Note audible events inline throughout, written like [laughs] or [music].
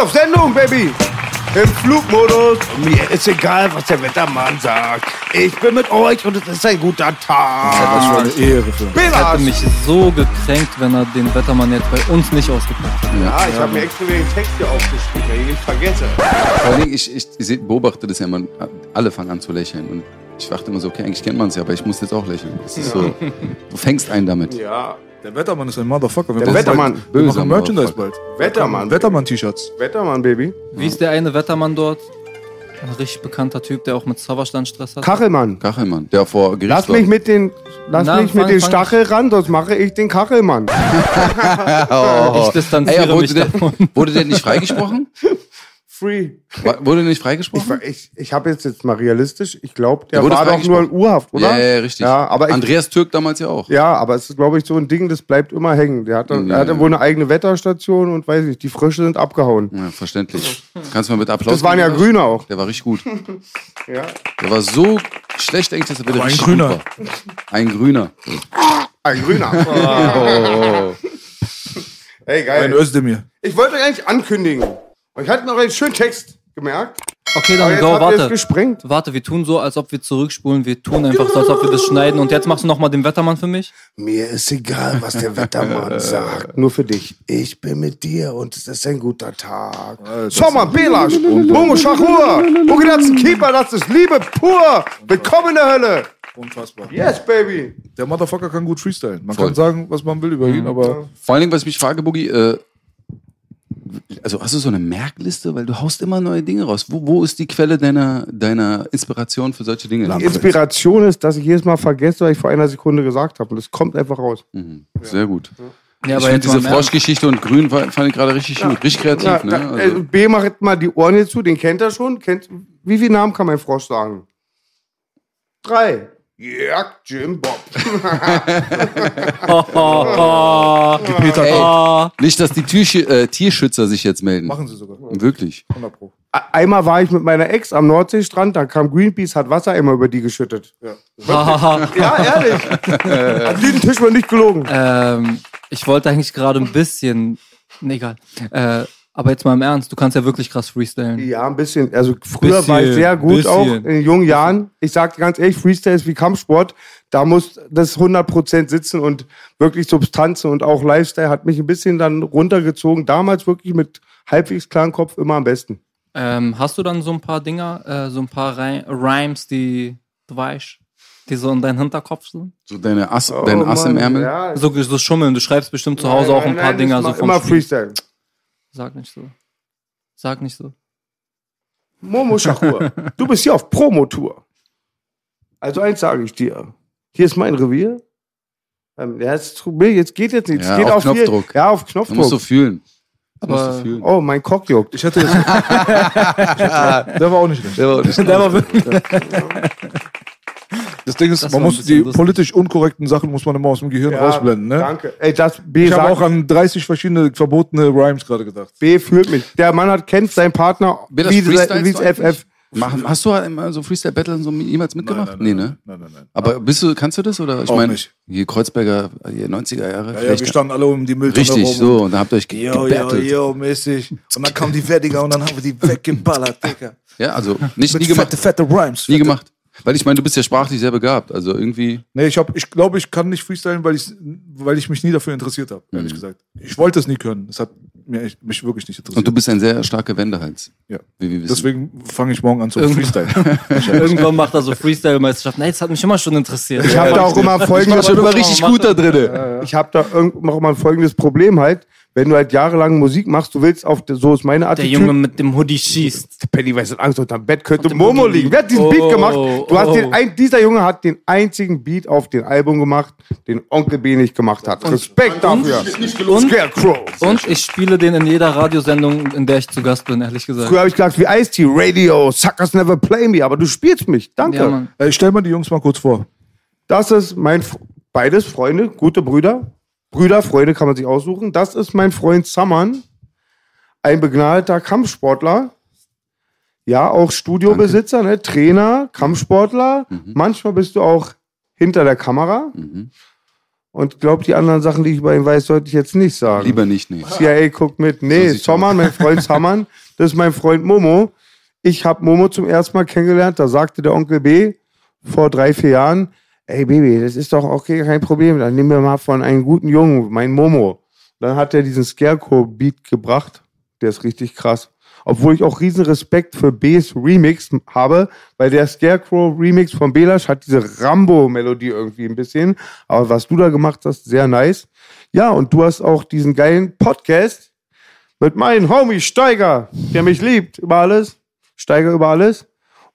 auf Sendung, Baby? Im Flugmodus. Mir ist egal, was der Wettermann sagt. Ich bin mit euch und es ist ein guter Das ist Tag. schon eine Ehre für mich. Ich hätte Belas. mich so gekränkt, wenn er den Wettermann jetzt bei uns nicht ausgepackt hätte. Ja, ich habe mir extra den Text hier aufgeschrieben, weil ich nicht vergesse. Vor allem, ich, ich, beobachte das ja immer, alle fangen an zu lächeln. Und ich dachte immer so, okay, eigentlich kennt man es ja, aber ich muss jetzt auch lächeln. Das ist so, du fängst einen damit. Ja, Der Wettermann ist ein Motherfucker. Wir Der Wettermann. Bald, wir Böser machen Merchandise bald. Wettermann. Wettermann-T-Shirts. Wettermann, Baby. Wie ist der eine Wettermann dort? Ein richtig bekannter Typ, der auch mit Sauerstand Stress hat. Kachelmann. Kachelmann, der vor Gericht Lass war. mich mit den, lass Na, mich mit fang- den fang- Stachel ran, sonst mache ich den Kachelmann. [laughs] Oh. Ich distanziere Ey, aber mich wurde, davon. der, wurde der nicht freigesprochen? [laughs] Free. Wa- Wurde nicht Ich, freigesprochen? war- ich, ich habe jetzt jetzt mal realistisch, ich glaube, der Der wurde war doch nur in. Urhaft, oder? Ja, ja, richtig. Ja, aber ich, Andreas Türk damals ja auch. Ja, aber es ist, glaube ich, so ein Ding, das bleibt immer hängen. Der hatte, Ja. er hatte wohl eine eigene Wetterstation und weiß ich, die Frösche sind abgehauen. Ja, verständlich. Kannst du mal mit Applaus Das waren ja? Grüne auch. Der war richtig gut. [laughs] Ja. Der war so schlecht eigentlich, dass er wieder Aber ein richtig Grüner. gut war. Ein Grüner. Ein Grüner. [laughs] Oh. Hey, Ein geil. Özdemir. Ich wollte euch eigentlich ankündigen. Ich hatte noch einen schönen Text gemerkt. Okay, dann go, warte. gesprengt. Warte, wir tun so, als ob wir zurückspulen. Wir tun einfach so, als ob wir das schneiden. Und jetzt machst du nochmal den Wettermann für mich? Mir ist egal, was der Wettermann [laughs] sagt. Nur für dich. Ich bin mit dir und es ist ein guter Tag. Sommer, Belasch, Momo Schachur, Bugidatzen Keeper, das ist Liebe pur. Willkommen in der Hölle. Unfassbar. Yes, baby. Der Motherfucker kann gut freestylen. Man Voll. kann sagen, was man will über ihn, aber Vor allen Dingen, was ich mich frage, Boogie, äh, also hast du so eine Merkliste? Weil du haust immer neue Dinge raus. Wo, wo ist die Quelle deiner, deiner Inspiration für solche Dinge? Die Inspiration ist, dass ich jedes Mal vergesse, was ich vor einer Sekunde gesagt habe. Und es kommt einfach raus. Mhm. Sehr gut. Ja, ich finde jetzt diese. Froschgeschichte und Grün fand ich gerade richtig gut. Richtig kreativ, Ja, ne? Also, äh, B macht mal die Ohren hier zu, den kennt er schon. Kennt, wie viele Namen kann mein Frosch sagen? Drei. Ja, Jim Bob. Oh, oh, oh. die Peter Ey. Oh. nicht, dass die Türsch äh, Tierschützer sich jetzt melden. Machen sie sogar. Wirklich. 100 Pro. Einmal war ich mit meiner Ex am Nordseestrand, da kam Greenpeace, hat Wasser immer über die geschüttet. Hahaha. [laughs] Ja, ehrlich. An diesen Tisch wird nicht gelogen. ähm, ich wollte eigentlich gerade ein bisschen. Nee, egal. Äh, aber jetzt mal im Ernst, du kannst ja wirklich krass freestylen. Ja, ein bisschen. Also früher Bisschen, war ich sehr gut bisschen. auch in den jungen Jahren. Ich sag dir ganz ehrlich, Freestyle ist wie Kampfsport. Da muss das 100% sitzen und wirklich Substanzen und auch Lifestyle hat mich ein bisschen dann runtergezogen. Damals wirklich mit halbwegs klaren Kopf immer am besten. Ähm, hast du dann so ein paar Dinger, äh, so ein paar Rhy- Rhymes, die du weißt, die so in deinem Hinterkopf sind? So deine Ass, dein Oh, Ass im Ärmel. Ja. So, so schummeln, du schreibst bestimmt zu Hause auch ein Nein, paar nein, Dinger ich so vom Immer Spiel. Freestyle. Sag nicht so. Sag nicht so. Momo Schachur, [laughs] du bist hier auf Promotour. Also eins sage ich dir. Hier ist mein Revier. Ähm, ja, jetzt, jetzt geht jetzt nicht. Es Ja, geht auf auf, hier- Knopfdruck. Ja, auf Du musst so Knopfdruck. fühlen. Du musst Aber- so fühlen. Oh, mein Cock juckt. Ich hätte jetzt. [laughs] der war auch nicht schlecht. Der war nicht Der war wirklich. [laughs] Das Ding ist, Das man muss die lustig. politisch unkorrekten Sachen muss man immer aus dem Gehirn rausblenden. Ne? Danke. Ey, das B Ich habe auch an 30 verschiedene verbotene Rhymes gerade gedacht. B fühlt mich. Der Mann hat kennt seinen Partner wie wie FF. Machen, hast du immer so Freestyle Battle so jemals mitgemacht? nee, ne? Nein, nein, nein. Aber bist du, kannst du das? Oder ich meine, nicht. hier Kreuzberger, hier 90er Jahre. Ja, ja, wir standen alle um die Mülltonne richtig, rum. so. Und da habt ihr euch ge Yo, yo, yo, mäßig. Und dann kamen die Fertiger und dann haben wir die [laughs] weggeballert, Digga. Ja, also nicht Mit nie gemacht. fette, fette Rhymes. Nie fette- gemacht. Weil ich meine, du bist ja sprachlich sehr begabt. Also irgendwie. Nee, ich, hab, ich glaube, ich kann nicht freestylen, weil ich, weil ich mich nie dafür interessiert habe, Mhm. ehrlich gesagt. Ich wollte es nie können. Es hat mir echt, mich wirklich nicht interessiert. Und du bist ein sehr starker Wendehals. ja. Wie wir wissen. Deswegen fange ich morgen an zu Irgend- Freestyle. [laughs] Irgendwann macht er so Freestyle-Meisterschaften. Nee, das hat mich immer schon interessiert. Ich habe da auch immer [laughs] ich war folgendes, schon immer richtig gut da drin. ich habe da noch mal folgendes Problem halt, wenn du halt jahrelang Musik machst, du willst auf, so ist meine Der Attitüde. Junge mit dem Hoodie schießt. Pennywise hat Angst unterm Bett könnte Momo liegen. Wer hat diesen Oh, Beat gemacht? Du hast oh. den ein, dieser Junge hat den einzigen Beat auf dem Album gemacht, den Onkel B nicht gemacht hat. Respekt dafür. Und, Scarecrow. und ich spiele den in jeder Radiosendung, in der ich zu Gast bin, ehrlich gesagt. Früher habe ich gesagt, wie Ice-T, Radio, Suckers Never Play Me, aber du spielst mich. Danke. Ja. Äh, stell mal die Jungs mal kurz vor. Das ist mein, beides Freunde, gute Brüder. Brüder, Freunde kann man sich aussuchen. Das ist mein Freund Saman, ein begnadeter Kampfsportler. Ja, auch Studiobesitzer, ne? Trainer, Kampfsportler. Manchmal bist du auch hinter der Kamera. Mhm. Und ich glaube, die anderen Sachen, die ich über ihn weiß, sollte ich jetzt nicht sagen. Lieber nicht, nee. CIA guckt mit. Nee, So sieht's Sommer, mein Freund Saman, [laughs] das ist mein Freund Momo. Ich habe Momo zum ersten Mal kennengelernt. Da sagte der Onkel B vor drei, vier Jahren, ey Baby, das ist doch okay, kein Problem. Dann nehmen wir mal von einem guten Jungen, mein Momo. Dann hat er diesen Scarecrow-Beat gebracht. Der ist richtig krass. Obwohl ich auch riesen Respekt für B's Remix habe, weil der Scarecrow-Remix von Belash hat diese Rambo-Melodie irgendwie ein bisschen. Aber was du da gemacht hast, sehr nice. Ja, und du hast auch diesen geilen Podcast mit meinem Homie Steiger, der mich liebt über alles. Steiger über alles.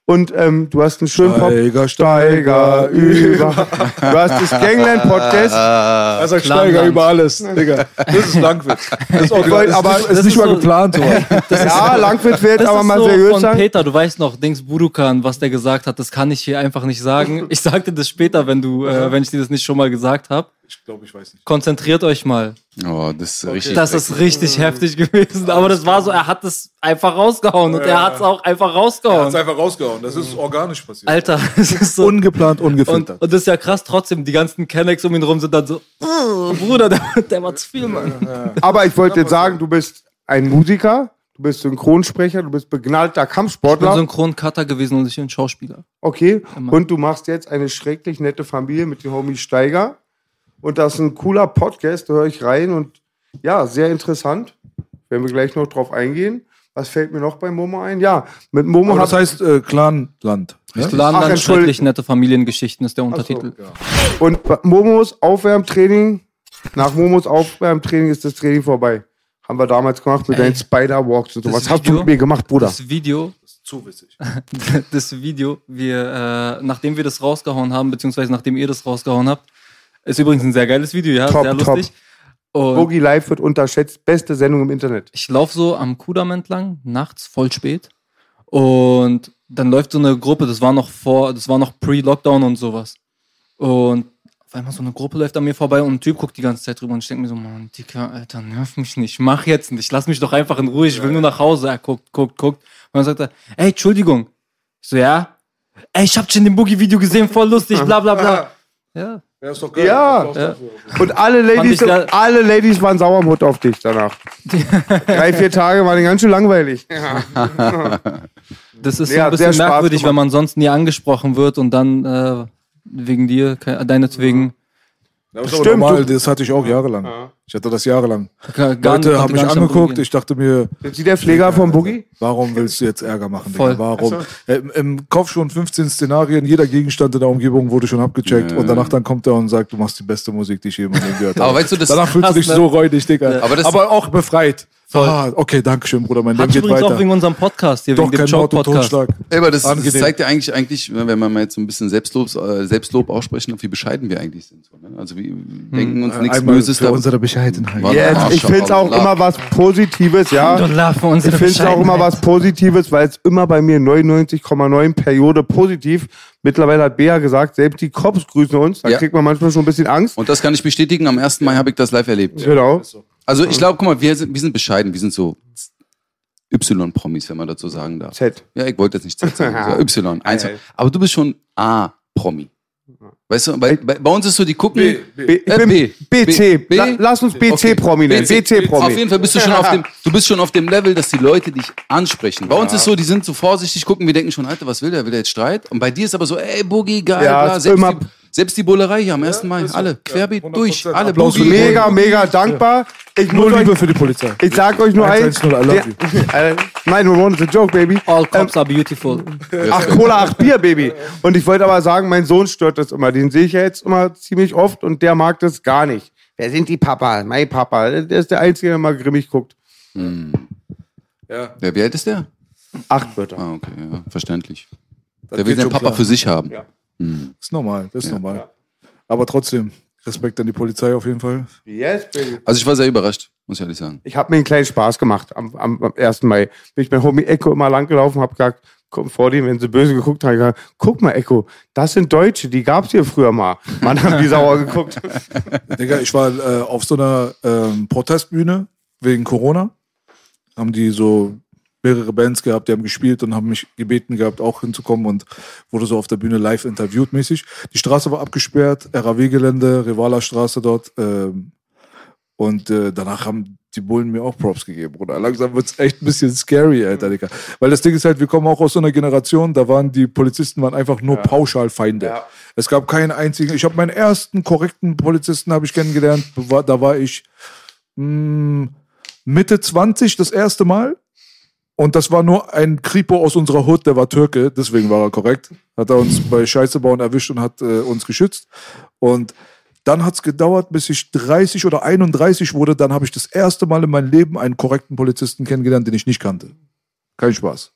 Und ähm, du hast einen schönen Pop. Steiger, Steiger über. [laughs] Du hast das Gangland Podcast. Er sagt Klar, Steiger über alles. Digga, das ist Langwitz. Das ist, auch, ist, aber nicht, das ist nicht mal so- geplant. So. [laughs] Ja, Langwitz wird Das aber ist mal so seriös von sein. Peter, du weißt noch, Dings Budukan, was der gesagt hat, das kann ich hier einfach nicht sagen. Ich sagte das später, wenn du, äh, wenn ich dir das nicht schon mal gesagt habe. Ich glaube, ich weiß nicht. Konzentriert euch mal. Oh, das ist richtig. Das ist richtig heftig gewesen. Aber das war so, er hat es einfach rausgehauen und er hat es auch einfach Er hat rausgehauen. es einfach rausgehauen. Das ist organisch passiert. Alter, [laughs] es ist so. Ungeplant, Und, ungefiltert. und das ist ja krass, trotzdem, die ganzen Kennex um ihn rum sind dann so, "Oh, Bruder, der, der war zu viel, Mann. Aber ich wollte jetzt sagen, du bist ein Musiker, du bist Synchronsprecher, du bist begnadeter Ich bin Kampfsportler. Synchron-Cutter gewesen und ich bin Schauspieler. Okay. Und du machst jetzt eine schrecklich nette Familie mit dem Homie Steiger. Und das ist ein cooler Podcast, da höre ich rein und ja, sehr interessant. Werden wir gleich noch drauf eingehen. Was fällt mir noch bei Momo ein? Ja, mit Momo Aber das heißt äh, Clanland. Ne? Entschuldigt. schrecklich nette Familiengeschichten ist der Untertitel. und bei Momos Aufwärmtraining, nach Momos Aufwärmtraining ist das Training vorbei. Haben wir damals gemacht mit Ey, deinen Spider-Walks und so. das Was hast du mit mir gemacht, Bruder? Das Video, Zu witzig. [laughs] das Video, wir, äh, nachdem wir das rausgehauen haben, beziehungsweise nachdem ihr das rausgehauen habt, ist übrigens ein sehr geiles Video, ja, Top, sehr top. lustig. Und Boogie Live wird unterschätzt. Beste Sendung im Internet. ich laufe so am Kudamm entlang, nachts, voll spät. Und dann läuft so eine Gruppe, das war noch vor, das war noch pre-Lockdown und sowas. Und auf einmal so eine Gruppe läuft an mir vorbei und ein Typ guckt die ganze Zeit drüber und ich denke mir so, Mann, Dicker, Alter, nerv mich nicht, mach jetzt nicht, lass mich doch einfach in Ruhe, ich will nur nach Hause. Er guckt, guckt, guckt. Und dann sagt er, ey, Entschuldigung. Ich so, ja? Ey, ich hab schon den Boogie-Video gesehen, voll lustig, bla bla bla. [laughs] Ja, Ja, ist doch geil. Ja. Doch- Und alle Ladies, ja- alle Ladies waren sauer im Hut auf dich danach. [laughs] Drei, vier Tage waren ganz schön langweilig. [laughs] Das ist Ja, so ein bisschen merkwürdig, wenn man sonst nie angesprochen wird und dann äh, wegen dir, ke- deinetwegen, Das ist aber Stimmt, normal, das hatte ich auch jahrelang. Ich hatte das jahrelang. gar, Leute haben mich angeguckt, ich dachte mir, Sind Sie der Pfleger vom Boogie? warum willst du jetzt Ärger machen? Digga? Voll. Warum? Äh, Im, Im Kopf schon 15 Szenarien, jeder Gegenstand in der Umgebung wurde schon abgecheckt Ja. und danach dann kommt er und sagt, du machst die beste Musik, die ich je in meinem Leben gehört habe. Aber weißt du, das- danach fühlst du dich ne? so räudig, Digga. Aber das- Aber auch befreit. Ah, okay, danke schön, Bruder, mein Hat Leben geht übrigens auch weiter. wegen unserem Podcast hier, Doch wegen dem Joke-Podcast. Totschlag. Aber das, das zeigt ja eigentlich, eigentlich, wenn man mal jetzt so ein bisschen Selbstlob, äh, Selbstlob aussprechen darf, wie bescheiden wir eigentlich sind. So, ne? Also wir denken uns nichts Einmal Böses für unsere Bescheidenheit. Jetzt, ich finde es auch immer was Positives, ja. Ich finde es auch immer was Positives, weil es immer bei mir 99,9 Periode positiv. Mittlerweile hat Bea gesagt, selbst die Cops grüßen uns. Da Ja. kriegt man manchmal schon ein bisschen Angst. Und das kann ich bestätigen, am 1. Mai habe ich das live erlebt. Genau. Also ich glaube, guck mal, wir sind, wir sind bescheiden, wir sind so Y-Promis, wenn man dazu sagen darf. Z. Ja, ich wollte jetzt nicht Z [laughs] sagen, so Y. Eins. Ei, ei. Aber du bist schon A-Promi. Weißt du, bei, bei, bei uns ist so, die gucken. B, B, ich Äh, bin B. BC. B. La, lass uns BC-Promi nennen. BC. BC-Promi. Auf jeden Fall bist du schon auf dem, [laughs] du bist schon auf dem Level, dass die Leute dich ansprechen. Bei uns ist so, die sind so vorsichtig, gucken, wir denken schon, Alter, was will der? Will der jetzt Streit? Und bei dir ist aber so, ey, Boogie, geil, Ja, bla, ist selbst, immer- die, Selbst die Bullerei hier am 1. Mai, alle, querbeet 100%. durch, alle Applaus Boogie. Mega, mega dankbar. Ich Nur Liebe euch, für die Polizei. ich sag euch nur eins. 110, I love Der- Äh, Nein, we wanted a joke, baby. All cops are beautiful. [laughs] Ach, Cola, ach, Bier, Baby. Und ich wollte aber sagen, mein Sohn stört das immer. Den sehe ich ja jetzt immer ziemlich oft und der mag das gar nicht. Wer sind die Papa? Mein Papa. Der ist der Einzige, der mal grimmig guckt. Ja, Ja, wie alt ist der? Acht Wörter. Ah, okay, ja, verständlich. das Der will seinen schon Papa klar. für sich haben. Ja. Ist normal, das ist normal. Aber trotzdem, Respekt an die Polizei auf jeden Fall. Yes, Baby. Also ich war sehr überrascht, muss ich ehrlich sagen. Ich habe mir einen kleinen Spaß gemacht am, am, am 1. Mai. Bin ich bei Homie Echo immer langgelaufen, habe gesagt, komm vor dem, wenn sie böse geguckt haben, gesagt, guck mal, Echo, das sind Deutsche, die gab's hier früher mal. Mann, haben die sauer geguckt. [laughs] Digga, ich war äh, auf so einer ähm, Protestbühne wegen Corona. Haben die so mehrere Bands gehabt, die haben gespielt und haben mich gebeten gehabt, auch hinzukommen und wurde so auf der Bühne live interviewt mäßig. Die Straße war abgesperrt, RAW-Gelände, Rivala Straße dort. Ähm, und äh, danach haben die Bullen mir auch Props gegeben, Bruder. Langsam wird's echt ein bisschen scary, Alter, Digga. Weil das Ding ist halt, wir kommen auch aus so einer Generation, da waren die Polizisten waren einfach nur pauschal Feinde. Ja. Es gab keinen einzigen. Ich habe meinen ersten korrekten Polizisten habe ich kennengelernt. Da war ich mh, Mitte 20 das erste Mal. Und das war nur ein Kripo aus unserer Hut, der war Türke, deswegen war er korrekt. Hat er uns bei Scheiße bauen erwischt und hat äh, uns geschützt. Und dann hat's gedauert, bis ich 30 oder 31 wurde. Dann habe ich das erste Mal in meinem Leben einen korrekten Polizisten kennengelernt, den ich nicht kannte. Kein Spaß.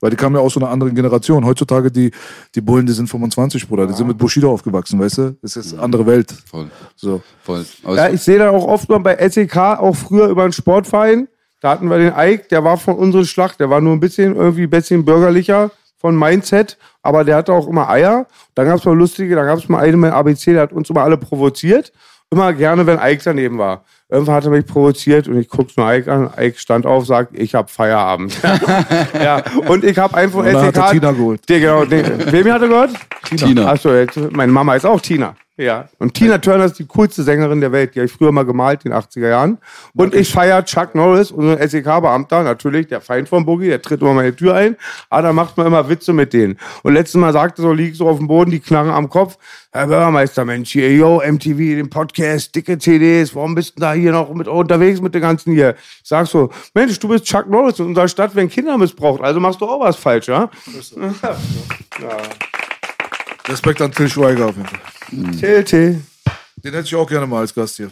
Weil die kamen ja aus so einer anderen Generation. Heutzutage, die, die Bullen, die sind 25, Bruder. Die sind mit Bushido aufgewachsen, weißt du? Das ist eine andere Welt. Voll, So. voll. Ja, es- ich sehe da auch oft mal bei SEK, auch früher über einen Sportverein. Da hatten wir den Ike, der war von unserer Schlacht, der war nur ein bisschen irgendwie ein bisschen bürgerlicher von Mindset, aber der hatte auch immer Eier. Dann gab es mal lustige, da gab es mal einen mit ABC, der hat uns immer alle provoziert. Immer gerne, wenn Ike daneben war. Irgendwann hat er mich provoziert und ich guck's nur Ike an. Ike stand auf, sagt, ich hab Feierabend. [laughs] ja, und ich habe einfach er SEK. Tina geholt. Der, genau, den, wem hat er gehört? Tina. Achso, jetzt, meine Mama ist auch Tina. Ja. Und Tina Turner ist die coolste Sängerin der Welt. Die habe ich früher mal gemalt in den 80er Jahren. Und ich feiere Chuck Norris, unseren SEK-Beamter, natürlich, der Feind von Boogie, der tritt immer meine Tür ein. Aber da macht man immer Witze mit denen. Und letztes Mal sagte so, liegt so auf dem Boden, die knarren am Kopf. Herr Bürgermeister, Mensch, hier, yo, MTV, den Podcast, dicke CDs, warum bist du da hier noch mit unterwegs mit den ganzen hier? Ich sag so, Mensch, du bist Chuck Norris in unserer Stadt, wenn Kinder missbraucht, also machst du auch was falsch, ja? [laughs] Respekt an Till Schweiger auf jeden Fall. Till, Till. Den hätte ich auch gerne mal als Gast hier.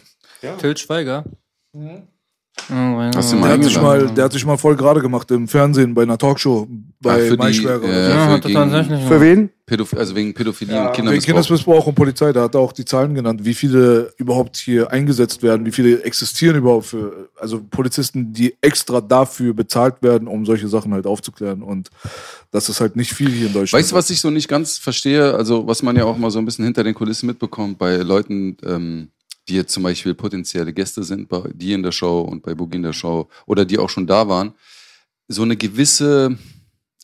Till Schweiger. Hast du Der hat, sich mal, der hat sich mal voll gerade gemacht im Fernsehen bei einer Talkshow bei Ah, für die, Maischberger. oder äh, so. Ja, für er gegen-. Für wen? Pädoph also wegen Pädophilie und Wegen Kindermissbrauch. Kindesmissbrauch und Polizei, da hat er auch die Zahlen genannt, wie viele überhaupt hier eingesetzt werden, wie viele existieren überhaupt für, also Polizisten, die extra dafür bezahlt werden, um solche Sachen halt aufzuklären. Und das ist halt nicht viel hier in Deutschland. Weißt du, was ich so nicht ganz verstehe? Also, was man ja auch mal so ein bisschen hinter den Kulissen mitbekommt bei Leuten, ähm, die jetzt zum Beispiel potenzielle Gäste sind, bei dir in der Show und bei Boogie in der Show oder die auch schon da waren. So eine gewisse,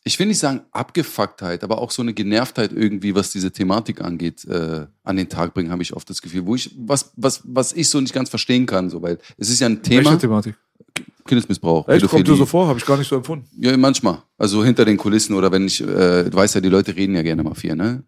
ich will nicht sagen Abgefucktheit, aber auch so eine Genervtheit irgendwie, was diese Thematik angeht, äh, an den Tag bringen, habe ich oft das Gefühl, wo ich, was, was, was ich so nicht ganz verstehen kann, so, weil es ist ja ein Thema, Welche Thematik? Kindesmissbrauch, Echt? Kommt dir so vor? Habe ich gar nicht so empfunden. Ja, manchmal. Also hinter den Kulissen oder wenn ich, äh, du weißt ja, die Leute reden ja gerne mal viel, ne?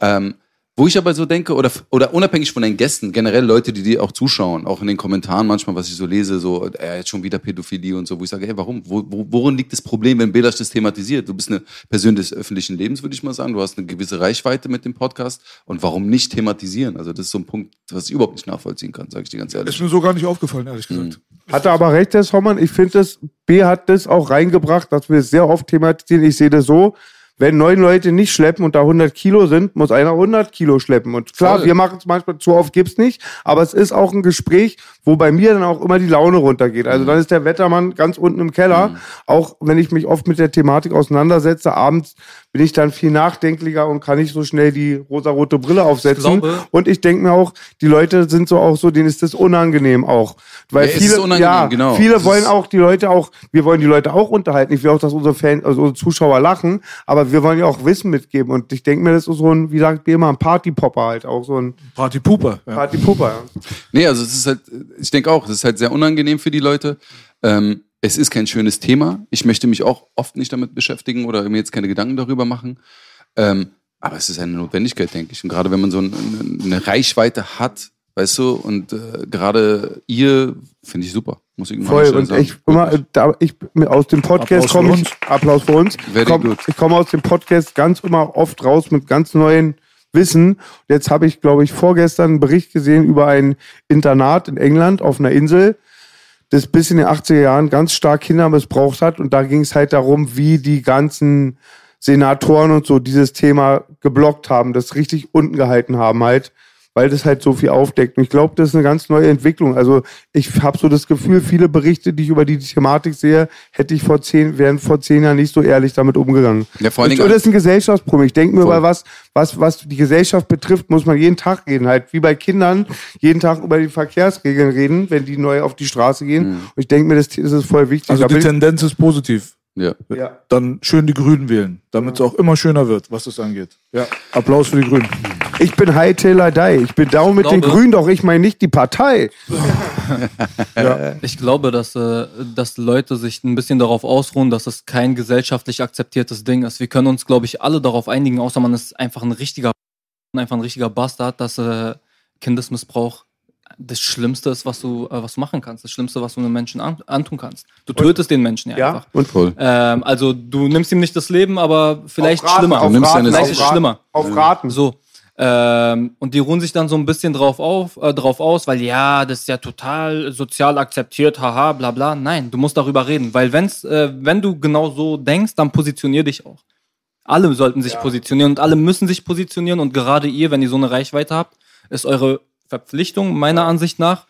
Ähm, wo ich aber so denke, oder, oder unabhängig von den Gästen, generell Leute, die dir auch zuschauen, auch in den Kommentaren manchmal, was ich so lese, so, er hat schon wieder Pädophilie und so, wo ich sage, ey, warum? Wo, wo, worin liegt das Problem, wenn Belasch das thematisiert? Du bist eine Person des öffentlichen Lebens, würde ich mal sagen. Du hast eine gewisse Reichweite mit dem Podcast. Und warum nicht thematisieren? Also, das ist so ein Punkt, was ich überhaupt nicht nachvollziehen kann, sage ich dir ganz ehrlich. Ist mir so gar nicht aufgefallen, ehrlich gesagt. Hat er aber recht, Herr Hoffmann. Ich finde es, B hat das auch reingebracht, dass wir es sehr oft thematisieren. Ich sehe das so, wenn neun Leute nicht schleppen und da 100 Kilo sind, muss einer 100 Kilo schleppen. Und klar, Voll. wir machen es manchmal, zu oft gibt's nicht, aber es ist auch ein Gespräch, wo bei mir dann auch immer die Laune runtergeht. Also dann ist der Wettermann ganz unten im Keller. Auch wenn ich mich oft mit der Thematik auseinandersetze, abends bin ich dann viel nachdenklicher und kann nicht so schnell die rosarote Brille aufsetzen. glaube- und ich denke mir auch, die Leute sind so auch so, denen ist das unangenehm auch. Weil Ja, viele, ja, genau. viele Das wollen auch die Leute auch, wir wollen die Leute auch unterhalten. Ich will auch, dass unsere Fans, also unsere Zuschauer lachen, aber wir wollen ja auch Wissen mitgeben. Und ich denke mir, das ist so ein, wie sagt ihr immer, ein Partypopper halt, auch so ein Partypooper. Ja. Partypupper. Ja. Nee, also es ist halt, ich denke auch, es ist halt sehr unangenehm für die Leute. Ähm, es ist kein schönes Thema. Ich möchte mich auch oft nicht damit beschäftigen oder mir jetzt keine Gedanken darüber machen. Ähm, Aber es ist eine Notwendigkeit, denke ich. Und gerade wenn man so ein, eine Reichweite hat, weißt du, und äh, gerade ihr, finde ich super. Muss ich Voll. Und sagen. ich immer, äh, da, ich aus dem Podcast Applaus für komme ich, uns. Applaus für uns. Komm, ich komme aus dem Podcast ganz immer oft raus mit ganz neuen Wissen. Jetzt habe ich, glaube ich, vorgestern einen Bericht gesehen über ein Internat in England auf einer Insel, das bis in den 80er Jahren ganz stark Kinder missbraucht hat. Und da ging es halt darum, wie die ganzen Senatoren und so dieses Thema geblockt haben, das richtig unten gehalten haben halt, weil das halt so viel aufdeckt. Und ich glaube, das ist eine ganz neue Entwicklung. Also ich habe so das Gefühl, viele Berichte, die ich über die Thematik sehe, hätte ich vor zehn, wären vor zehn Jahren nicht so ehrlich damit umgegangen. Ja, vor allen und, Dingen- und das ist ein Gesellschaftsproblem. Ich denke mir Voll. bei was, was, was die Gesellschaft betrifft, muss man jeden Tag reden. Halt wie bei Kindern jeden Tag über die Verkehrsregeln reden, wenn die neu auf die Straße gehen. Und ich denke mir, das, das ist voll wichtig. Also Da die Tendenz ist positiv. Ja. ja. Dann schön die Grünen wählen, damit es auch immer schöner wird, was das angeht. Ja. Applaus für die Grünen. Ich bin Hightailor Die. Ich bin down mit den glaube- Grünen, doch ich meine nicht die Partei. [laughs] Ich glaube, dass, äh, dass Leute sich ein bisschen darauf ausruhen, dass es kein gesellschaftlich akzeptiertes Ding ist. Wir können uns, glaube ich, alle darauf einigen, außer man ist einfach ein richtiger, einfach ein richtiger Bastard, dass äh, Kindesmissbrauch das Schlimmste ist, was du, äh, was du machen kannst. Das Schlimmste, was du einem Menschen an, antun kannst. Du tötest den Menschen ja, Ja, einfach. und Voll. Ähm, also du nimmst ihm nicht das Leben, aber vielleicht Auf Raten, schlimmer. Auf Du nimmst Raten, auf Vielleicht ist es Raten, schlimmer. Auf Raten. So. Ähm, und die ruhen sich dann so ein bisschen drauf, auf, äh, drauf aus, weil ja, das ist ja total sozial akzeptiert, haha, bla bla. Nein, du musst darüber reden, weil wenn's, äh, wenn du genau so denkst, dann positionier dich auch. Alle sollten sich positionieren und alle müssen sich positionieren und gerade ihr, wenn ihr so eine Reichweite habt, ist eure Verpflichtung meiner Ansicht nach,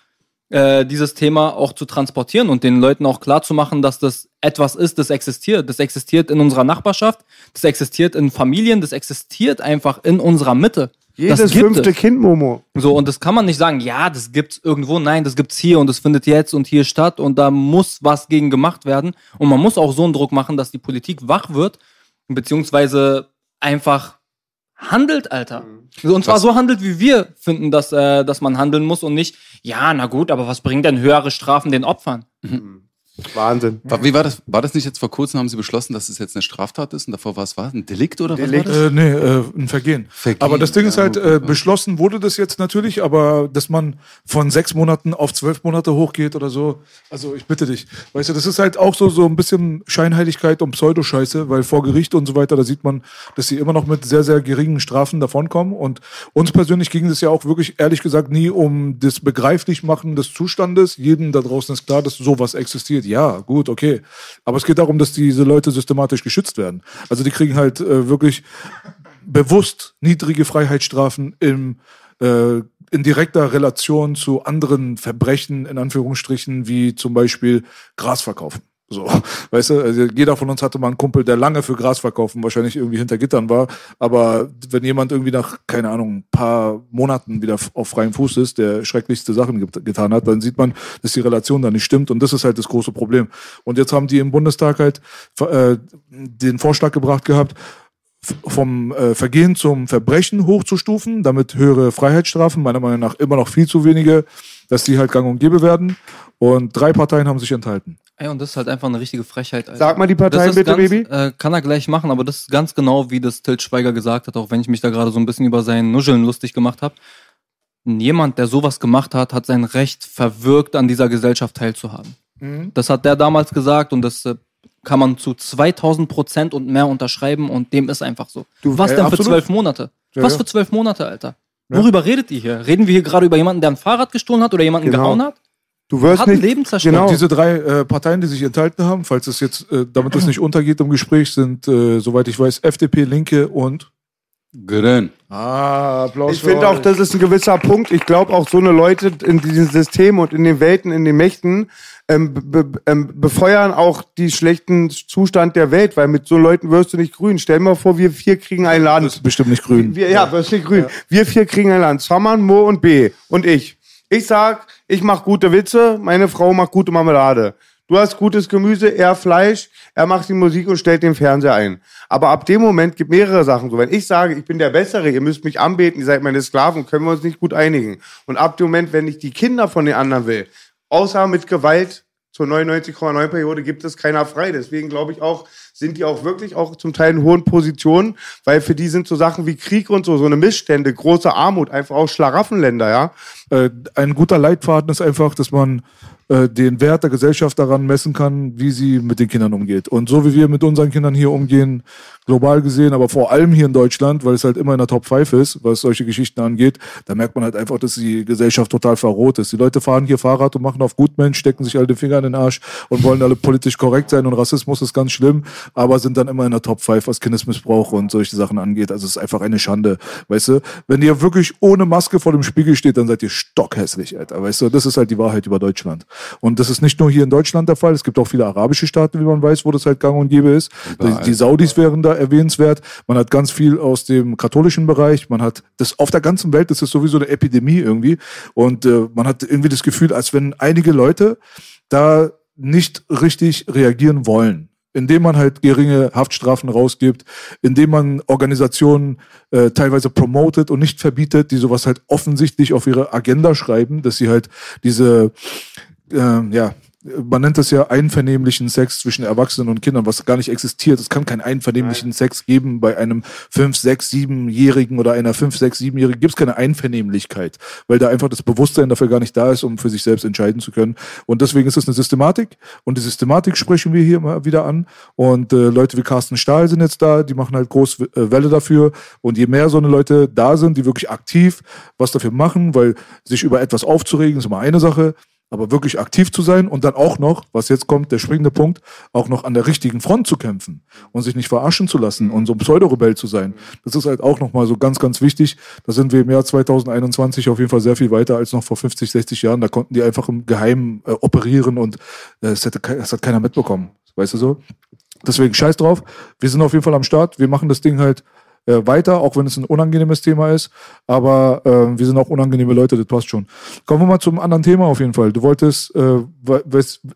äh, dieses Thema auch zu transportieren und den Leuten auch klar zu machen, dass das etwas ist, das existiert. Das existiert in unserer Nachbarschaft, das existiert in Familien, das existiert einfach in unserer Mitte. Jedes fünfte es. Kind, Momo. So, und das kann man nicht sagen, ja, das gibt's irgendwo. Nein, das gibt's hier und das findet jetzt und hier statt und da muss was gegen gemacht werden. Und man muss auch so einen Druck machen, dass die Politik wach wird, beziehungsweise einfach handelt, Alter. So, Und zwar Was- so handelt, wie wir finden, dass, äh, dass man handeln muss und nicht, ja, na gut, aber was bringt denn höhere Strafen den Opfern? Wahnsinn. Wa- Wie war das? War das nicht jetzt vor kurzem, haben Sie beschlossen, dass es jetzt eine Straftat ist und davor war es was? Ein Delikt oder Delikt. was war das? Äh, nee, äh, ein Vergehen. Vergehen, Aber das Ding ist halt, äh, beschlossen wurde das jetzt natürlich, aber dass man von sechs Monaten auf zwölf Monate hochgeht oder so. Also ich bitte dich. Weißt du, das ist halt auch so, so ein bisschen Scheinheiligkeit und Pseudoscheiße, weil vor Gericht und so weiter, da sieht man, dass sie immer noch mit sehr, sehr geringen Strafen davonkommen. Und uns persönlich ging es ja auch wirklich, ehrlich gesagt, nie um das Begreiflichmachen des Zustandes. Jedem da draußen ist klar, dass sowas existiert. Ja, gut, okay. Aber es geht darum, dass diese Leute systematisch geschützt werden. Also die kriegen halt äh, wirklich bewusst niedrige Freiheitsstrafen im, äh, in direkter Relation zu anderen Verbrechen, in Anführungsstrichen, wie zum Beispiel Gras verkaufen. So, [laughs] weißt du, also jeder von uns hatte mal einen Kumpel, der lange für Gras verkaufen wahrscheinlich irgendwie hinter Gittern war. Aber wenn jemand irgendwie nach, keine Ahnung, ein paar Monaten wieder auf freiem Fuß ist, der schrecklichste Sachen get getan hat, dann sieht man, dass die Relation da nicht stimmt. Und das ist halt das große Problem. Und jetzt haben die im Bundestag halt äh, den Vorschlag gebracht gehabt, vom äh, Vergehen zum Verbrechen hochzustufen, damit höhere Freiheitsstrafen, meiner Meinung nach immer noch viel zu wenige, dass die halt gang und gäbe werden. Und drei Parteien haben sich enthalten. Ey, und das ist halt einfach eine richtige Frechheit, Alter. Sag mal die Das Partei ist bitte, ganz, Baby. Äh, kann er gleich machen, aber das ist ganz genau, wie das Til Schweiger gesagt hat, auch wenn ich mich da gerade so ein bisschen über sein Nuscheln lustig gemacht habe. Jemand, der sowas gemacht hat, hat sein Recht verwirkt, an dieser Gesellschaft teilzuhaben. Das hat der damals gesagt und das äh, kann man zu 2000 Prozent und mehr unterschreiben und dem ist einfach so. Du, Was äh, denn für absolut. zwölf Monate? Ja, Was ja. für zwölf Monate, Alter? Worüber redet ihr hier? Reden wir hier gerade über jemanden, der ein Fahrrad gestohlen hat oder jemanden Genau. gehauen hat? Du wirst nicht. Leben zerstört. Genau. Diese drei äh, Parteien, die sich enthalten haben, falls es jetzt, äh, damit es nicht untergeht im Gespräch, sind, äh, soweit ich weiß, FDP, Linke und Grün. Ah, Applaus. Ich finde auch, das ist ein gewisser Punkt. Ich glaube auch, so eine Leute in diesem System und in den Welten, in den Mächten ähm, be ähm, befeuern auch die schlechten Zustand der Welt, weil mit so Leuten wirst du nicht grün. Stell dir mal vor, wir vier kriegen ein Das Land. ist bestimmt nicht grün. Wir, ja, wirst nicht grün. Wir vier kriegen ein Land. Saman, Mo und B. Und ich. Ich sag, ich mach gute Witze, meine Frau macht gute Marmelade. Du hast gutes Gemüse, er Fleisch, er macht die Musik und stellt den Fernseher ein. Aber ab dem Moment gibt mehrere Sachen so. Wenn ich sage, ich bin der Bessere, ihr müsst mich anbeten, ihr seid meine Sklaven, können wir uns nicht gut einigen. Und ab dem Moment, wenn ich die Kinder von den anderen will, außer mit Gewalt zur 99,9 Periode gibt es keiner frei. Deswegen glaube ich auch, sind die auch wirklich auch zum Teil in hohen Positionen, weil für die sind so Sachen wie Krieg und so, so eine Missstände, große Armut, einfach auch Schlaraffenländer, ja. Äh, ein guter Leitfaden ist einfach, dass man äh, den Wert der Gesellschaft daran messen kann, wie sie mit den Kindern umgeht. Und so wie wir mit unseren Kindern hier umgehen, global gesehen, aber vor allem hier in Deutschland, weil es halt immer in der Top 5 ist, was solche Geschichten angeht, da merkt man halt einfach, dass die Gesellschaft total verroht ist. Die Leute fahren hier Fahrrad und machen auf Gutmensch, stecken sich alle den Finger in den Arsch und wollen alle politisch korrekt sein und Rassismus ist ganz schlimm, aber sind dann immer in der Top 5, was Kindesmissbrauch und solche Sachen angeht. Also es ist einfach eine Schande. Weißt du, wenn ihr wirklich ohne Maske vor dem Spiegel steht, dann seid ihr stockhässlich, Alter. Weißt du, das ist halt die Wahrheit über Deutschland. Und das ist nicht nur hier in Deutschland der Fall, es gibt auch viele arabische Staaten, wie man weiß, wo das halt gang und gäbe ist. Die, die Saudis wären da erwähnenswert. Man hat ganz viel aus dem katholischen Bereich. Man hat das auf der ganzen Welt, das ist sowieso eine Epidemie irgendwie. Und äh, man hat irgendwie das Gefühl, als wenn einige Leute da nicht richtig reagieren wollen indem man halt geringe Haftstrafen rausgibt, indem man Organisationen äh, teilweise promotet und nicht verbietet, die sowas halt offensichtlich auf ihre Agenda schreiben, dass sie halt diese äh, ja man nennt das ja einvernehmlichen Sex zwischen Erwachsenen und Kindern, was gar nicht existiert. Es kann keinen einvernehmlichen Nein. Sex geben bei einem 5, 6, 7-Jährigen oder einer 5, 6, 7-Jährigen. Gibt es keine Einvernehmlichkeit, weil da einfach das Bewusstsein dafür gar nicht da ist, um für sich selbst entscheiden zu können. Und deswegen ist es eine Systematik. Und die Systematik sprechen wir hier mal wieder an. Und äh, Leute wie Carsten Stahl sind jetzt da, die machen halt groß äh, Welle dafür. Und je mehr so eine Leute da sind, die wirklich aktiv was dafür machen, weil sich über etwas aufzuregen, ist immer eine Sache aber wirklich aktiv zu sein und dann auch noch, was jetzt kommt, der springende Punkt, auch noch an der richtigen Front zu kämpfen und sich nicht verarschen zu lassen und so ein Pseudorebell zu sein. Das ist halt auch nochmal so ganz, ganz wichtig. Da sind wir im Jahr 2021 auf jeden Fall sehr viel weiter als noch vor 50, 60 Jahren. Da konnten die einfach im Geheimen äh, operieren und äh, es, hätte, es hat keiner mitbekommen. Weißt du so? Deswegen scheiß drauf. Wir sind auf jeden Fall am Start. Wir machen das Ding halt äh, weiter, auch wenn es ein unangenehmes Thema ist. Aber äh, wir sind auch unangenehme Leute, das passt schon. Kommen wir mal zum anderen Thema auf jeden Fall. Du wolltest äh,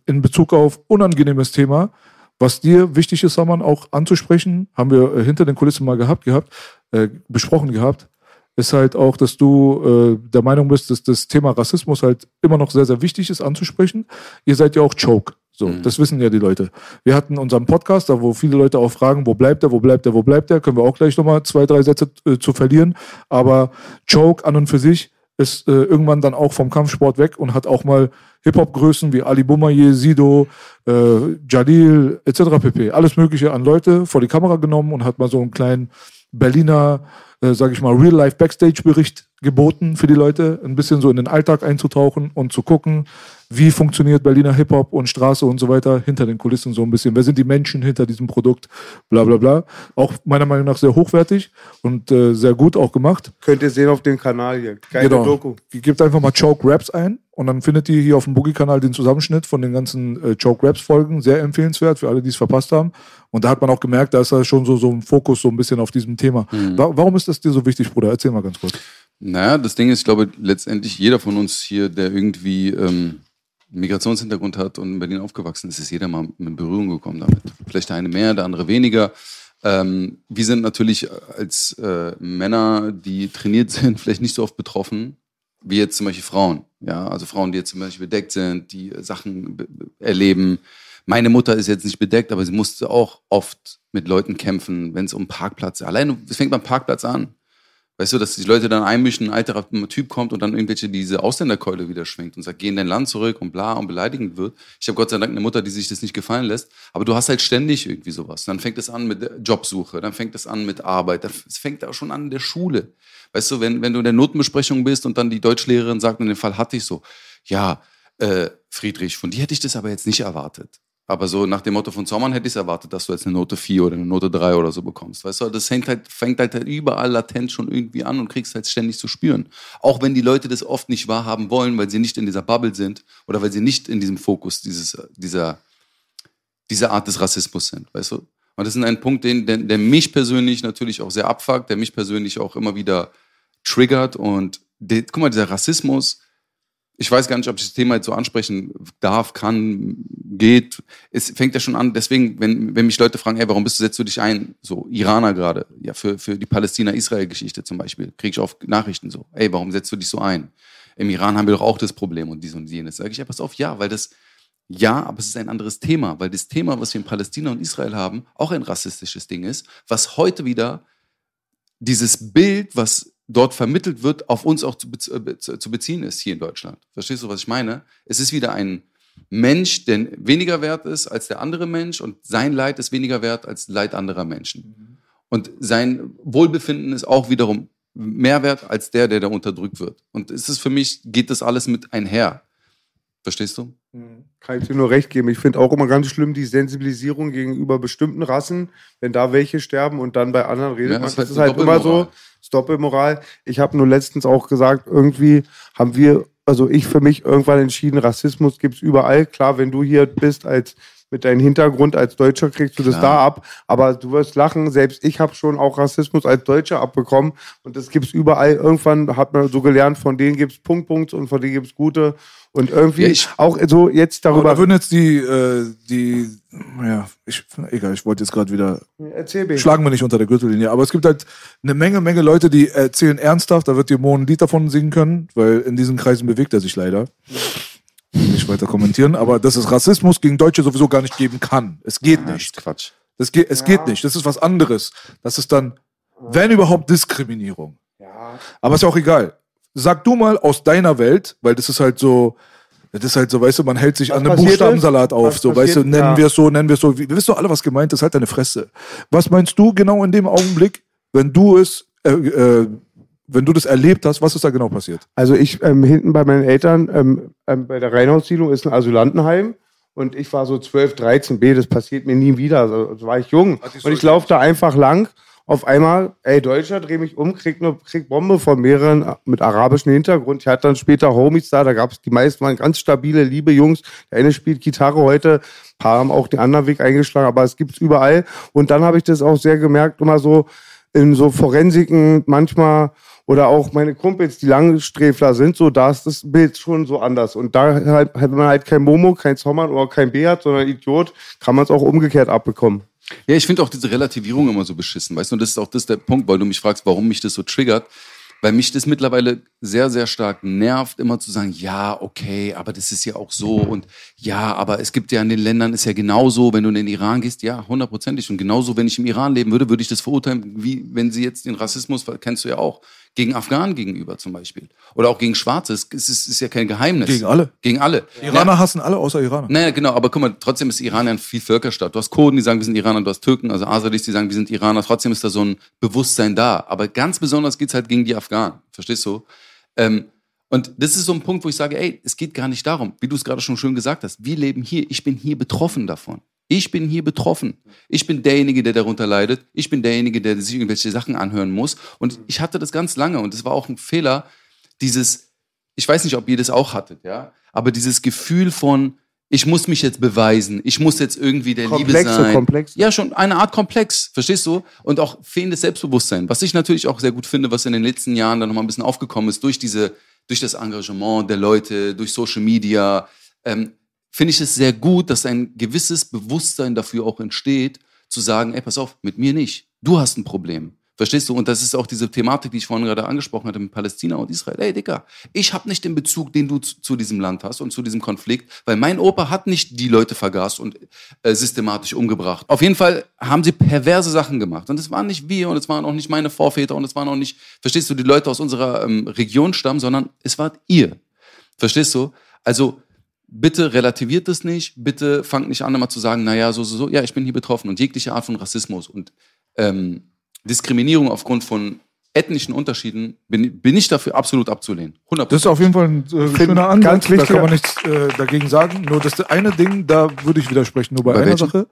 in Bezug auf unangenehmes Thema, was dir wichtig ist, Saman, auch anzusprechen, haben wir äh, hinter den Kulissen mal gehabt, gehabt, äh, besprochen gehabt, ist halt auch, dass du äh, der Meinung bist, dass das Thema Rassismus halt immer noch sehr, sehr wichtig ist anzusprechen. Ihr seid ja auch Choke. So, mhm. das wissen ja die Leute. Wir hatten unseren Podcast, da wo viele Leute auch fragen, wo bleibt er, wo bleibt er, wo bleibt er, können wir auch gleich nochmal zwei, drei Sätze äh, zu verlieren. Aber Choke an und für sich ist äh, irgendwann dann auch vom Kampfsport weg und hat auch mal Hip-Hop-Größen wie Ali Boumaier, Sido, äh, Jalil etc. pp. Alles Mögliche an Leute vor die Kamera genommen und hat mal so einen kleinen Berliner, äh, sage ich mal, Real-Life-Backstage-Bericht geboten für die Leute, ein bisschen so in den Alltag einzutauchen und zu gucken, wie funktioniert Berliner Hip-Hop und Straße und so weiter hinter den Kulissen so ein bisschen. Wer sind die Menschen hinter diesem Produkt? Bla bla bla. Auch meiner Meinung nach sehr hochwertig und äh, sehr gut auch gemacht. Könnt ihr sehen auf dem Kanal hier. Geile genau. Doku. Gebt einfach mal Choke Raps ein und dann findet ihr hier auf dem Boogie-Kanal den Zusammenschnitt von den ganzen äh, Choke Raps-Folgen. Sehr empfehlenswert für alle, die es verpasst haben. Und da hat man auch gemerkt, da ist da schon so, so ein Fokus so ein bisschen auf diesem Thema. Mhm. Warum ist das dir so wichtig, Bruder? Erzähl mal ganz kurz. Naja, das Ding ist, ich glaube, letztendlich jeder von uns hier, der irgendwie ähm, Migrationshintergrund hat und in Berlin aufgewachsen ist, ist jeder mal in Berührung gekommen damit. Vielleicht der eine mehr, der andere weniger. Ähm, wir sind natürlich als äh, Männer, die trainiert [laughs] sind, vielleicht nicht so oft betroffen, wie jetzt zum Beispiel Frauen. Ja, also Frauen, die jetzt zum Beispiel bedeckt sind, die Sachen erleben. Meine Mutter ist jetzt nicht bedeckt, aber sie musste auch oft mit Leuten kämpfen, wenn es um Parkplatz. Allein, es fängt beim Parkplatz an. Weißt du, dass die Leute dann einmischen, ein alter Typ kommt und dann irgendwelche diese Ausländerkeule wieder schwenkt und sagt, geh in dein Land zurück und bla und beleidigend wird. Ich habe Gott sei Dank eine Mutter, die sich das nicht gefallen lässt. Aber du hast halt ständig irgendwie sowas. Dann fängt es an mit Jobsuche, dann fängt es an mit Arbeit, es fängt auch schon an in der Schule. Weißt du, wenn, wenn du in der Notenbesprechung bist und dann die Deutschlehrerin sagt, in dem Fall hatte ich so, ja, äh, Friedrich, von dir hätte ich das aber jetzt nicht erwartet. Aber so nach dem Motto von Zommern hätte ich es erwartet, dass du jetzt eine Note 4 oder eine Note 3 oder so bekommst. Weißt du, das halt, fängt halt, halt überall latent schon irgendwie an und kriegst halt ständig zu spüren. Auch wenn die Leute das oft nicht wahrhaben wollen, weil sie nicht in dieser Bubble sind oder weil sie nicht in diesem Fokus dieses, dieser, dieser Art des Rassismus sind, weißt du? Und das ist ein Punkt, den, der, der mich persönlich natürlich auch sehr abfuckt, der mich persönlich auch immer wieder triggert und der, guck mal, dieser Rassismus, ich weiß gar nicht, ob ich das Thema jetzt so ansprechen darf, kann, geht. Es fängt ja schon an, deswegen, wenn, wenn mich Leute fragen, hey, warum bist du, setzt du dich ein, so Iraner gerade, ja, für, für die Palästina-Israel-Geschichte zum Beispiel, kriege ich oft Nachrichten so, ey, warum setzt du dich so ein? Im Iran haben wir doch auch das Problem und dies und jenes. Sage ich ja, pass auf, ja, weil das, Ja, aber es ist ein anderes Thema, weil das Thema, was wir in Palästina und Israel haben, auch ein rassistisches Ding ist, was heute wieder dieses Bild, was dort vermittelt wird, auf uns auch zu, äh, zu beziehen ist hier in Deutschland. Verstehst du, was ich meine? Es ist wieder ein Mensch, der weniger wert ist als der andere Mensch und sein Leid ist weniger wert als Leid anderer Menschen. Und sein Wohlbefinden ist auch wiederum mehr wert als der, der da unterdrückt wird. Und es ist für mich, geht das alles mit einher. Verstehst du? Kann ich dir nur recht geben. Ich finde auch immer ganz schlimm die Sensibilisierung gegenüber bestimmten Rassen, wenn da welche sterben und dann bei anderen redet Ja, man. das ist Das halt ist halt immer so, Doppelmoral. Ich habe nur letztens auch gesagt, irgendwie haben wir, also ich für mich irgendwann entschieden, Rassismus gibt's überall. Klar, wenn du hier bist als mit deinem Hintergrund als Deutscher kriegst du das Klar. da ab, aber du wirst lachen, selbst ich habe schon auch Rassismus als Deutscher abbekommen und das gibt's überall. Irgendwann hat man so gelernt, von denen gibt's Punkt, Punkt und von denen gibt's gute und irgendwie Ja, ich- auch so jetzt Aber darüber da würden jetzt die, äh, die, ja, ich, egal, ich wollte jetzt gerade wieder, Erzähl mir. schlagen wir nicht unter der Gürtellinie, aber es gibt halt eine Menge, Menge Leute, die erzählen ernsthaft, da wird dir Mo ein Lied davon singen können, weil in diesen Kreisen bewegt er sich leider. Nicht weiter kommentieren, aber dass es Rassismus gegen Deutsche sowieso gar nicht geben kann. Es geht Ja, das nicht. ist Quatsch. Das geht, es geht nicht. Das ist was anderes. Das ist dann, wenn überhaupt, Diskriminierung. Aber ist ja auch egal. Sag du mal aus deiner Welt, weil das ist halt so, das ist halt so, weißt du, man hält sich Was an einem passiert Buchstabensalat ist? auf. Was So, weißt du, passiert? nennen Ja. wir es so, nennen wir es so. Wir wissen doch alle, was gemeint ist. Halt deine Fresse. Was meinst du genau in dem Augenblick, wenn du es, äh, äh, wenn du das erlebt hast, was ist da genau passiert? Also ich ähm, hinten bei meinen Eltern ähm, ähm, bei der Rheinhaussiedlung ist ein Asylantenheim und ich war so 12, 13 B, das passiert mir nie wieder. Also, also war ich jung und ich laufe da einfach lang. Auf einmal, ey, Deutscher, dreh mich um, krieg eine krieg Bombe von mehreren äh, mit arabischem Hintergrund. Ich hatte dann später Homies da, da gab's die meisten waren ganz stabile, liebe Jungs. Der eine spielt Gitarre heute, ein paar haben auch den anderen Weg eingeschlagen, aber es gibt's überall. Und dann habe ich das auch sehr gemerkt, immer so in so Forensiken manchmal oder auch meine Kumpels, die Langsträfler sind, so da ist das Bild schon so anders. Und da halt, hat man halt kein Momo, kein Zommern oder kein Beat, sondern Idiot, kann man es auch umgekehrt abbekommen. Ja, ich finde auch diese Relativierung immer so beschissen, weißt du, und das ist auch das der Punkt, weil du mich fragst, warum mich das so triggert, weil mich das mittlerweile sehr, sehr stark nervt, immer zu sagen, ja, okay, aber das ist ja auch so und ja, aber es gibt ja in den Ländern, ist ja genauso, wenn du in den Iran gehst, ja, hundertprozentig und genauso, wenn ich im Iran leben würde, würde ich das verurteilen, wie wenn sie jetzt den Rassismus, kennst du ja auch, gegen Afghanen gegenüber zum Beispiel oder auch gegen Schwarze, es ist, es ist ja kein Geheimnis. Gegen alle. Gegen alle. Iraner hassen alle außer Iraner. Naja, genau, aber guck mal, trotzdem ist Iran ja ein Vielvölkerstaat. Du hast Kurden, die sagen, wir sind Iraner, du hast Türken, also Aseris, die sagen, wir sind Iraner. Trotzdem ist da so ein Bewusstsein da. Aber ganz besonders geht's halt gegen die Afghanen. Verstehst du? Ähm, und das ist so ein Punkt, wo ich sage, ey, es geht gar nicht darum, wie du es gerade schon schön gesagt hast. Wir leben hier, ich bin hier betroffen davon. Ich bin hier betroffen. Ich bin derjenige, der darunter leidet. Ich bin derjenige, der sich irgendwelche Sachen anhören muss. Und ich hatte das ganz lange und das war auch ein Fehler, dieses, ich weiß nicht, ob ihr das auch hattet, ja, aber dieses Gefühl von, ich muss mich jetzt beweisen, ich muss jetzt irgendwie der Liebe Komplexe, sein. komplex. Ja, schon eine Art Komplex, verstehst du? Und auch fehlendes Selbstbewusstsein, was ich natürlich auch sehr gut finde, was in den letzten Jahren dann nochmal ein bisschen aufgekommen ist durch diese, durch das Engagement der Leute, durch Social Media, ähm, finde ich es sehr gut, dass ein gewisses Bewusstsein dafür auch entsteht, zu sagen, ey, pass auf, mit mir nicht. Du hast ein Problem. Verstehst du? Und das ist auch diese Thematik, die ich vorhin gerade angesprochen hatte mit Palästina und Israel. Ey, Dicker, ich habe nicht den Bezug, den du zu, zu diesem Land hast und zu diesem Konflikt, weil mein Opa hat nicht die Leute vergast und äh, systematisch umgebracht. Auf jeden Fall haben sie perverse Sachen gemacht. Und es waren nicht wir und es waren auch nicht meine Vorväter und es waren auch nicht, verstehst du, die Leute aus unserer ähm, Region stammen, sondern es wart ihr. Verstehst du? Also, bitte relativiert es nicht, bitte fangt nicht an, immer zu sagen, naja, so, so, so, ja, ich bin hier betroffen. Und jegliche Art von Rassismus und ähm, Diskriminierung aufgrund von ethnischen Unterschieden bin, bin ich dafür absolut abzulehnen. 100%. Das ist auf jeden Fall ein äh, schöner ganz Ansatz, da wichtiger- kann man nichts äh, dagegen sagen. Nur das eine Ding, da würde ich widersprechen, nur bei, Bei einer welchem? Sache.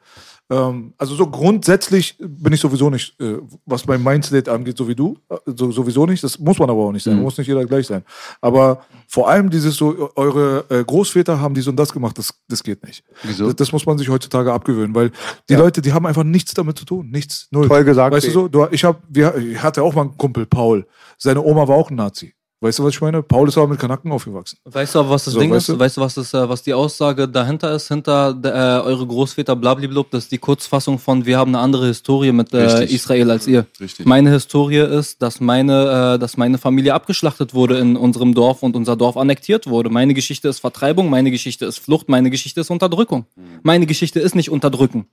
Ähm, also so grundsätzlich bin ich sowieso nicht, äh, was mein Mindset angeht, so wie du, äh, so, sowieso nicht. Das muss man aber auch nicht sein, Mhm. muss nicht jeder gleich sein. Aber vor allem dieses so, eure äh, Großväter haben dies und das gemacht, das, das geht nicht. Wieso? Das, das muss man sich heutzutage abgewöhnen, weil die Leute, die haben einfach nichts damit zu tun, nichts, null. Toll gesagt, Weißt du ey. so, du, ich, hab, wir, ich hatte auch mal einen Kumpel, Paul, seine Oma war auch ein Nazi. Weißt du, was ich meine? Paul ist aber mit Kanaken aufgewachsen. Weißt du was das So, Ding weißt ist? du? Weißt du, was, das, äh, was die Aussage dahinter ist? Hinter äh, eure Großväter blablablub, das ist die Kurzfassung von wir haben eine andere Historie mit äh. Israel als ihr. Richtig. Meine Historie ist, dass meine, äh, dass meine Familie abgeschlachtet wurde in unserem Dorf und unser Dorf annektiert wurde. Meine Geschichte ist Vertreibung, meine Geschichte ist Flucht, meine Geschichte ist Unterdrückung. Meine Geschichte ist nicht Unterdrücken.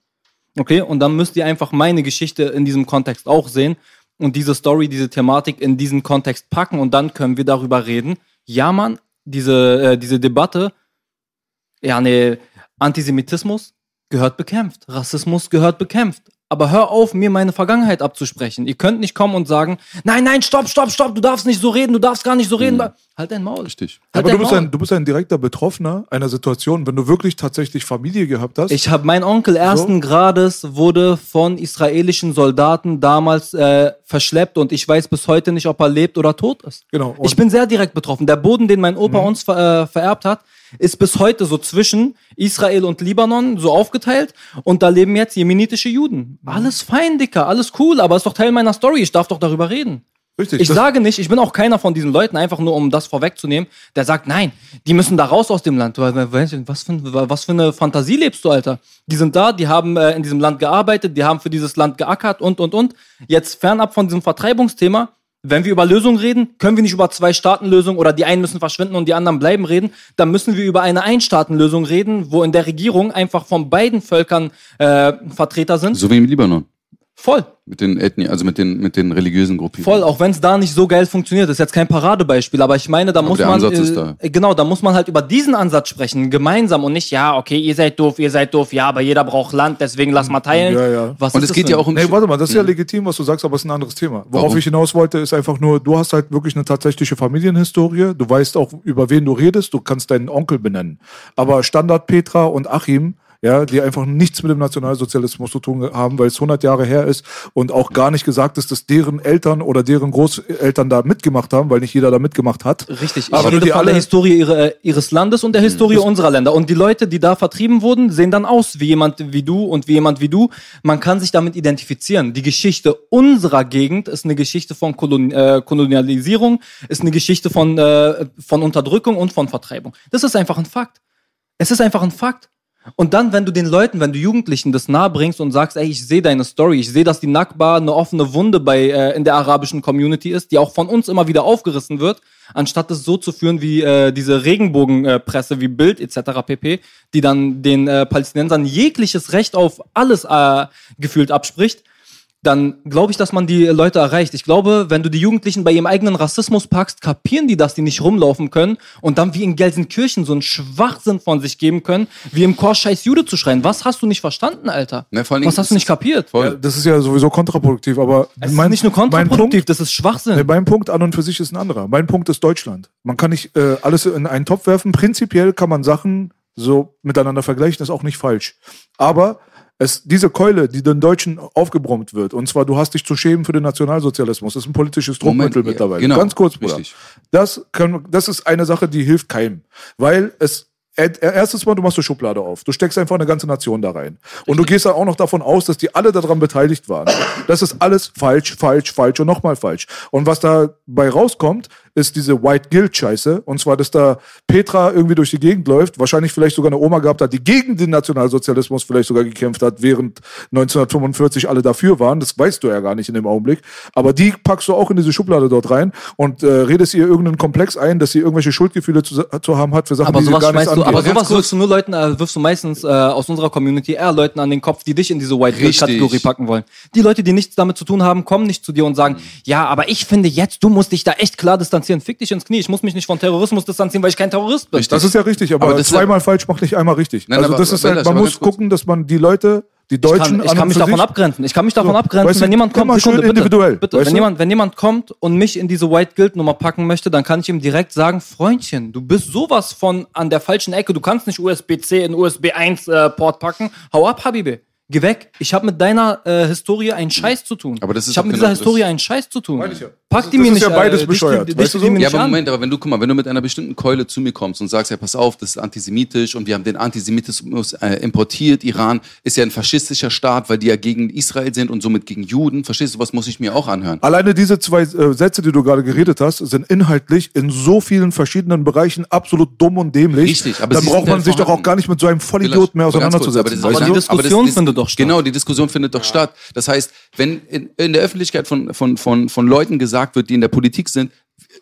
Okay, und dann müsst ihr einfach meine Geschichte in diesem Kontext auch sehen und diese Story, diese Thematik in diesen Kontext packen und dann können wir darüber reden. Ja, Mann, diese, äh, diese Debatte, ja, ne, Antisemitismus gehört bekämpft, Rassismus gehört bekämpft. Aber hör auf, mir meine Vergangenheit abzusprechen. Ihr könnt nicht kommen und sagen, nein, nein, stopp, stopp, stopp, du darfst nicht so reden, du darfst gar nicht so reden. Halt dein Maul. Richtig. Halt aber du bist, Maul. ein, du bist ein direkter Betroffener einer Situation, wenn du wirklich tatsächlich Familie gehabt hast. Ich habe mein Onkel ersten Grades wurde von israelischen Soldaten damals äh, verschleppt und ich weiß bis heute nicht, ob er lebt oder tot ist. Genau, Ich bin sehr direkt betroffen. Der Boden, den mein Opa uns ver äh, vererbt hat, ist bis heute so zwischen Israel und Libanon so aufgeteilt und da leben jetzt jemenitische Juden. Alles fein, Dicker, alles cool, aber ist doch Teil meiner Story. Ich darf doch darüber reden. Richtig. Ich sage nicht, ich bin auch keiner von diesen Leuten, einfach nur um das vorwegzunehmen, der sagt, nein, die müssen da raus aus dem Land. Was für, was für eine Fantasie lebst du, Alter? Die sind da, die haben äh, in diesem Land gearbeitet, die haben für dieses Land geackert und, und, und. Jetzt fernab von diesem Vertreibungsthema, wenn wir über Lösungen reden, können wir nicht über Zwei-Staaten-Lösung oder die einen müssen verschwinden und die anderen bleiben reden. Dann müssen wir über eine Ein-Staaten-Lösung reden, wo in der Regierung einfach von beiden Völkern äh, Vertreter sind. So wie im Libanon. Voll. Mit den Ethnien, also mit den, mit den religiösen Gruppierungen. Voll, auch wenn es da nicht so geil funktioniert. Das ist jetzt kein Paradebeispiel, aber ich meine, da muss der man. Ansatz ist äh, da. Genau, da muss man halt über diesen Ansatz sprechen, gemeinsam und nicht, ja, okay, ihr seid doof, ihr seid doof, ja, aber jeder braucht Land, deswegen lass mal teilen. Ja, ja. Was Und ist es das geht denn? ja auch um. Nee, warte mal, das ist ja legitim, was du sagst, aber es ist ein anderes Thema. Worauf Warum? ich hinaus wollte, ist einfach nur, du hast halt wirklich eine tatsächliche Familienhistorie, du weißt auch, über wen du redest, du kannst deinen Onkel benennen. Aber Standard Petra und Achim, ja, die einfach nichts mit dem Nationalsozialismus zu tun haben, weil es 100 Jahre her ist und auch gar nicht gesagt ist, dass deren Eltern oder deren Großeltern da mitgemacht haben, weil nicht jeder da mitgemacht hat. Richtig, ich Aber rede die von der Historie ihre, ihres Landes und der Historie unserer Länder. Und die Leute, die da vertrieben wurden, sehen dann aus wie jemand wie du und wie jemand wie du. Man kann sich damit identifizieren. Die Geschichte unserer Gegend ist eine Geschichte von Kolon äh, Kolonialisierung, ist eine Geschichte von, äh, von Unterdrückung und von Vertreibung. Das ist einfach ein Fakt. Es ist einfach ein Fakt. Und dann, wenn du den Leuten, wenn du Jugendlichen das nahebringst und sagst, ey, ich sehe deine Story, ich sehe, dass die Nakba eine offene Wunde bei äh, in der arabischen Community ist, die auch von uns immer wieder aufgerissen wird, anstatt es so zu führen wie äh, diese Regenbogenpresse wie Bild etc. pp, die dann den äh, Palästinensern jegliches Recht auf alles äh, gefühlt abspricht, dann glaube ich, dass man die Leute erreicht. Ich glaube, wenn du die Jugendlichen bei ihrem eigenen Rassismus packst, kapieren die, dass die nicht rumlaufen können und dann wie in Gelsenkirchen so einen Schwachsinn von sich geben können, wie im Chor Scheiß Jude zu schreien. Was hast du nicht verstanden, Alter? Ne, Was hast du nicht kapiert? Voll. Ja, das ist ja sowieso kontraproduktiv, aber Es ist nicht nur mein Punkt, kontraproduktiv, das ist Schwachsinn. Mein Punkt an und für sich ist ein anderer. Mein Punkt ist Deutschland. Man kann nicht äh, alles in einen Topf werfen. Prinzipiell kann man Sachen so miteinander vergleichen, ist auch nicht falsch. Aber es, diese Keule, die den Deutschen aufgebrummt wird, und zwar du hast dich zu schämen für den Nationalsozialismus, ist ein politisches Moment, Druckmittel ja, mittlerweile. genau, Ganz kurz, Bruder. richtig. Das, kann, das ist eine Sache, die hilft keinem. Weil es Erstes Mal, du machst eine Schublade auf. Du steckst einfach eine ganze Nation da rein. Und du gehst dann auch noch davon aus, dass die alle daran beteiligt waren. Das ist alles falsch, falsch, falsch und nochmal falsch. Und was dabei rauskommt, ist diese White Guild Scheiße. Und zwar, dass da Petra irgendwie durch die Gegend läuft, wahrscheinlich vielleicht sogar eine Oma gehabt hat, die gegen den Nationalsozialismus vielleicht sogar gekämpft hat, während 1945 alle dafür waren. Das weißt du ja gar nicht in dem Augenblick. Aber die packst du auch in diese Schublade dort rein und äh, redest ihr irgendeinen Komplex ein, dass sie irgendwelche Schuldgefühle zu, zu haben hat für Sachen, Aber die sie gar du, angeht. aber sowas wirfst du nur Leuten, äh, wirfst du meistens äh, aus unserer Community eher Leuten an den Kopf, die dich in diese White Guild. Kategorie packen wollen. Die Leute, die nichts damit zu tun haben, kommen nicht zu dir und sagen, ja, aber ich finde jetzt, du musst dich da echt klar distanzieren. Fick dich ins Knie. Ich muss mich nicht von Terrorismus distanzieren, weil ich kein Terrorist bin. Richtig. Das ist ja richtig, aber, Aber das ist ja- zweimal falsch macht nicht einmal richtig. Nein, also aber- das ist halt, man mal muss gucken, dass man die Leute, die Ich Deutschen kann, ich an kann mich davon abgrenzen. Ich kann mich davon So, abgrenzen, weißt du, wenn jemand kommt, immer schön bitte, individuell, bitte, weißt wenn du? jemand, wenn jemand kommt und mich in diese White Guild Nummer packen möchte, dann kann ich ihm direkt sagen, Freundchen, du bist sowas von an der falschen Ecke. Du kannst nicht USB-C in USB 1 äh, Port packen. Hau ab, Habibi. Geh weg. Ich habe mit deiner äh, Historie einen Scheiß zu tun. Aber das ist ich habe mit dieser genau das- Historie einen Scheiß zu tun. Meine ich ja. Pack die das mir ist nicht ja beides äh, bescheuert, dicht- weißt du so? mir Ja, aber. Moment, aber wenn du, guck mal, wenn du mit einer bestimmten Keule zu mir kommst und sagst, ja, pass auf, das ist antisemitisch und wir haben den Antisemitismus äh, importiert, Iran ist ja ein faschistischer Staat, weil die ja gegen Israel sind und somit gegen Juden, verstehst du, was muss ich mir auch anhören? Alleine diese zwei äh, Sätze, die du gerade geredet hast, sind inhaltlich in so vielen verschiedenen Bereichen absolut dumm und dämlich. Richtig, aber dann braucht man ja sich doch auch gar nicht mit so einem Vollidiot mehr auseinanderzusetzen. aber die Diskussion das- findet doch statt. Genau, die Diskussion findet doch statt. Das heißt, wenn in, in der Öffentlichkeit von, von, von, von Leuten gesagt wird, die in der Politik sind,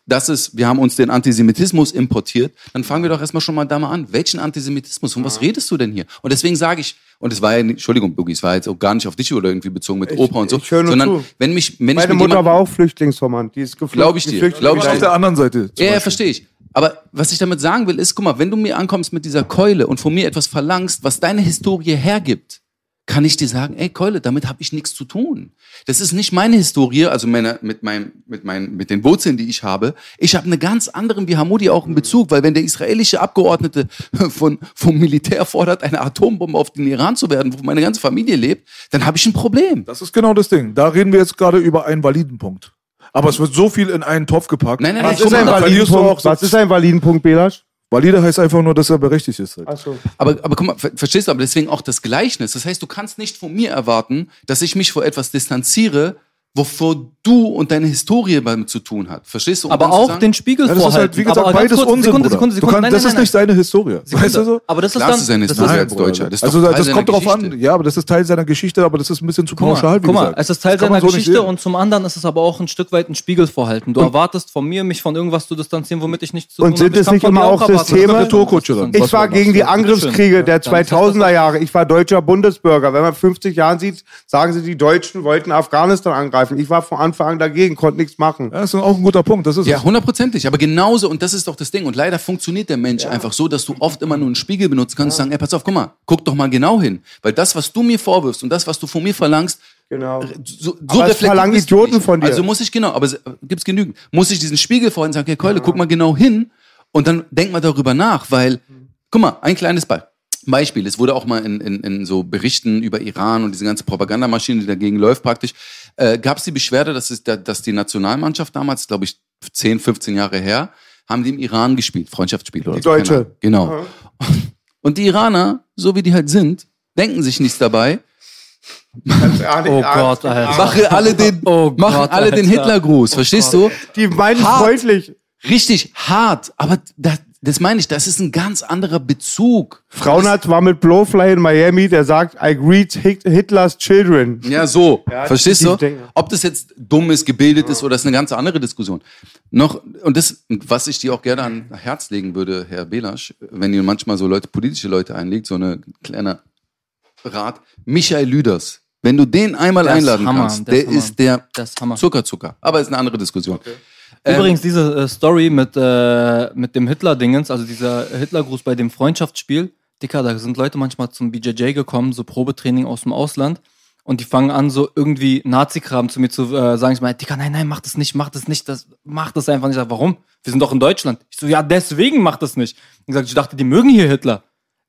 das ist, wir haben uns den Antisemitismus importiert, dann fangen wir doch erstmal schon mal da mal an. Welchen Antisemitismus? Von was redest du denn hier? Und deswegen sage ich, und es war ja, nicht- Entschuldigung, Boogie, es war jetzt auch gar nicht auf dich oder irgendwie bezogen mit Opa und so, ich sondern zu. wenn mich, wenn ich Meine mit Mutter jemandem- war auch Flüchtlingsvermann. Die ist geflogen. Glaub ich dir, geflüchtet glaub ich auf der anderen Seite. Ja, ja, Beispiel. verstehe ich. Aber was ich damit sagen will, ist, guck mal, wenn du mir ankommst mit dieser Keule und von mir etwas verlangst, was deine Historie hergibt, kann ich dir sagen, ey Keule, damit habe ich nichts zu tun. Das ist nicht meine Historie, also meine, mit, meinem, mit, meinen, mit den Wurzeln, die ich habe. Ich habe eine ganz andere, wie Hamudi auch einen Bezug, weil wenn der israelische Abgeordnete [laughs] von, vom Militär fordert, eine Atombombe auf den Iran zu werden, wo meine ganze Familie lebt, dann habe ich ein Problem. Das ist genau das Ding. Da reden wir jetzt gerade über einen validen Punkt. Aber es wird so viel in einen Topf gepackt. Nein, nein, Was nein, ist ein auch Was ist ein Validenpunkt, Belasch? Valide heißt einfach nur, dass er berechtigt ist. Halt. Achso. Aber, aber guck mal, ver verstehst du, aber deswegen auch das Gleichnis. Das heißt, du kannst nicht von mir erwarten, dass ich mich vor etwas distanziere, wovor du und deine Historie damit zu tun hat. Verstehst du? Um Aber auch sagen, den Spiegel Ja, das ist vorhalten. halt, wie gesagt, aber beides kurz, Unsinn, Sekunde. Sekunde, Du Sekunde. kannst, Nein, das nein, ist nein, nicht seine Historie. Sekunde. Weißt du so? Aber das ist Klar, dann, es ist seine das Historie Nein, als Bruder. Deutscher. Das ist also das kommt drauf Geschichte. an. Ja, aber das ist Teil seiner Geschichte, aber das ist ein bisschen zu Guck mal, pauschal, wie guck mal, es ist Teil Das kann seiner so nicht Geschichte und zum anderen ist es aber auch ein Stück weit ein Spiegel vorhalten. Du erwartest von mir, mich von irgendwas zu distanzieren, womit ich nichts zu Und tun sind habe. Ich es kann nicht immer auch Systeme? das. Ich war gegen die Angriffskriege der 2000er Jahre. Ich war deutscher Bundesbürger. Wenn man 50 Jahren sieht, sagen sie, die Deutschen wollten Afghanistan angreifen. Ich war von Anfang an dagegen, konnte nichts machen. Ja, das ist auch ein guter Punkt. Das ist Ja, hundertprozentig. Aber genauso, und das ist doch das Ding. Und leider funktioniert der Mensch einfach so, dass du oft immer nur einen Spiegel benutzen kannst und sagen, ey, pass auf, guck mal, guck doch mal genau hin. Weil das, was du mir vorwirfst und das, was du von mir verlangst, Genau. so, so Aber verlangen Idioten von dir. Also muss ich genau, aber es, gibt's genügend. Muss ich diesen Spiegel vorhin sagen, okay, Keule, guck mal genau hin und dann denk mal darüber nach, weil, guck mal, ein kleines Be Beispiel. Es wurde auch mal in, in, in so Berichten über Iran und diese ganze Propagandamaschine, die dagegen läuft praktisch, äh, gab es die Beschwerde, dass, es, da- dass die Nationalmannschaft damals, glaube ich, 10, 15 Jahre her, haben die im Iran gespielt, Freundschaftsspiel oder Die so. Deutsche. Genau. Und die Iraner, so wie die halt sind, denken sich nichts dabei, [laughs] Oh Gott, Alter. machen alle den, [laughs] Oh machen Gott, alle den. Hitlergruß, verstehst du? Die meinen Hart. freundlich. Richtig hart, aber das, das meine ich, das ist ein ganz anderer Bezug. Frauenarzt war mit Blowfly in Miami, der sagt, I greet Hit- Hitler's children. Ja, so. Ja, Verstehst du? Ob das jetzt dumm ist, gebildet ist oder ist eine ganz andere Diskussion. Noch, und das, was ich dir auch gerne an Herz legen würde, Herr Belasch, wenn ihr manchmal so Leute, politische Leute einlegt, so eine kleiner Rat, Michael Lüders. Wenn du den einmal ist einladen Hammer, kannst, der Hammer. ist der Das. Zuckerzucker. Aber ist eine andere Diskussion. Ähm, Übrigens, diese äh, Story mit, äh, mit dem Hitler-Dingens, also dieser Hitlergruß bei dem Freundschaftsspiel, Dicker, da sind Leute manchmal zum BJJ gekommen, so Probetraining aus dem Ausland. Und die fangen an, so irgendwie Nazi-Kram zu mir zu äh, sagen. Ich meine, Dicker, nein, nein, mach das nicht, mach das nicht, das, mach das einfach nicht. Ich sag, warum? Wir sind doch in Deutschland. Ich so, ja, deswegen mach das nicht. Und gesagt, ich dachte, die mögen hier Hitler.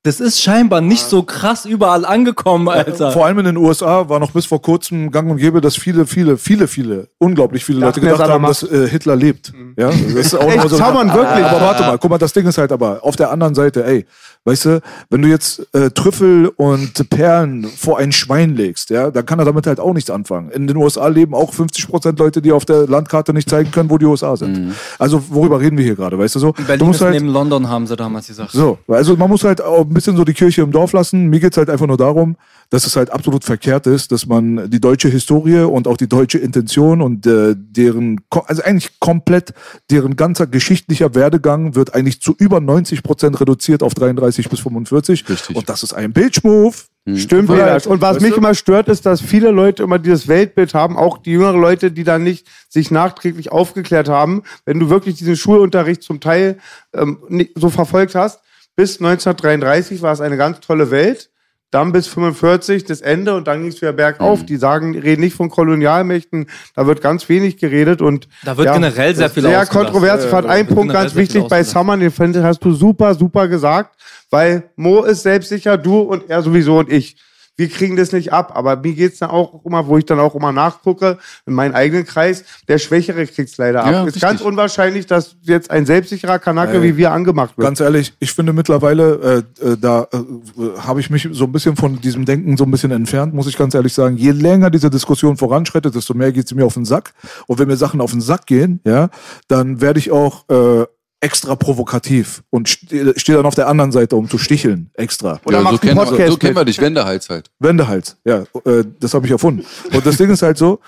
Das ist scheinbar nicht so krass überall angekommen, Alter. Vor allem in den USA war noch bis vor kurzem gang und gäbe, dass viele, viele, viele, viele, unglaublich viele Dachten, Leute gedacht haben, dass äh, Hitler lebt. Ja, das ist auch [laughs] Echt, so, zaubern, wirklich. Aber warte mal, guck mal, das Ding ist halt aber auf der anderen Seite, ey, weißt du, wenn du jetzt äh, Trüffel und Perlen vor ein Schwein legst, ja, dann kann er damit halt auch nichts anfangen. In den USA leben auch 50 Prozent Leute, die auf der Landkarte nicht zeigen können, wo die USA sind. Also worüber reden wir hier gerade, weißt du so? du Berlin musst ist halt, neben London, haben sie damals gesagt. so, also man muss halt auch bisschen so die Kirche im Dorf lassen. Mir geht's halt einfach nur darum, dass es halt absolut verkehrt ist, dass man die deutsche Historie und auch die deutsche Intention und äh, deren, also eigentlich komplett deren ganzer geschichtlicher Werdegang wird eigentlich zu über 90 Prozent reduziert auf 33 bis 45. Richtig. Und das ist ein Bitch-Move. Stimmt, Weil- Belasch. Und was weißt mich du? immer stört, ist, dass viele Leute immer dieses Weltbild haben, auch die jüngeren Leute, die dann nicht sich nachträglich aufgeklärt haben. Wenn du wirklich diesen Schulunterricht zum Teil ähm, nicht so verfolgt hast, bis 1933 war es eine ganz tolle Welt. Dann bis 45 das Ende und dann ging es wieder bergauf. Mhm. Die sagen, reden nicht von Kolonialmächten, da wird ganz wenig geredet und Da wird generell sehr viel Sehr kontrovers. Ich fand Äh, einen Punkt ganz wichtig bei. Summer, den hast du super, super gesagt, weil Mo ist selbstsicher, du und er sowieso und ich. Wir kriegen das nicht ab. Aber mir geht's dann auch immer, wo ich dann auch immer nachgucke, in meinem eigenen Kreis, der Schwächere kriegt's leider ab. Ja, ist richtig. ganz unwahrscheinlich, dass jetzt ein selbstsicherer Kanake Äh, wie wir angemacht wird. Ganz ehrlich, ich finde mittlerweile, äh, äh, da äh, habe ich mich so ein bisschen von diesem Denken so ein bisschen entfernt, muss ich ganz ehrlich sagen. Je länger diese Diskussion voranschreitet, desto mehr geht sie mir auf den Sack. Und wenn mir Sachen auf den Sack gehen, ja, dann werde ich auch äh, extra provokativ und stehe steh dann auf der anderen Seite, um zu sticheln, extra. Oder ja, so macht kennen, wir, Podcast so kennen wir dich, Wendehals halt. Wendehals, ja, äh, das habe ich erfunden. Und das Ding ist halt so,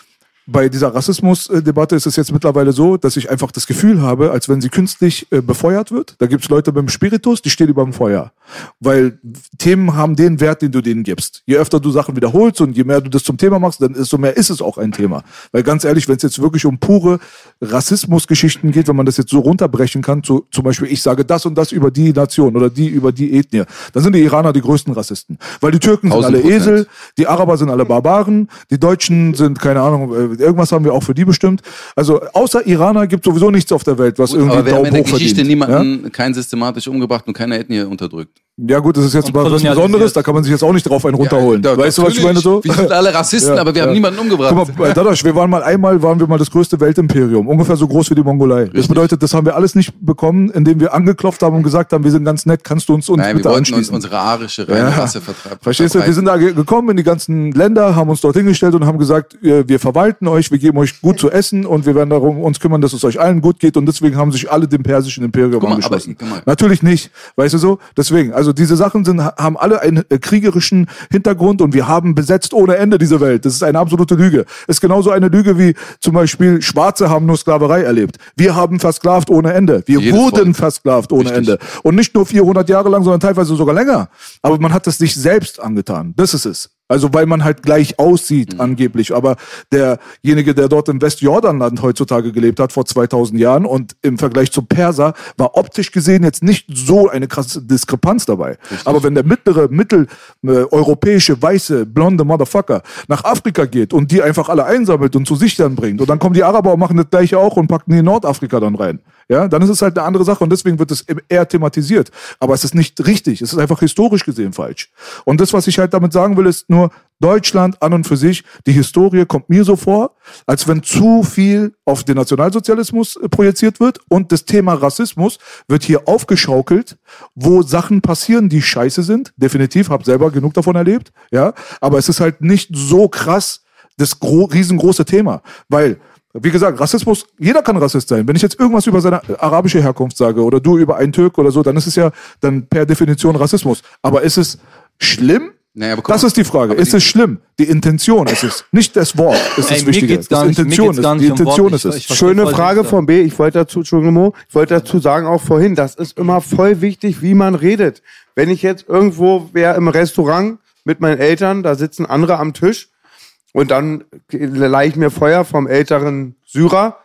bei dieser Rassismus-Debatte ist es jetzt mittlerweile so, dass ich einfach das Gefühl habe, als wenn sie künstlich äh, befeuert wird. Da gibt's Leute mit dem Spiritus, die stehen über dem Feuer. Weil Themen haben den Wert, den du denen gibst. Je öfter du Sachen wiederholst und je mehr du das zum Thema machst, dann desto mehr ist es auch ein Thema. Weil ganz ehrlich, wenn es jetzt wirklich um pure Rassismusgeschichten geht, wenn man das jetzt so runterbrechen kann, zu, zum Beispiel ich sage das und das über die Nation oder die über die Ethnie, dann sind die Iraner die größten Rassisten. Weil die Türken sind alle 1000%. Esel, die Araber sind alle Barbaren, die Deutschen sind, keine Ahnung, äh, irgendwas haben wir auch für die bestimmt. Also außer Iraner gibt sowieso nichts auf der Welt, was Gut, irgendwie aber wir haben in Daumen der Geschichte verdient. Ja? niemanden kein systematisch umgebracht und keine Ethnie unterdrückt. ja gut, das ist jetzt mal was. Besonderes, da kann man sich jetzt auch nicht drauf einen runterholen. Ja, da- weißt du, was ich meine so? Wir sind alle Rassisten, Ja, aber wir haben niemanden umgebracht. Guck mal, äh, Dadasch, wir waren mal einmal, waren wir mal das größte Weltimperium, ungefähr so groß wie die Mongolei. Das Richtig. bedeutet, das haben wir alles nicht bekommen, indem wir angeklopft haben und gesagt haben, wir sind ganz nett, kannst du uns uns Nein, wir bitte wollten uns anschließen? unsere arische reine Ja. Rasse vertreiben. Verstehst du? Wir sind da ge- gekommen in die ganzen Länder, haben uns dort hingestellt und haben gesagt, äh, wir verwalten euch, wir geben euch gut zu essen und wir werden darum uns kümmern, dass es euch allen gut geht und deswegen haben sich alle dem persischen Imperium mal, angeschlossen. aber-. Natürlich nicht, weißt du so? Deswegen, also diese Sachen sind, haben alle einen äh, kriegerischen Hintergrund und wir haben besetzt ohne Ende diese Welt. Das ist eine absolute Lüge. Ist genauso eine Lüge wie zum Beispiel Schwarze haben nur Sklaverei erlebt. Wir haben versklavt ohne Ende. Wir Jedes wurden Volk. versklavt ohne Richtig. Ende. Und nicht nur 400 Jahre lang, sondern teilweise sogar länger. Aber man hat es sich selbst angetan. Das ist es. Also weil man halt gleich aussieht, Mhm. angeblich. Aber derjenige, der dort im Westjordanland heutzutage gelebt hat, vor 2000 Jahren und im Vergleich zum Perser, war optisch gesehen jetzt nicht so eine krasse Diskrepanz dabei. Aber wenn der mittlere, mitteleuropäische, weiße, blonde Motherfucker nach Afrika geht und die einfach alle einsammelt und zu sich dann bringt und dann kommen die Araber und machen das gleiche auch und packen die in Nordafrika dann rein. Ja, dann ist es halt eine andere Sache und deswegen wird es eher thematisiert. Aber es ist nicht richtig. Es ist einfach historisch gesehen falsch. Und das, was ich halt damit sagen will, ist nur, Deutschland an und für sich, die Historie kommt mir so vor, als wenn zu viel auf den Nationalsozialismus äh, projiziert wird und das Thema Rassismus wird hier aufgeschaukelt, wo Sachen passieren, die scheiße sind. Definitiv, hab selber genug davon erlebt, ja. Aber es ist halt nicht so krass das gro riesengroße Thema, weil wie gesagt, Rassismus, jeder kann Rassist sein. Wenn ich jetzt irgendwas über seine arabische Herkunft sage oder du über einen Türk oder so, dann ist es ja dann per Definition Rassismus. Aber ist es schlimm? Naja, Das ist die Frage. Ist die- es schlimm? Die Intention ist es. Nicht das Wort ist Ey, das mir Wichtige. geht's gar das nicht- mir Intention ist, die Intention ist Ich- es. ich verstehe Schöne Frage von B. Ich wollte dazu, Entschuldigung, Mo, ich wollte dazu sagen, auch vorhin, das ist immer voll wichtig, wie man redet. Wenn ich jetzt irgendwo wäre im Restaurant mit meinen Eltern, da sitzen andere am Tisch und dann leih ich mir Feuer vom älteren Syrer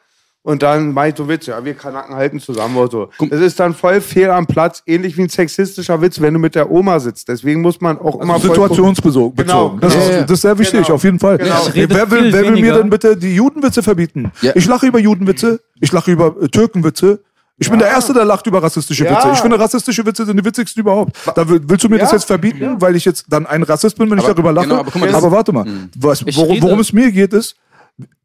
und dann mach ich so Witze, ja, wir Kanaken halten zusammen oder so. Das ist dann voll fehl am Platz, ähnlich wie ein sexistischer Witz, wenn du mit der Oma sitzt. Deswegen muss man auch immer voll Situationsbezogen. Genau, bezogen. Das, genau. ist, Ja, ja. das ist sehr wichtig, Genau. auf jeden Fall. Genau. Wer, will, wer will mir denn bitte die Judenwitze verbieten? Ja. Ich lache über Judenwitze, ich lache über äh, Türkenwitze. Ich bin der Erste, der lacht über rassistische Ja. Witze. Ich finde, rassistische Witze sind die witzigsten überhaupt. Da will, willst du mir das Ja. jetzt verbieten, weil ich jetzt dann ein Rassist bin, wenn ich Aber- darüber lache? genau, aber guck mal, das aber warte mal, was, Ich worum, worum es mir geht, ist,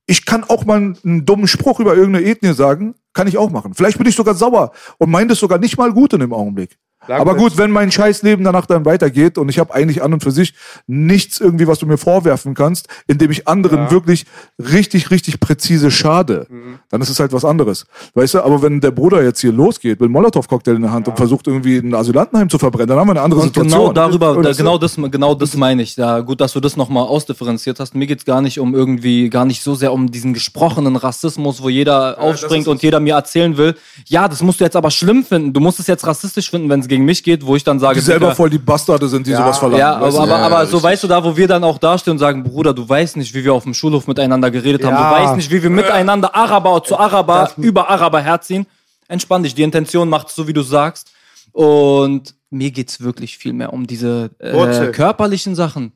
ich kann auch mal einen dummen Spruch über irgendeine Ethnie sagen, kann ich auch machen. Vielleicht bin ich sogar sauer und meine es sogar nicht mal gut in dem Augenblick. Sag Aber gut, wenn mein Scheißleben danach dann weitergeht und ich habe eigentlich an und für sich nichts irgendwie, was du mir vorwerfen kannst, indem ich anderen wirklich richtig, richtig präzise schade, Mhm. dann ist es halt was anderes. Weißt du, aber wenn der Bruder jetzt hier losgeht mit einem Molotow-Cocktail in der Hand und versucht irgendwie ein Asylantenheim zu verbrennen, dann haben wir eine andere Und Situation. genau darüber, da, das- genau das, genau das meine ich. Ja, gut, dass du das nochmal ausdifferenziert hast. Mir geht's gar nicht um irgendwie, gar nicht so sehr um diesen gesprochenen Rassismus, wo jeder aufspringt ist und jeder mir erzählen will, ja, das musst du jetzt aber schlimm finden. Du musst es jetzt rassistisch finden, wenn es gegen mich geht, wo ich dann sage, die selber Digga, voll die Bastarde sind, die Ja. sowas verlangen. ja, aber, aber, Ja, aber ja, so weißt du da, wo wir dann auch dastehen und sagen, Bruder, du weißt nicht, wie wir auf dem Schulhof miteinander geredet haben. Ja. Du weißt nicht, wie wir miteinander Araber zu Araber über Araber herziehen. Entspann dich, die Intention macht so, wie du sagst. Und mir geht's wirklich viel mehr um diese äh, körperlichen Sachen.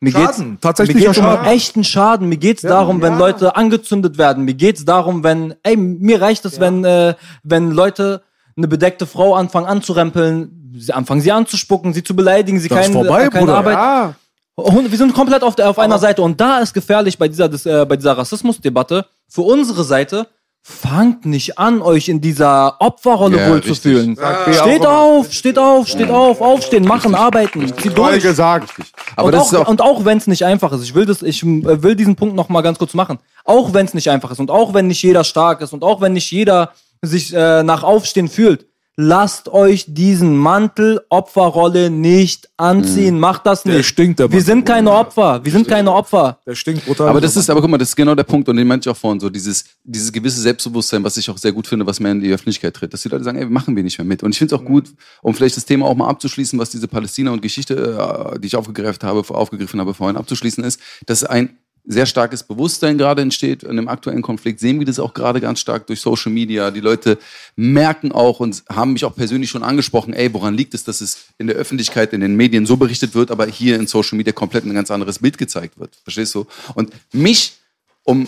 Mir Schaden, geht's, tatsächlicher mir geht's um Schaden. echten Schaden. Mir geht's darum, wenn ja. Leute angezündet werden. Mir geht's darum, wenn, ey, mir reicht es, wenn, äh, wenn Leute eine bedeckte Frau anfangen anzurempeln, sie anfangen sie anzuspucken, sie zu beleidigen, sie ist keine, vorbei, keine Bruder. Arbeit. Ja. Hund- Wir sind komplett auf, der, auf einer Seite und da ist gefährlich bei dieser, äh, bei dieser Rassismusdebatte für unsere Seite. Fangt nicht an, euch in dieser Opferrolle Ja, wohlzufühlen. richtig. Mir Steht auf, steht auf, steht auf, aufstehen, machen, arbeiten, zieht Toll durch. gesagt. Aber und, das auch, ist auch, und auch wenn es nicht einfach ist, ich will das, ich äh, will diesen Punkt noch mal ganz kurz machen. Auch wenn es nicht einfach ist und auch wenn nicht jeder stark ist und auch wenn nicht jeder sich äh, nach Aufstehen fühlt, lasst euch diesen Mantel Opferrolle nicht anziehen. Macht das Der nicht. stinkt, der Wir sind keine Opfer. Wir sind keine Opfer. Der stinkt brutal. aber das ist, aber guck mal, das ist genau der Punkt, und den meinte ich auch vorhin, so dieses, dieses gewisse Selbstbewusstsein, was ich auch sehr gut finde, was mehr in die Öffentlichkeit tritt, dass die Leute sagen, ey, machen wir nicht mehr mit. Und ich finde es auch gut, um vielleicht das Thema auch mal abzuschließen, was diese Palästina und Geschichte, äh, die ich aufgegriffen habe, aufgegriffen habe vorhin abzuschließen ist, dass ein sehr starkes Bewusstsein gerade entsteht in dem aktuellen Konflikt. Sehen wir das auch gerade ganz stark durch Social Media. Die Leute merken auch und haben mich auch persönlich schon angesprochen, ey, woran liegt es, dass es in der Öffentlichkeit, in den Medien so berichtet wird, aber hier in Social Media komplett ein ganz anderes Bild gezeigt wird. Verstehst du? Und mich, um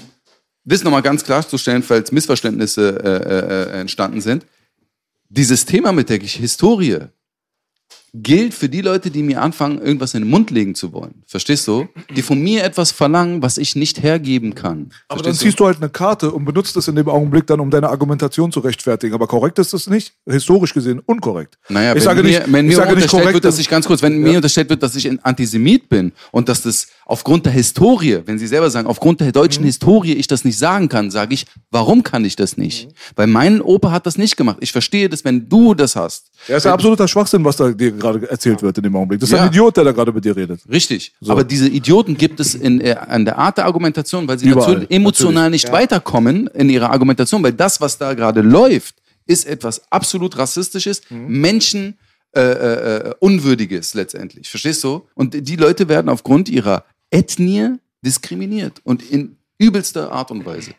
das nochmal ganz klarzustellen, falls Missverständnisse äh, äh, entstanden sind, dieses Thema mit der Historie gilt für die Leute, die mir anfangen, irgendwas in den Mund legen zu wollen. Verstehst du? Die von mir etwas verlangen, was ich nicht hergeben kann. Aber dann Verstehst ziehst du halt eine Karte und benutzt es in dem Augenblick dann, um deine Argumentation zu rechtfertigen. Aber korrekt ist das nicht. Historisch gesehen unkorrekt. Naja, ich wenn sage mir, nicht, wenn mir sage unterstellt korrekt. wird, dass ich ganz kurz, wenn mir unterstellt wird, dass ich ein Antisemit bin und dass das aufgrund der Historie, wenn Sie selber sagen, aufgrund der deutschen Mhm. Historie ich das nicht sagen kann, sage ich, warum kann ich das nicht? Mhm. Weil mein Opa hat das nicht gemacht. Ich verstehe das, wenn du das hast. ja, ist ja absoluter Schwachsinn, was da dir gerade erzählt wird in dem Augenblick. Das ist Ja. ein Idiot, der da gerade mit dir redet. Richtig. Aber diese Idioten gibt es in, äh, an der Art der Argumentation, weil sie Überall. natürlich emotional nicht weiterkommen in ihrer Argumentation, weil das, was da gerade läuft, ist etwas absolut rassistisches, Mhm. Menschen äh, äh, äh, unwürdiges letztendlich. Verstehst du? Und die Leute werden aufgrund ihrer Ethnie diskriminiert und in übelster Art und Weise.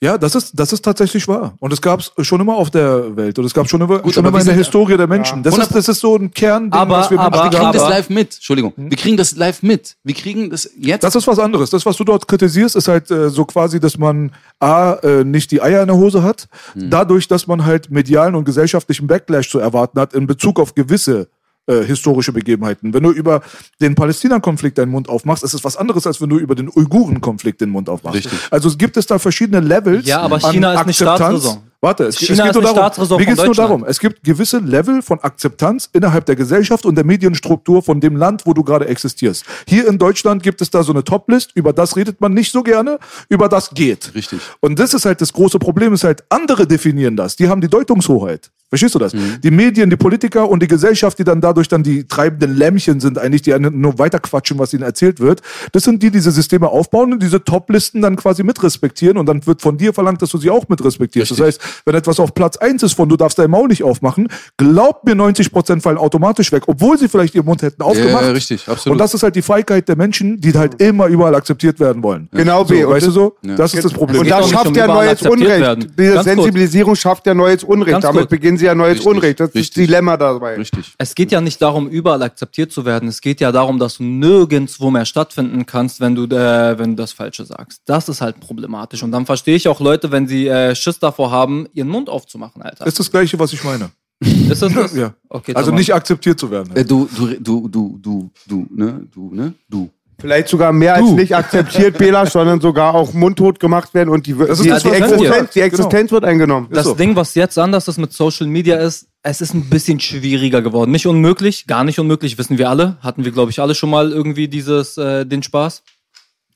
Ja, das ist, das ist tatsächlich wahr. Und es gab es schon immer auf der Welt. Und es gab schon immer, Gut, schon aber immer in der Historie der Menschen. Das, ist, das ist so ein Kernding, Aber- was wir aber- Wir kriegen haben. das live mit. Entschuldigung. Wir kriegen das live mit. Wir kriegen das jetzt. Das ist was anderes. Das, was du dort kritisierst, ist halt äh, so quasi, dass man A, äh, nicht die Eier in der Hose hat, dadurch, dass man halt medialen und gesellschaftlichen Backlash zu erwarten hat in Bezug auf gewisse äh, historische Begebenheiten. Wenn du über den Palästina-Konflikt deinen Mund aufmachst, ist es was anderes, als wenn du über den Uiguren-Konflikt den Mund aufmachst. Richtig. Also es gibt es da verschiedene Levels. Ja, aber an China ist nicht Akzeptanz. Staatsräson. Warte, es, China es geht ist nur darum, mir von geht's nur darum, es gibt gewisse Level von Akzeptanz innerhalb der Gesellschaft und der Medienstruktur von dem Land, wo du gerade existierst. Hier in Deutschland gibt es da so eine Toplist, über das redet man nicht so gerne, über das geht. Richtig. Und das ist halt das große Problem, ist halt, andere definieren das, die haben die Deutungshoheit. Verstehst du das? Die Medien, die Politiker und die Gesellschaft, die dann dadurch dann die treibenden Lämmchen sind, eigentlich, die nur weiterquatschen, was ihnen erzählt wird. Das sind die, die diese Systeme aufbauen und diese Top-Listen dann quasi mit respektieren und dann wird von dir verlangt, dass du sie auch mit respektierst. Das heißt, wenn etwas auf Platz eins ist von du darfst dein Maul nicht aufmachen, glaubt mir 90% fallen automatisch weg, obwohl sie vielleicht ihren Mund hätten aufgemacht. ja, richtig, absolut. Und das ist halt die Feigheit der Menschen, die halt immer überall akzeptiert werden wollen. Genau, so, B. Weißt du so? Ja. Das ist das Problem. Und das schafft ja neues Unrecht. werden. Diese Ganz kurz. Sensibilisierung schafft ja neues Unrecht. Ganz Damit kurz. beginnen sie ja neues Richtig, Unrecht. Das ist richtig. das Dilemma dabei. Richtig. Es geht ja nicht darum, überall akzeptiert zu werden. Es geht ja darum, dass du nirgendwo mehr stattfinden kannst, wenn du, äh, wenn du das Falsche sagst. Das ist halt problematisch. Und dann verstehe ich auch Leute, wenn sie äh, Schiss davor haben, ihren Mund aufzumachen, Alter. Das ist das Gleiche, was ich meine. Ist das das? [laughs] Ja. Okay, Also nicht akzeptiert zu werden. Äh, du, du, du, du, du, du, ne? Du, ne? Du. Vielleicht sogar mehr als nicht akzeptiert, Bela, [laughs] sondern sogar auch mundtot gemacht werden und die, Das ist die, das, die. Existenz, die Existenz wird eingenommen. Das so. Ding, was jetzt anders ist mit Social Media, ist, es ist ein bisschen schwieriger geworden. Nicht unmöglich, gar nicht unmöglich, wissen wir alle. Hatten wir, glaube ich, alle schon mal irgendwie dieses, äh, den Spaß.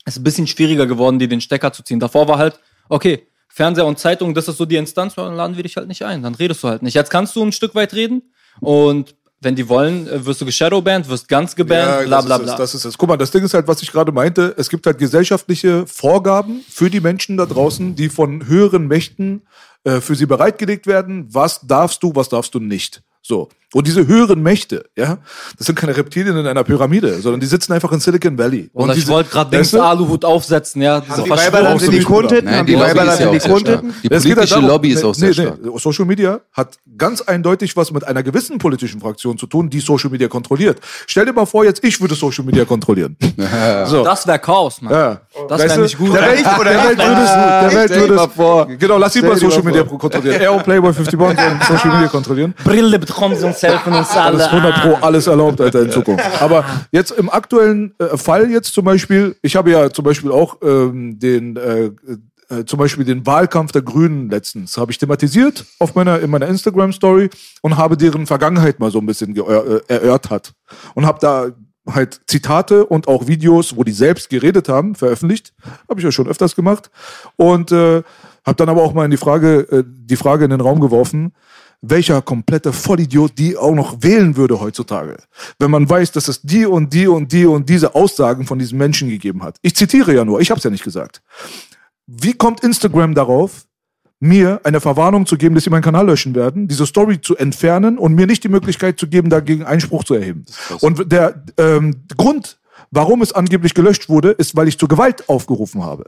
Es ist ein bisschen schwieriger geworden, dir den Stecker zu ziehen. Davor war halt, okay, Fernseher und Zeitung, das ist so die Instanz, dann laden wir dich halt nicht ein. Dann redest du halt nicht. Jetzt kannst du ein Stück weit reden und wenn die wollen, äh, wirst du geshadowbanned, wirst ganz gebannt, bla bla das bla. Ist, das ist es. Guck mal, das Ding ist halt, was ich gerade meinte. Es gibt halt gesellschaftliche Vorgaben für die Menschen da draußen, die von höheren Mächten äh, für sie bereitgelegt werden. Was darfst du, was darfst du nicht? So. Und diese höheren Mächte, ja, das sind keine Reptilien in einer Pyramide, sondern die sitzen einfach in Silicon Valley. und ich diese- wollte gerade weißt den du? Aluhut aufsetzen, ja. Diese Haben die Weiber dann sind die Verschwörungstheorie, Kunden? Nein, Haben die die Lobby Weiber dann sind die geht halt politische darum- Lobby ist nee, auch sehr nee, stark. Nee. Social Media hat ganz eindeutig was mit einer gewissen politischen Fraktion zu tun, die Social Media kontrolliert. Stell dir mal vor, jetzt ich würde Social Media kontrollieren. [laughs] so. Das wäre Chaos, Mann. ja. Das wäre nicht gut. Der Welt, [laughs] der Welt würde es, der Welt Stell würde dir es, mal vor. Genau, lass ihn mal Social Media kontrollieren. Er und Playboy 51 wollen Social Media kontrollieren. Brille kommen sie uns helfen uns alle. Das ist 100 Pro alles erlaubt, Alter, in Zukunft. Aber jetzt im aktuellen äh, Fall jetzt zum Beispiel, ich habe ja zum Beispiel auch ähm, den, äh, äh, zum Beispiel den Wahlkampf der Grünen letztens, habe ich thematisiert auf meiner, in meiner Instagram-Story und habe deren Vergangenheit mal so ein bisschen geör- äh, erörtert. Und habe da halt Zitate und auch Videos, wo die selbst geredet haben, veröffentlicht. Habe ich ja schon öfters gemacht. Und äh, habe dann aber auch mal in die Frage, äh, die Frage in den Raum geworfen, welcher komplette Vollidiot die auch noch wählen würde heutzutage. Wenn man weiß, dass es die und die und die und diese Aussagen von diesen Menschen gegeben hat. Ich zitiere ja nur, ich habe es ja nicht gesagt. Wie kommt Instagram darauf, mir eine Verwarnung zu geben, dass sie meinen Kanal löschen werden, diese Story zu entfernen und mir nicht die Möglichkeit zu geben, dagegen Einspruch zu erheben? Und der ähm, Grund, warum es angeblich gelöscht wurde, ist, weil ich zur Gewalt aufgerufen habe.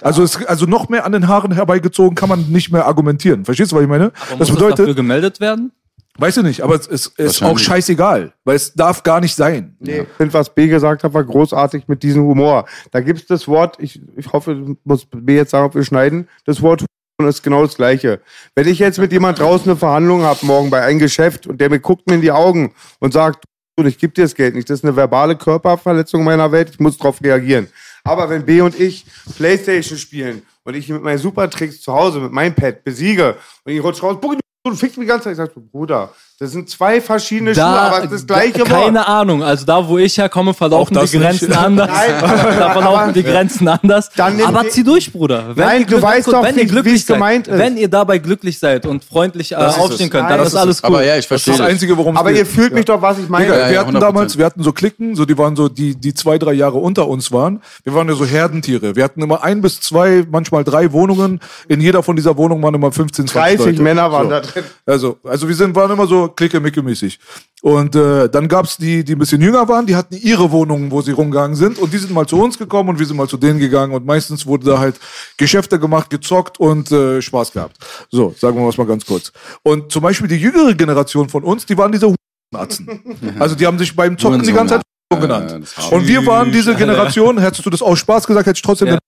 Also, es, also noch mehr an den Haaren herbeigezogen kann man nicht mehr argumentieren. Verstehst du, was ich meine? Aber das muss bedeutet, dafür gemeldet werden? Weiß ich nicht, aber es ist, ist auch scheißegal, weil es darf gar nicht sein. Nee. Ich finde, was B gesagt hat, war großartig mit diesem Humor. Da gibt es das Wort, ich, ich hoffe, du musst B jetzt sagen, ob wir schneiden, das Wort ist genau das Gleiche. Wenn ich jetzt mit jemand draußen eine Verhandlung habe morgen bei einem Geschäft und der mir guckt mir in die Augen und sagt, ich gebe dir das Geld nicht, das ist eine verbale Körperverletzung meiner Welt, ich muss darauf reagieren. Aber wenn B und ich Playstation spielen und ich mit meinen Supertricks zu Hause, mit meinem Pad besiege und ich rutsche raus, du fickst mich die ganze Zeit, ich sag, du, Bruder, das sind zwei verschiedene Schuhe, aber das gleiche da, keine Wort. Ahnung. Also da, wo ich herkomme, verlaufen die Grenzen nicht. anders. Nein, [laughs] da verlaufen die Grenzen anders. Aber zieh durch, Bruder. Wenn Nein, ihr du weißt doch, wenn wie- ihr glücklich seid, gemeint ist. Wenn ihr dabei glücklich seid und freundlich äh, aufstehen es. könnt, Nein, dann das ist alles es. cool. Aber ja, ich Das ist verstehe. das Einzige, worum es Aber geht. ihr fühlt mich doch, was ich meine. Ja, wir ja, hatten 100%. damals, wir hatten so Klicken, so die waren so, die, die zwei, drei Jahre unter uns waren. Wir waren ja so Herdentiere. Wir hatten immer ein bis zwei, manchmal drei Wohnungen. In jeder von dieser Wohnungen waren immer 15, 20 30 Leute. Männer waren so. da drin. Also, also wir sind, waren immer so klicke-micke-mäßig. Und äh, dann gab's die, die ein bisschen jünger waren, die hatten ihre Wohnungen, wo sie rumgegangen sind. Und die sind mal zu uns gekommen und wir sind mal zu denen gegangen. Und meistens wurde da halt Geschäfte gemacht, gezockt und äh, Spaß gehabt. So, sagen wir mal ganz kurz. Und zum Beispiel die jüngere Generation von uns, die waren diese Atzen. [laughs] Also die haben sich beim Zocken die ganze Zeit genannt. Und wir waren diese Generation, hättest du das aus Spaß gesagt, hätte ich trotzdem Ja.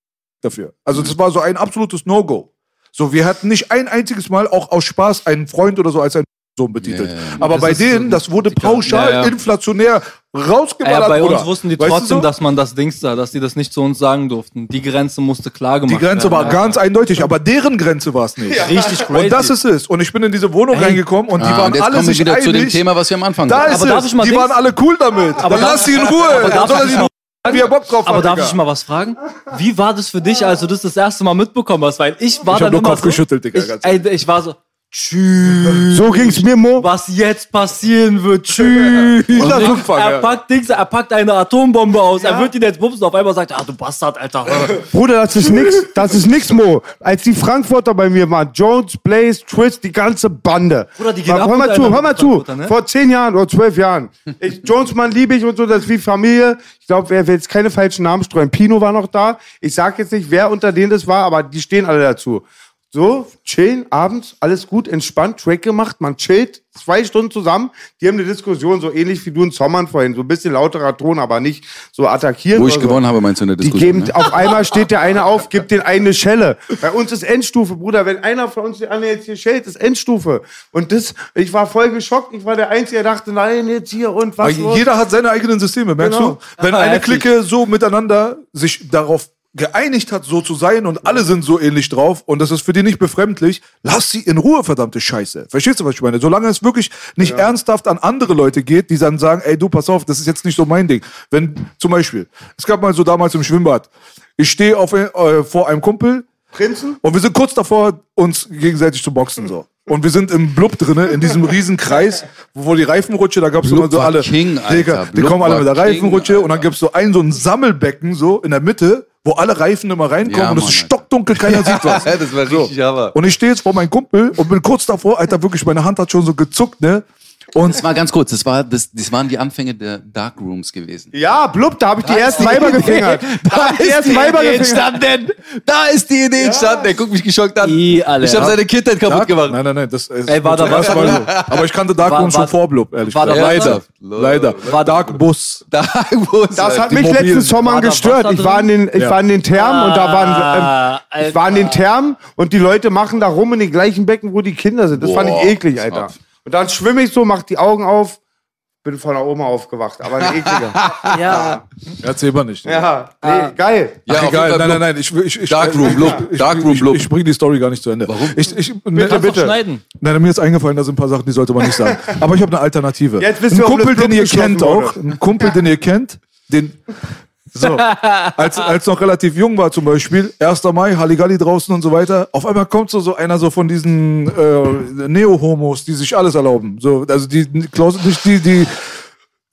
dafür. Also das war so ein absolutes No-Go. So, wir hatten nicht ein einziges Mal auch aus Spaß einen Freund oder so als ein Sohn betitelt. Ja. Aber Das bei denen, so- das wurde pauschal, Ja, ja. inflationär rausgeballert. Ja, bei uns wussten die Weißt trotzdem, so? dass man das Dings da, dass die das nicht zu uns sagen durften. Die Grenze musste klar gemacht Die Grenze war werden. ganz eindeutig, aber deren Grenze war es nicht. richtig crazy. Und das ist es. Und ich bin in diese Wohnung reingekommen und die Ah, waren und jetzt alle kommen wir sich wieder einig. zu dem Thema, was wir am Anfang da hatten. ist Aber darf es. ich mal Die Dings- waren alle cool damit. Aber Dann darf- lass sie in Ruhe. aber darf er mal- wie er Bock drauf Aber hat, darf Digga. ich mal was fragen? Wie war das für dich, als du das das erste Mal mitbekommen hast? Weil ich war Ich hab dann nur immer Kopf so, geschüttelt, Digga, Ich, ganz ey, ich war so, tschüss. So ging's mir, Mo. Was jetzt passieren wird, tschüss. [laughs] Und das er, Anfang, ja. packt Dings, er packt eine Atombombe aus. Er wird ihn jetzt bumsen. Auf einmal sagt, er, ah, du Bastard, Alter. [laughs] Bruder, das ist nix, das ist nix, Mo. Als die Frankfurter bei mir waren, Jones, Blaze, Twist, die ganze Bande. Bruder, die gehen hör ab mal zu, hör mal zu. Ne? Vor zehn Jahren oder zwölf Jahren. Ich, Jones, Mann, liebe ich und so, das ist wie Familie. Ich glaube, wer will jetzt keine falschen Namen streuen. Pino war noch da. Ich sag jetzt nicht, wer unter denen das war, aber die stehen alle dazu. So, chillen, abends, alles gut, entspannt, Track gemacht, man chillt, zwei Stunden zusammen. Die haben eine Diskussion, so ähnlich wie du und Zommern vorhin, so ein bisschen lauterer Ton, aber nicht so attackieren. Wo ich so. gewonnen habe, meinst du in der Die Diskussion? geben, ne? auf einmal steht der eine auf, gibt den eine Schelle. Bei uns ist Endstufe, Bruder. Wenn einer von uns den anderen jetzt hier schält, ist Endstufe. Und das, ich war voll geschockt. Ich war der Einzige, der dachte, nein, jetzt hier und was. Aber los? jeder hat seine eigenen Systeme, merkst Genau. du? Wenn eine. Clique so miteinander sich darauf geeinigt hat, so zu sein und alle sind so ähnlich drauf und das ist für die nicht befremdlich, lass sie in Ruhe, verdammte Scheiße. Verstehst du, was ich meine? Solange es wirklich nicht ernsthaft an andere Leute geht, die dann sagen, ey, du, pass auf, das ist jetzt nicht so mein Ding. Wenn, zum Beispiel, es gab mal so damals im Schwimmbad, ich stehe auf, äh, vor einem Kumpel, Prinzen? und wir sind kurz davor, uns gegenseitig zu boxen so. Und wir sind im Blub drinne, in diesem riesen Kreis, wo die Reifenrutsche, da gab's immer so alle. King, Alter. Digga, die Blub kommen alle mit der King, Reifenrutsche und dann Alter. gibt's so ein so ein Sammelbecken so in der Mitte, wo alle Reifen immer reinkommen Ja, und es ist stockdunkel, keiner [laughs] sieht was. das war richtig Hammer. Und ich stehe jetzt vor meinem Kumpel und bin kurz davor, Alter, wirklich, meine Hand hat schon so gezuckt, ne? Und Das war ganz kurz, das, war, das, das waren die Anfänge der Darkrooms gewesen. Ja, blub, da habe ich die ersten Weiber gefingert. Da habe ich die ersten Weiber entstanden. Da ist die Idee entstanden. Der guckt mich geschockt an. I, alle. Ich habe seine Kindheit kaputt Dark, gemacht. Nein, nein, nein, das ist Ey, war da was- Mal so. Aber ich kannte Darkroom War- schon war- vor Blub, ehrlich war da gesagt. Leider, leider. War- Dark Bus. Darkrooms. Das hat mich letzten Sommer da gestört. Ich war in den, ich Ja. war in den Thermen und da waren, ähm, ich war in den Thermen und die Leute machen da rum in den gleichen Becken, wo die Kinder sind. Das fand ich eklig, Alter. Und dann schwimme ich so, mach die Augen auf, bin von der Oma aufgewacht. Aber ein ekliger. [laughs] Ja. Erzähl mal nicht. ja, nee, geil. Ja, Ach, egal, nein, nein, nein, ich, ich, ich, Darkroom, ich, Darkroom, ich, Blub. ich, ich bringe die Story gar nicht zu Ende. Warum? Ich, ich, Bitte, bitte. schneiden. Nein, mir ist eingefallen, da sind ein paar Sachen, die sollte man nicht sagen. Aber ich habe eine Alternative. Jetzt wisst ein Kumpel, den ihr kennt auch, ein Kumpel, den ihr kennt, den so, [laughs] als, als noch relativ jung war zum Beispiel, 1. Mai, Halligalli draußen und so weiter, auf einmal kommt so, so einer so von diesen äh, Neo-Homos, die sich alles erlauben. So, also die, Klaus- nicht die, die,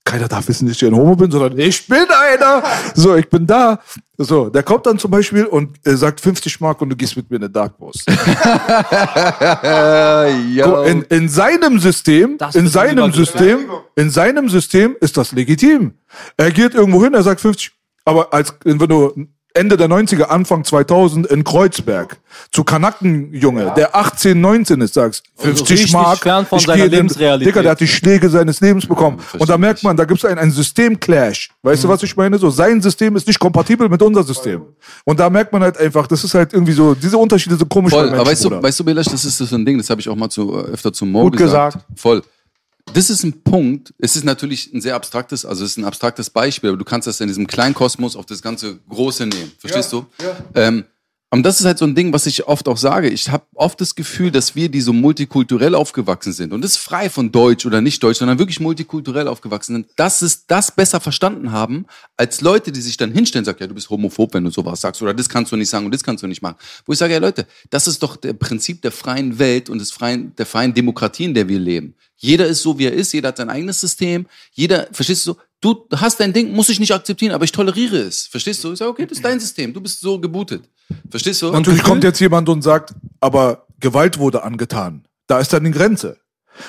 keiner darf wissen, dass ich ein Homo bin, sondern ich bin einer. So, ich bin da. So, der kommt dann zum Beispiel und äh, sagt 50 Mark und du gehst mit mir in. Äh, [laughs] ja. Guck, In, in seinem System, Das in ist seinem. System, in seinem System ist das legitim. Er geht irgendwo hin, er sagt 50, aber als, wenn du Ende der 90er, Anfang 2000 in Kreuzberg zu Kanakenjunge, der 18, 19 ist, sagst 50 Also Mark. fern von ich seiner gehe Lebensrealität. Digga, der hat die Schläge seines Lebens bekommen. und da merkt man, da gibt es einen, einen Systemclash. Weißt du, was ich meine? So, sein System ist nicht kompatibel mit unser System. Und da merkt man halt einfach, das ist halt irgendwie so, diese Unterschiede sind komisch Voll, bei Menschen, aber weißt du, Bruder. weißt du, Belasch, das ist so ein Ding, das habe ich auch mal zu, äh, öfter zu Mo Gut gesagt. Voll. Das ist ein Punkt, es ist natürlich ein sehr abstraktes, also es ist ein abstraktes Beispiel, aber du kannst das in diesem kleinen Kosmos auf das ganze Große nehmen. Verstehst du? Ähm, und das ist halt so ein Ding, was ich oft auch sage. Ich habe oft das Gefühl, dass wir, die so multikulturell aufgewachsen sind, und das frei von Deutsch oder nicht Deutsch, sondern wirklich multikulturell aufgewachsen sind, dass es das besser verstanden haben, als Leute, die sich dann hinstellen und sagen, ja, du bist homophob, wenn du sowas sagst, oder das kannst du nicht sagen und das kannst du nicht machen. Wo ich sage, ja Leute, das ist doch der Prinzip der freien Welt und des freien, der freien Demokratie, in der wir leben. Jeder ist so, wie er ist, jeder hat sein eigenes System, jeder, verstehst du so, du hast dein Ding, muss ich nicht akzeptieren, aber ich toleriere es. Verstehst du? Ich sage, okay, das ist dein System, du bist so gebootet. Verstehst du? Natürlich kommt jetzt jemand und sagt, aber Gewalt wurde angetan. Da ist dann die Grenze.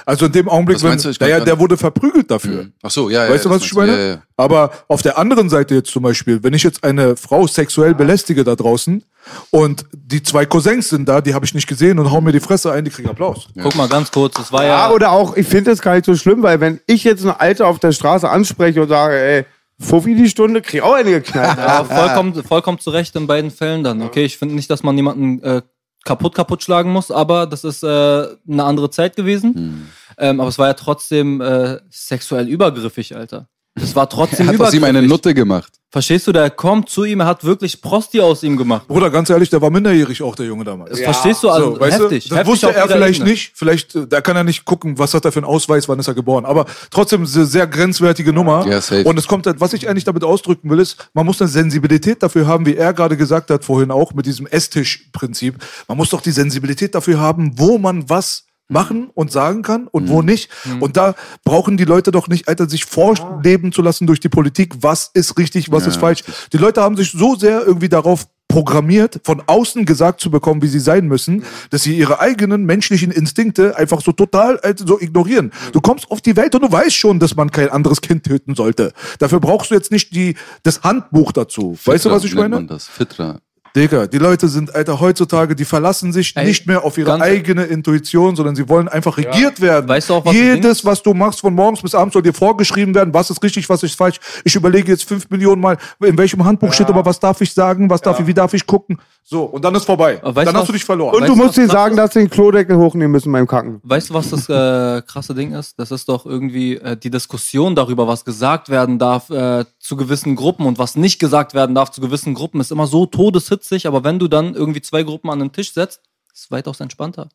Also in dem Augenblick, wenn, du? Ich naja, der wurde verprügelt dafür. Ach so, ja, ja. Weißt du, ja, was ich meine? du. Ja, ja. Aber auf der anderen Seite jetzt zum Beispiel, wenn ich jetzt eine Frau sexuell belästige da draußen und die zwei Cousins sind da, die habe ich nicht gesehen und hauen mir die Fresse ein, die kriegen Applaus. Guck mal ganz kurz, das war Ja, ja. oder auch, ich finde das gar nicht so schlimm, weil wenn ich jetzt eine Alte auf der Straße anspreche und sage, ey, Fuffi die Stunde, krieg ich auch eine geknallt. Ja, vollkommen, vollkommen zu Recht in beiden Fällen dann. Okay, ich finde nicht, dass man jemanden äh, kaputt kaputt schlagen muss, aber das ist äh, eine andere Zeit gewesen. Hm. Ähm, aber es war ja trotzdem äh, sexuell übergriffig, Alter. Es war trotzdem [laughs] Er hat aus ihm eine. Nutte gemacht. Verstehst du, der kommt zu ihm, er hat wirklich Prosti aus ihm gemacht. Bruder, ganz ehrlich, der war minderjährig auch, der Junge damals. Das Verstehst du? Also So, weißt heftig. du, das heftig wusste auf er jeder vielleicht Ebene. nicht. Vielleicht, äh, da kann er nicht gucken, was hat er für einen Ausweis, wann ist er geboren. Aber trotzdem sehr, sehr grenzwertige Nummer. Ja, safe. Und es kommt, halt- was ich eigentlich damit ausdrücken will, ist, man muss eine Sensibilität dafür haben, wie er gerade gesagt hat vorhin auch mit diesem Esstisch-Prinzip. Man muss doch die Sensibilität dafür haben, wo man was machen und sagen kann und wo nicht. Und da brauchen die Leute doch nicht, Alter, sich vorleben zu lassen durch die Politik, was ist richtig, was ist falsch. Die Leute haben sich so sehr irgendwie darauf programmiert, von außen gesagt zu bekommen, wie sie sein müssen, dass sie ihre eigenen menschlichen Instinkte einfach so total äh, so ignorieren. Du kommst auf die Welt und du weißt schon, dass man kein anderes Kind töten sollte. Dafür brauchst du jetzt nicht die, das Handbuch dazu. weißt du, Fitra was ich meine? Man das. Fitra. Digga, die Leute sind, Alter, heutzutage, die verlassen sich Ey, nicht mehr auf ihre ganz- eigene Intuition, sondern sie wollen einfach regiert werden. Weißt du auch, was das Ding Jedes, was du machst von morgens bis abends, soll dir vorgeschrieben werden, was ist richtig, was ist falsch. Ich überlege jetzt fünf Millionen Mal, in welchem Handbuch steht aber, was darf ich sagen, was darf ich, wie darf ich gucken. So, und dann ist vorbei. Weißt dann du hast was- du dich verloren. Und Weißt du musst dir sagen, ist? dass sie den Klodeckel hochnehmen müssen beim Kacken. Weißt du, was das äh, krasse Ding ist? Das ist doch irgendwie äh, die Diskussion darüber, was gesagt werden darf äh, zu gewissen Gruppen und was nicht gesagt werden darf zu gewissen Gruppen, ist immer so todeshitzig, aber wenn du dann irgendwie zwei Gruppen an den Tisch setzt, ist es weitaus entspannter.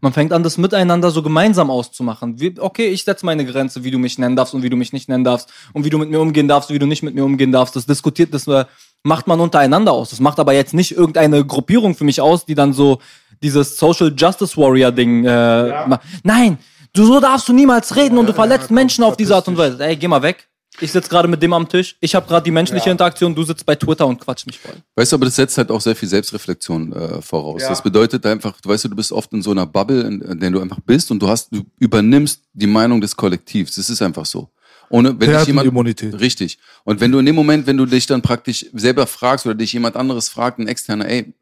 Man fängt an, das miteinander so gemeinsam auszumachen. Wie, okay, ich setze meine Grenze, wie du mich nennen darfst und wie du mich nicht nennen darfst und wie du mit mir umgehen darfst, wie du nicht mit mir umgehen darfst. Das diskutiert, das äh, macht man untereinander aus. Das macht aber jetzt nicht irgendeine Gruppierung für mich aus, die dann so dieses Social Justice Warrior Ding äh, macht. Nein, du so darfst du niemals reden und du verletzt Menschen auf diese Art und Weise. Ey, geh mal weg. Ich sitze gerade mit dem am Tisch. Ich habe gerade die menschliche Interaktion. Du sitzt bei Twitter und quatsch mich voll. Weißt du, aber das setzt halt auch sehr viel Selbstreflexion äh, voraus. Das bedeutet einfach, du weißt du, du bist oft in so einer Bubble, in, in der du einfach bist und du hast, du übernimmst die Meinung des Kollektivs. Das ist einfach so. Ohne, wenn dich jemand, Herdenimmunität. richtig. Und wenn du in dem Moment, wenn du dich dann praktisch selber fragst oder dich jemand anderes fragt, ein externer, ey,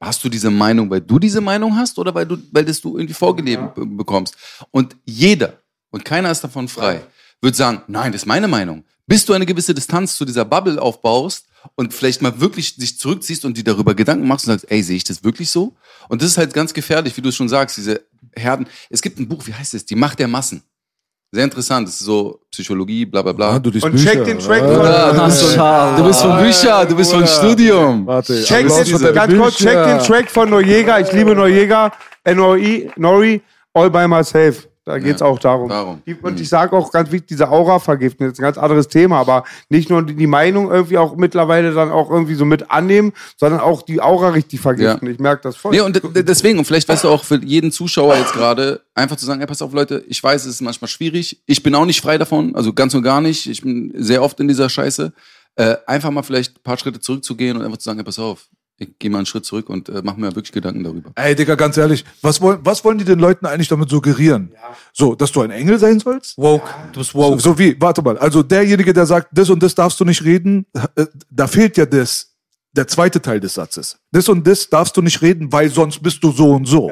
hast du diese Meinung, weil du diese Meinung hast oder weil du, weil das du irgendwie vorgelebt be- bekommst? Und jeder, und keiner ist davon frei, wird sagen, nein, das ist meine Meinung. Bis du eine gewisse Distanz zu dieser Bubble aufbaust und vielleicht mal wirklich dich zurückziehst und dir darüber Gedanken machst und sagst, ey, sehe ich das wirklich so? Und das ist halt ganz gefährlich, wie du es schon sagst, diese Herden. Es gibt ein Buch, wie heißt es? Die Macht der Massen. Sehr interessant. Das ist so Psychologie, bla bla bla. Ah, du Und Bücher. check den Track Ah. von- Bruder, du, bist von, du bist von Bücher, du bist von. Studium. Warte, Check den, ganz kurz, check den Track von Noriega. Ich liebe Noriega. N-O-I, Nori, All by Myself. Da geht's Ja, auch darum. darum. Die, und ich sage auch ganz wichtig, diese Aura-Vergiftung, das ist ein ganz anderes Thema, aber nicht nur die, Meinung irgendwie auch mittlerweile dann auch irgendwie so mit annehmen, sondern auch die Aura richtig vergiften. Ja. Ich merke das voll. Nee, und deswegen, und vielleicht weißt du auch für jeden Zuschauer jetzt gerade, einfach zu sagen, ey, pass auf, Leute, ich weiß, es ist manchmal schwierig. Ich bin auch nicht frei davon, also ganz und gar nicht. Ich bin sehr oft in dieser Scheiße. Äh, einfach mal vielleicht ein paar Schritte zurückzugehen und einfach zu sagen, ey, pass auf, ich gehe mal einen Schritt zurück und äh, mach mir wirklich Gedanken darüber. Ey, Digga, ganz ehrlich, was wollen, was wollen die den Leuten eigentlich damit suggerieren? So, dass du ein Engel sein sollst? Woke. Du bist woke. So wie, warte mal, also derjenige, der sagt, das und das darfst du nicht reden, äh, da fehlt ja das, der zweite Teil des Satzes. Das und das darfst du nicht reden, weil sonst bist du so und so.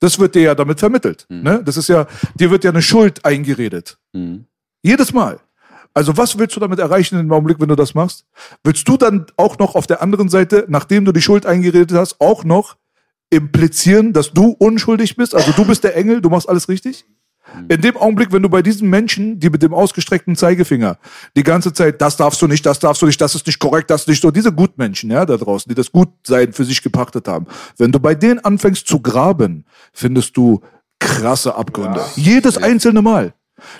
Das wird dir ja damit vermittelt. Ne? Das ist ja, dir wird ja eine Schuld eingeredet. Mhm. Jedes Mal. Also was willst du damit erreichen im Augenblick, wenn du das machst? Willst du dann auch noch auf der anderen Seite, nachdem du die Schuld eingeredet hast, auch noch implizieren, dass du unschuldig bist? Also du bist der Engel, du machst alles richtig? In dem Augenblick, wenn du bei diesen Menschen, die mit dem ausgestreckten Zeigefinger die ganze Zeit, das darfst du nicht, das darfst du nicht, das ist nicht korrekt, das ist nicht so, diese Gutmenschen, ja, da draußen, die das Gutsein für sich gepachtet haben, wenn du bei denen anfängst zu graben, findest du krasse Abgründe. Jedes einzelne Mal.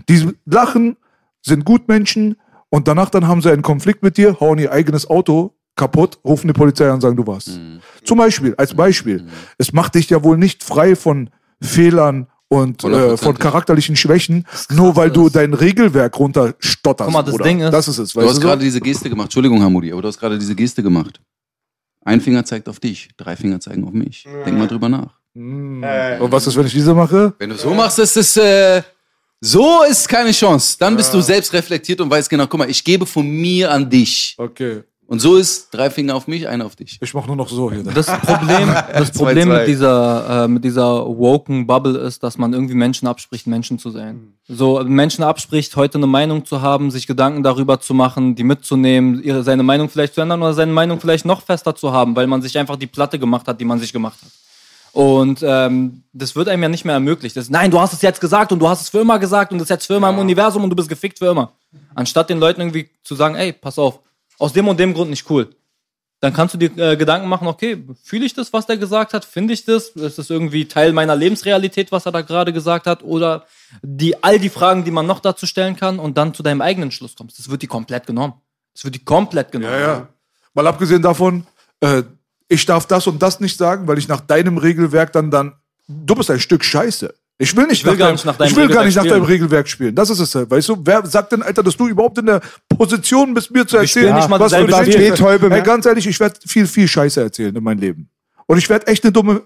Die lachen, sind Gutmenschen und danach dann haben sie einen Konflikt mit dir, hauen ihr eigenes Auto kaputt, rufen die Polizei an und sagen, du warst. Zum Beispiel, als Beispiel. Es macht dich ja wohl nicht frei von Fehlern und äh, von charakterlichen Schwächen, nur weil du dein Regelwerk runterstotterst. Guck mal, das. Ding ist- das ist es. Du hast gerade so? diese Geste gemacht. Entschuldigung, Hamudi, aber du hast gerade diese Geste gemacht. Ein Finger zeigt auf dich, drei Finger zeigen auf mich. Denk mal drüber nach. Und was ist, wenn ich diese mache? Wenn du so machst, ist es äh, so ist keine Chance. Dann bist du selbst reflektiert und weißt genau, guck mal, ich gebe von mir an dich. Okay. Und so ist drei Finger auf mich, einer auf dich. Ich mach nur noch so hier. Das Problem, [laughs] das Problem mit dieser, äh, mit dieser woken Bubble ist, dass man irgendwie Menschen abspricht, Menschen zu sein. So Menschen abspricht, heute eine Meinung zu haben, sich Gedanken darüber zu machen, die mitzunehmen, ihre, seine Meinung vielleicht zu ändern oder seine Meinung vielleicht noch fester zu haben, weil man sich einfach die Platte gemacht hat, die man sich gemacht hat. Und ähm, das wird einem ja nicht mehr ermöglicht. Das, nein, du hast es jetzt gesagt und du hast es für immer gesagt und das ist jetzt für immer im Universum und du bist gefickt für immer. Anstatt den Leuten irgendwie zu sagen, ey, pass auf, aus dem und dem Grund nicht cool dann kannst du dir äh, Gedanken machen, okay, fühle ich das, was der gesagt hat? Finde ich das? Ist das irgendwie Teil meiner Lebensrealität, was er da gerade gesagt hat? Oder die, all die Fragen, die man noch dazu stellen kann und dann zu deinem eigenen Schluss kommst. Das wird die komplett genommen. Das wird die komplett genommen. Ja, ja. Mal abgesehen davon, äh, ich darf das und das nicht sagen, weil ich nach deinem Regelwerk dann dann. Du bist ein Stück Scheiße. Ich will nicht, will nach, gar deinem, nicht nach deinem ich will gar Regelwerk nicht nach spielen. deinem Regelwerk spielen. Das ist es halt. Weißt du, wer sagt denn, Alter, dass du überhaupt in der Position bist, mir zu erzählen, nicht mal was für dieselbe ein Spiel. Mensch- Betäube, Ey, ne? ganz ehrlich, ich werde viel, viel Scheiße erzählen in meinem Leben. Und ich werde echt eine dumme,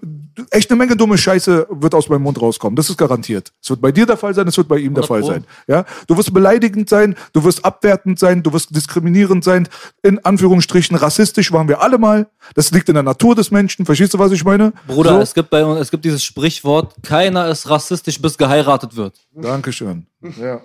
echt eine Menge dumme Scheiße wird aus meinem Mund rauskommen. Das ist garantiert. Es wird bei dir der Fall sein, es wird bei ihm der 100 Fall sein. Ja, du wirst beleidigend sein, du wirst abwertend sein, du wirst diskriminierend sein, in Anführungsstrichen rassistisch waren wir alle mal. Das liegt in der Natur des Menschen. Verstehst du, was ich meine? Bruder, so? es gibt bei uns, es gibt dieses Sprichwort, keiner ist rassistisch, bis geheiratet wird. Dankeschön. Ja.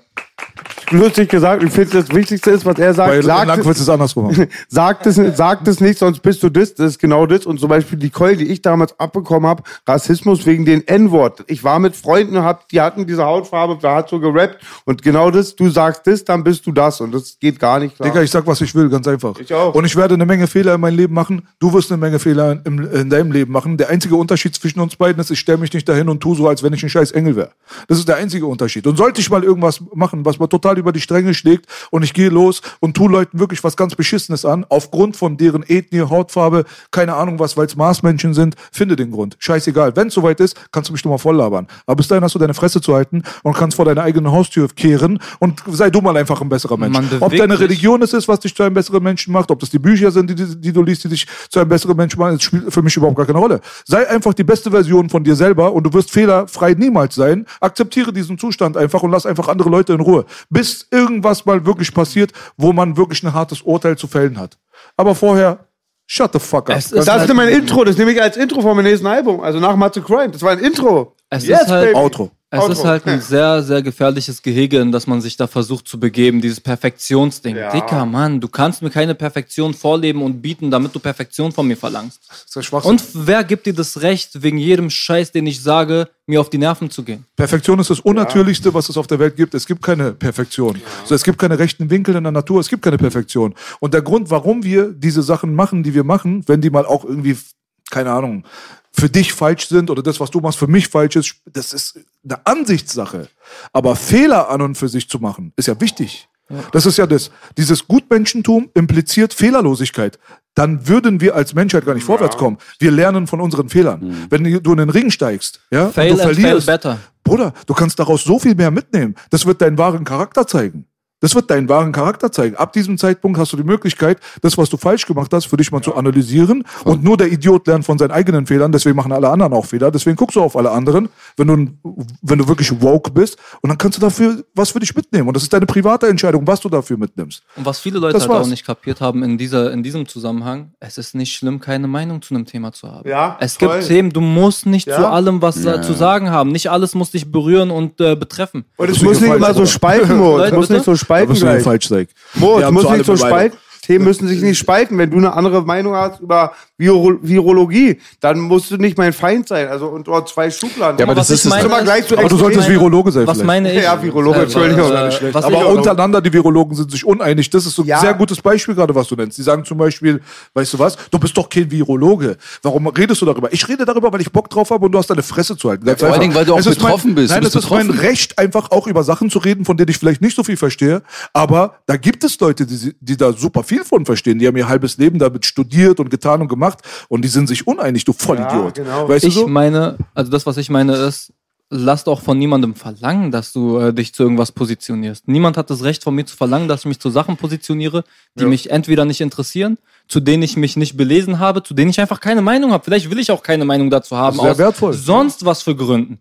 Lustig gesagt, ich finde, das Wichtigste ist, was er sagt. Bei sagt Lang es- wird es andersrum. [laughs] Sagt es, sagt es nicht, sonst bist du das, das ist genau das. Und zum Beispiel die Keule, die ich damals abbekommen habe, Rassismus wegen den N-Wort. Ich war mit Freunden, und hab, die hatten diese Hautfarbe, da hat so gerappt. Und genau das, du sagst das, dann bist du das. Und das geht gar nicht klar. Digga, ich sag, was ich will, ganz einfach. Ich auch. Und ich werde eine Menge Fehler in meinem Leben machen. Du wirst eine Menge Fehler in, in deinem Leben machen. Der einzige Unterschied zwischen uns beiden ist, ich stelle mich nicht dahin und tu so, als wenn ich ein scheiß Engel wäre. Das ist der einzige Unterschied. Und sollte ich mal irgendwas machen, was mal total über die Stränge schlägt und ich gehe los und tu Leuten wirklich was ganz Beschissenes an, aufgrund von deren Ethnie, Hautfarbe, keine Ahnung was, weil es Marsmenschen sind, finde den Grund. Scheißegal. Wenn es soweit ist, kannst du mich nur mal voll labern. Aber bis dahin hast du deine Fresse zu halten und kannst vor deine eigene Haustür kehren und sei du mal einfach ein besserer Mensch. Man Ob deine Religion es ist, was dich zu einem besseren Menschen macht, ob das die Bücher sind, die, die, die du liest, die dich zu einem besseren Menschen machen, das spielt für mich überhaupt gar keine Rolle. Sei einfach die beste Version von dir selber und du wirst fehlerfrei niemals sein. Akzeptiere diesen Zustand einfach und lass einfach andere Leute in Ruhe. Bis irgendwas mal wirklich passiert, wo man wirklich ein hartes Urteil zu fällen hat. Aber vorher, shut the fuck up. Es ist das halt- ist mein Intro, das nehme ich als Intro von meinem nächsten Album. Also nach Matze Crime. Das war ein Intro. Es Yes, ist halt, baby. Outro. Es Outro. ist halt ein sehr, sehr gefährliches Gehege, in das man sich da versucht zu begeben, dieses Perfektionsding. Ja. Dicker Mann, du kannst mir keine Perfektion vorleben und bieten, damit du Perfektion von mir verlangst. Das ist ja Schwachsinn. Und wer gibt dir das Recht, wegen jedem Scheiß, den ich sage, mir auf die Nerven zu gehen? Perfektion ist das Unnatürlichste, was es auf der Welt gibt. Es gibt keine Perfektion. So, es gibt keine rechten Winkel in der Natur, es gibt keine Perfektion. Und der Grund, warum wir diese Sachen machen, die wir machen, wenn die mal auch irgendwie, keine Ahnung, für dich falsch sind oder das, was du machst, für mich falsch ist, das ist eine Ansichtssache. Aber Fehler an und für sich zu machen, ist ja wichtig. Das ist ja das. Dieses Gutmenschentum impliziert Fehlerlosigkeit. Dann würden wir als Menschheit gar nicht vorwärts kommen. Wir lernen von unseren Fehlern. Wenn du in den Ring steigst, ja, und Fail du and fail verlierst, better. Bruder, du kannst daraus so viel mehr mitnehmen. Das wird deinen wahren Charakter zeigen. Das wird deinen wahren Charakter zeigen. Ab diesem Zeitpunkt hast du die Möglichkeit, das, was du falsch gemacht hast, für dich mal zu analysieren. Und nur der Idiot lernt von seinen eigenen Fehlern. Deswegen machen alle anderen auch Fehler. Deswegen guckst du auf alle anderen, wenn du, wenn du wirklich woke bist. Und dann kannst du dafür was für dich mitnehmen. Und das ist deine private Entscheidung, was du dafür mitnimmst. Und was viele Leute Das halt war's. auch nicht kapiert haben in, dieser, in diesem Zusammenhang, es ist nicht schlimm, keine Meinung zu einem Thema zu haben. Ja, es voll. gibt Themen, du musst nicht Ja. zu allem was äh, zu sagen haben. Nicht alles muss dich berühren und äh, betreffen. Und [laughs] es muss nicht immer so spalten. Es muss nicht so Da spalten du gleich. falsch, Steak. Mo, Wir es haben muss zu nicht so Meinung. spalten. Themen müssen sich nicht spalten. Wenn du eine andere Meinung hast über Viro Virologie, dann musst du nicht mein Feind sein. Also und dort zwei Schubladen. Ja, aber das ist meine- immer gleich so Aber du solltest meine- Virologe sein Was vielleicht. meine ich? Ja, Virologe, Äh, Entschuldigung. äh, was Aber untereinander, die Virologen sind sich uneinig. Das ist so ein Ja. sehr gutes Beispiel gerade, was du nennst. Die sagen zum Beispiel, weißt du was, du bist doch kein Virologe. Warum redest du darüber? Ich rede darüber, weil ich Bock drauf habe und du hast deine Fresse zu halten. Ganz vor allen. Dingen, weil du auch Es betroffen mein, bist. Nein, es ist mein. Recht, einfach auch über Sachen zu reden, von denen ich vielleicht nicht so viel verstehe. Aber da gibt es Leute, die, die da super viel von verstehen. Die haben ihr halbes Leben damit studiert und getan und gemacht und die sind sich uneinig, du Vollidiot. Ja, genau. Weißt ich du so? meine, also das, was ich meine, ist, lass doch von niemandem verlangen, dass du äh, dich zu irgendwas positionierst. Niemand hat das Recht von mir zu verlangen, dass ich mich zu Sachen positioniere, die mich entweder nicht interessieren, zu denen ich mich nicht belesen habe, zu denen ich einfach keine Meinung habe. Vielleicht will ich auch keine Meinung dazu haben. Sehr aus wertvoll. Sonst was für Gründen.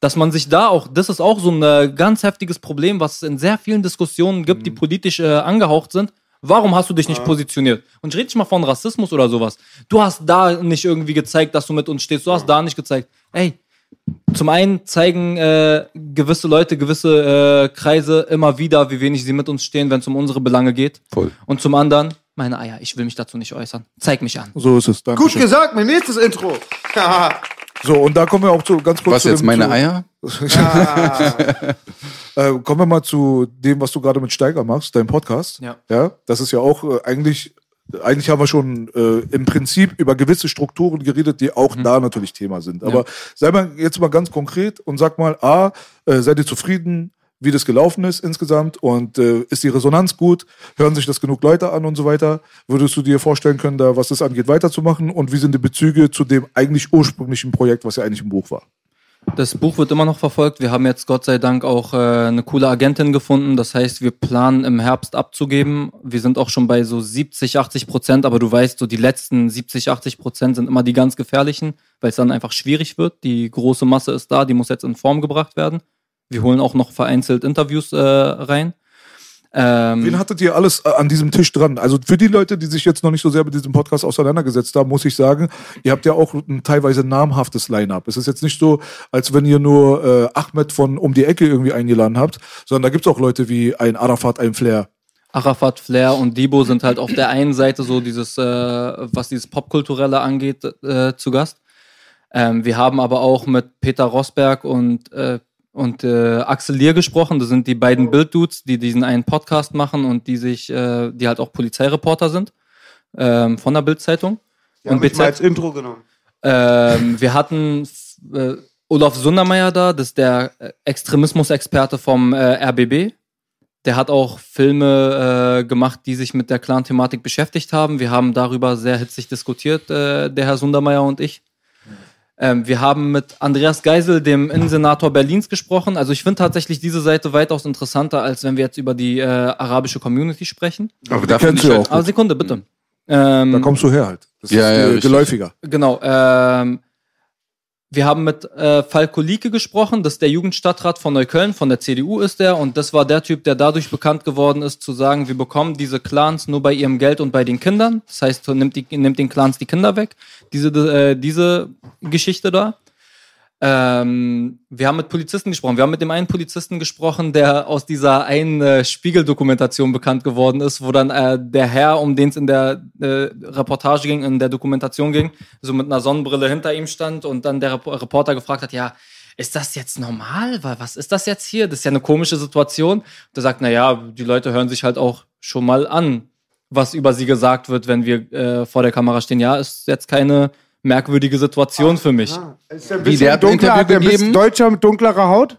Dass man sich da auch, das ist auch so ein äh, ganz heftiges Problem, was es in sehr vielen Diskussionen gibt, die Mhm. politisch äh, angehaucht sind. Warum hast du dich nicht positioniert? Und ich rede nicht mal von Rassismus oder sowas. Du hast da nicht irgendwie gezeigt, dass du mit uns stehst. Du hast da nicht gezeigt. Ey, zum einen zeigen äh, gewisse Leute, gewisse äh, Kreise immer wieder, wie wenig sie mit uns stehen, wenn es um unsere Belange geht. Voll. Und zum anderen, meine Eier, ich will mich dazu nicht äußern. Zeig mich an. So ist es. Danke Gut gesagt, mein nächstes Intro. [laughs] [laughs] So, und da kommen wir auch zu ganz kurz Was zu jetzt, meine zu, Eier? [laughs] Äh, kommen wir mal zu dem, was du gerade mit Steiger machst, dein Podcast. Ja. Ja, das ist ja auch äh, eigentlich, eigentlich haben wir schon äh, im Prinzip über gewisse Strukturen geredet, die auch da natürlich Thema sind. Aber sei mal jetzt mal ganz konkret und sag mal, A, äh, seid ihr zufrieden, wie das gelaufen ist insgesamt und äh, ist die Resonanz gut? Hören sich das genug Leute an und so weiter? Würdest du dir vorstellen können, da was das angeht, weiterzumachen? Und wie sind die Bezüge zu dem eigentlich ursprünglichen Projekt, was ja eigentlich ein Buch war? Das Buch wird immer noch verfolgt. Wir haben jetzt Gott sei Dank auch äh, eine coole Agentin gefunden. Das heißt, wir planen im Herbst abzugeben. Wir sind auch schon bei so 70, 80 Prozent, aber du weißt, so die letzten 70, 80 Prozent sind immer die ganz gefährlichen, weil es dann einfach schwierig wird. Die große Masse ist da, die muss jetzt in Form gebracht werden. Wir holen auch noch vereinzelt Interviews äh, rein. Ähm, Wen hattet ihr alles äh, an diesem Tisch dran? Also für die Leute, die sich jetzt noch nicht so sehr mit diesem Podcast auseinandergesetzt haben, muss ich sagen, ihr habt ja auch ein teilweise namhaftes Line-Up. Es ist jetzt nicht so, als wenn ihr nur äh, Ahmed von um die Ecke irgendwie eingeladen habt, sondern da gibt's auch Leute wie ein Arafat, ein Flair. Arafat, Flair und Debo sind halt auf der einen Seite so dieses, äh, was dieses Popkulturelle angeht, äh, zu Gast. Ähm, wir haben aber auch mit Peter Rosberg und, äh, und äh, Axel Lier gesprochen. Das sind die beiden Bilddudes, die diesen einen Podcast machen und die sich, äh, die halt auch Polizeireporter sind ähm, von der Bildzeitung. Wir haben Und mich mal BZ als Intro genommen. ähm, wir hatten äh, Olaf Sundermeier da, das ist der Extremismusexperte vom äh, RBB. Der hat auch Filme äh, gemacht, die sich mit der Clan-Thematik beschäftigt haben. Wir haben darüber sehr hitzig diskutiert, äh, der Herr Sundermeier und ich. Ähm, wir haben mit Andreas Geisel, dem Innensenator Berlins, gesprochen. Also ich finde tatsächlich diese Seite weitaus interessanter, als wenn wir jetzt über die äh, arabische Community sprechen. Aber da kennst finde du ich halt, auch. Aber Sekunde, bitte. Ähm, Da kommst du her halt. Das Ja, ist ja, geläufiger. Genau. Ähm, wir haben mit äh, Falko Lieke gesprochen, das ist der Jugendstadtrat von Neukölln, von der CDU ist der. Und das war der Typ, der dadurch bekannt geworden ist, zu sagen, wir bekommen diese Clans nur bei ihrem Geld und bei den Kindern. Das heißt, nimmt, die, nimmt den Clans die Kinder weg. Diese, äh, diese Geschichte da. Ähm, wir haben mit Polizisten gesprochen. Wir haben mit dem einen Polizisten gesprochen, der aus dieser einen äh, Spiegeldokumentation bekannt geworden ist, wo dann äh, der Herr, um den es in der äh, Reportage ging, in der Dokumentation ging, so mit einer Sonnenbrille hinter ihm stand und dann der Rep Reporter gefragt hat, ja, ist das jetzt normal? Wa- Was ist das jetzt hier? Das ist ja eine komische Situation. Und er sagt, na ja, die Leute hören sich halt auch schon mal an, was über sie gesagt wird, wenn wir äh, vor der Kamera stehen. Ja, ist jetzt keine merkwürdige Situation für mich. Ist der ein Wie, bisschen der hat ein dunkler, Interview hat der ein bisschen gegeben? Deutscher mit dunklerer Haut?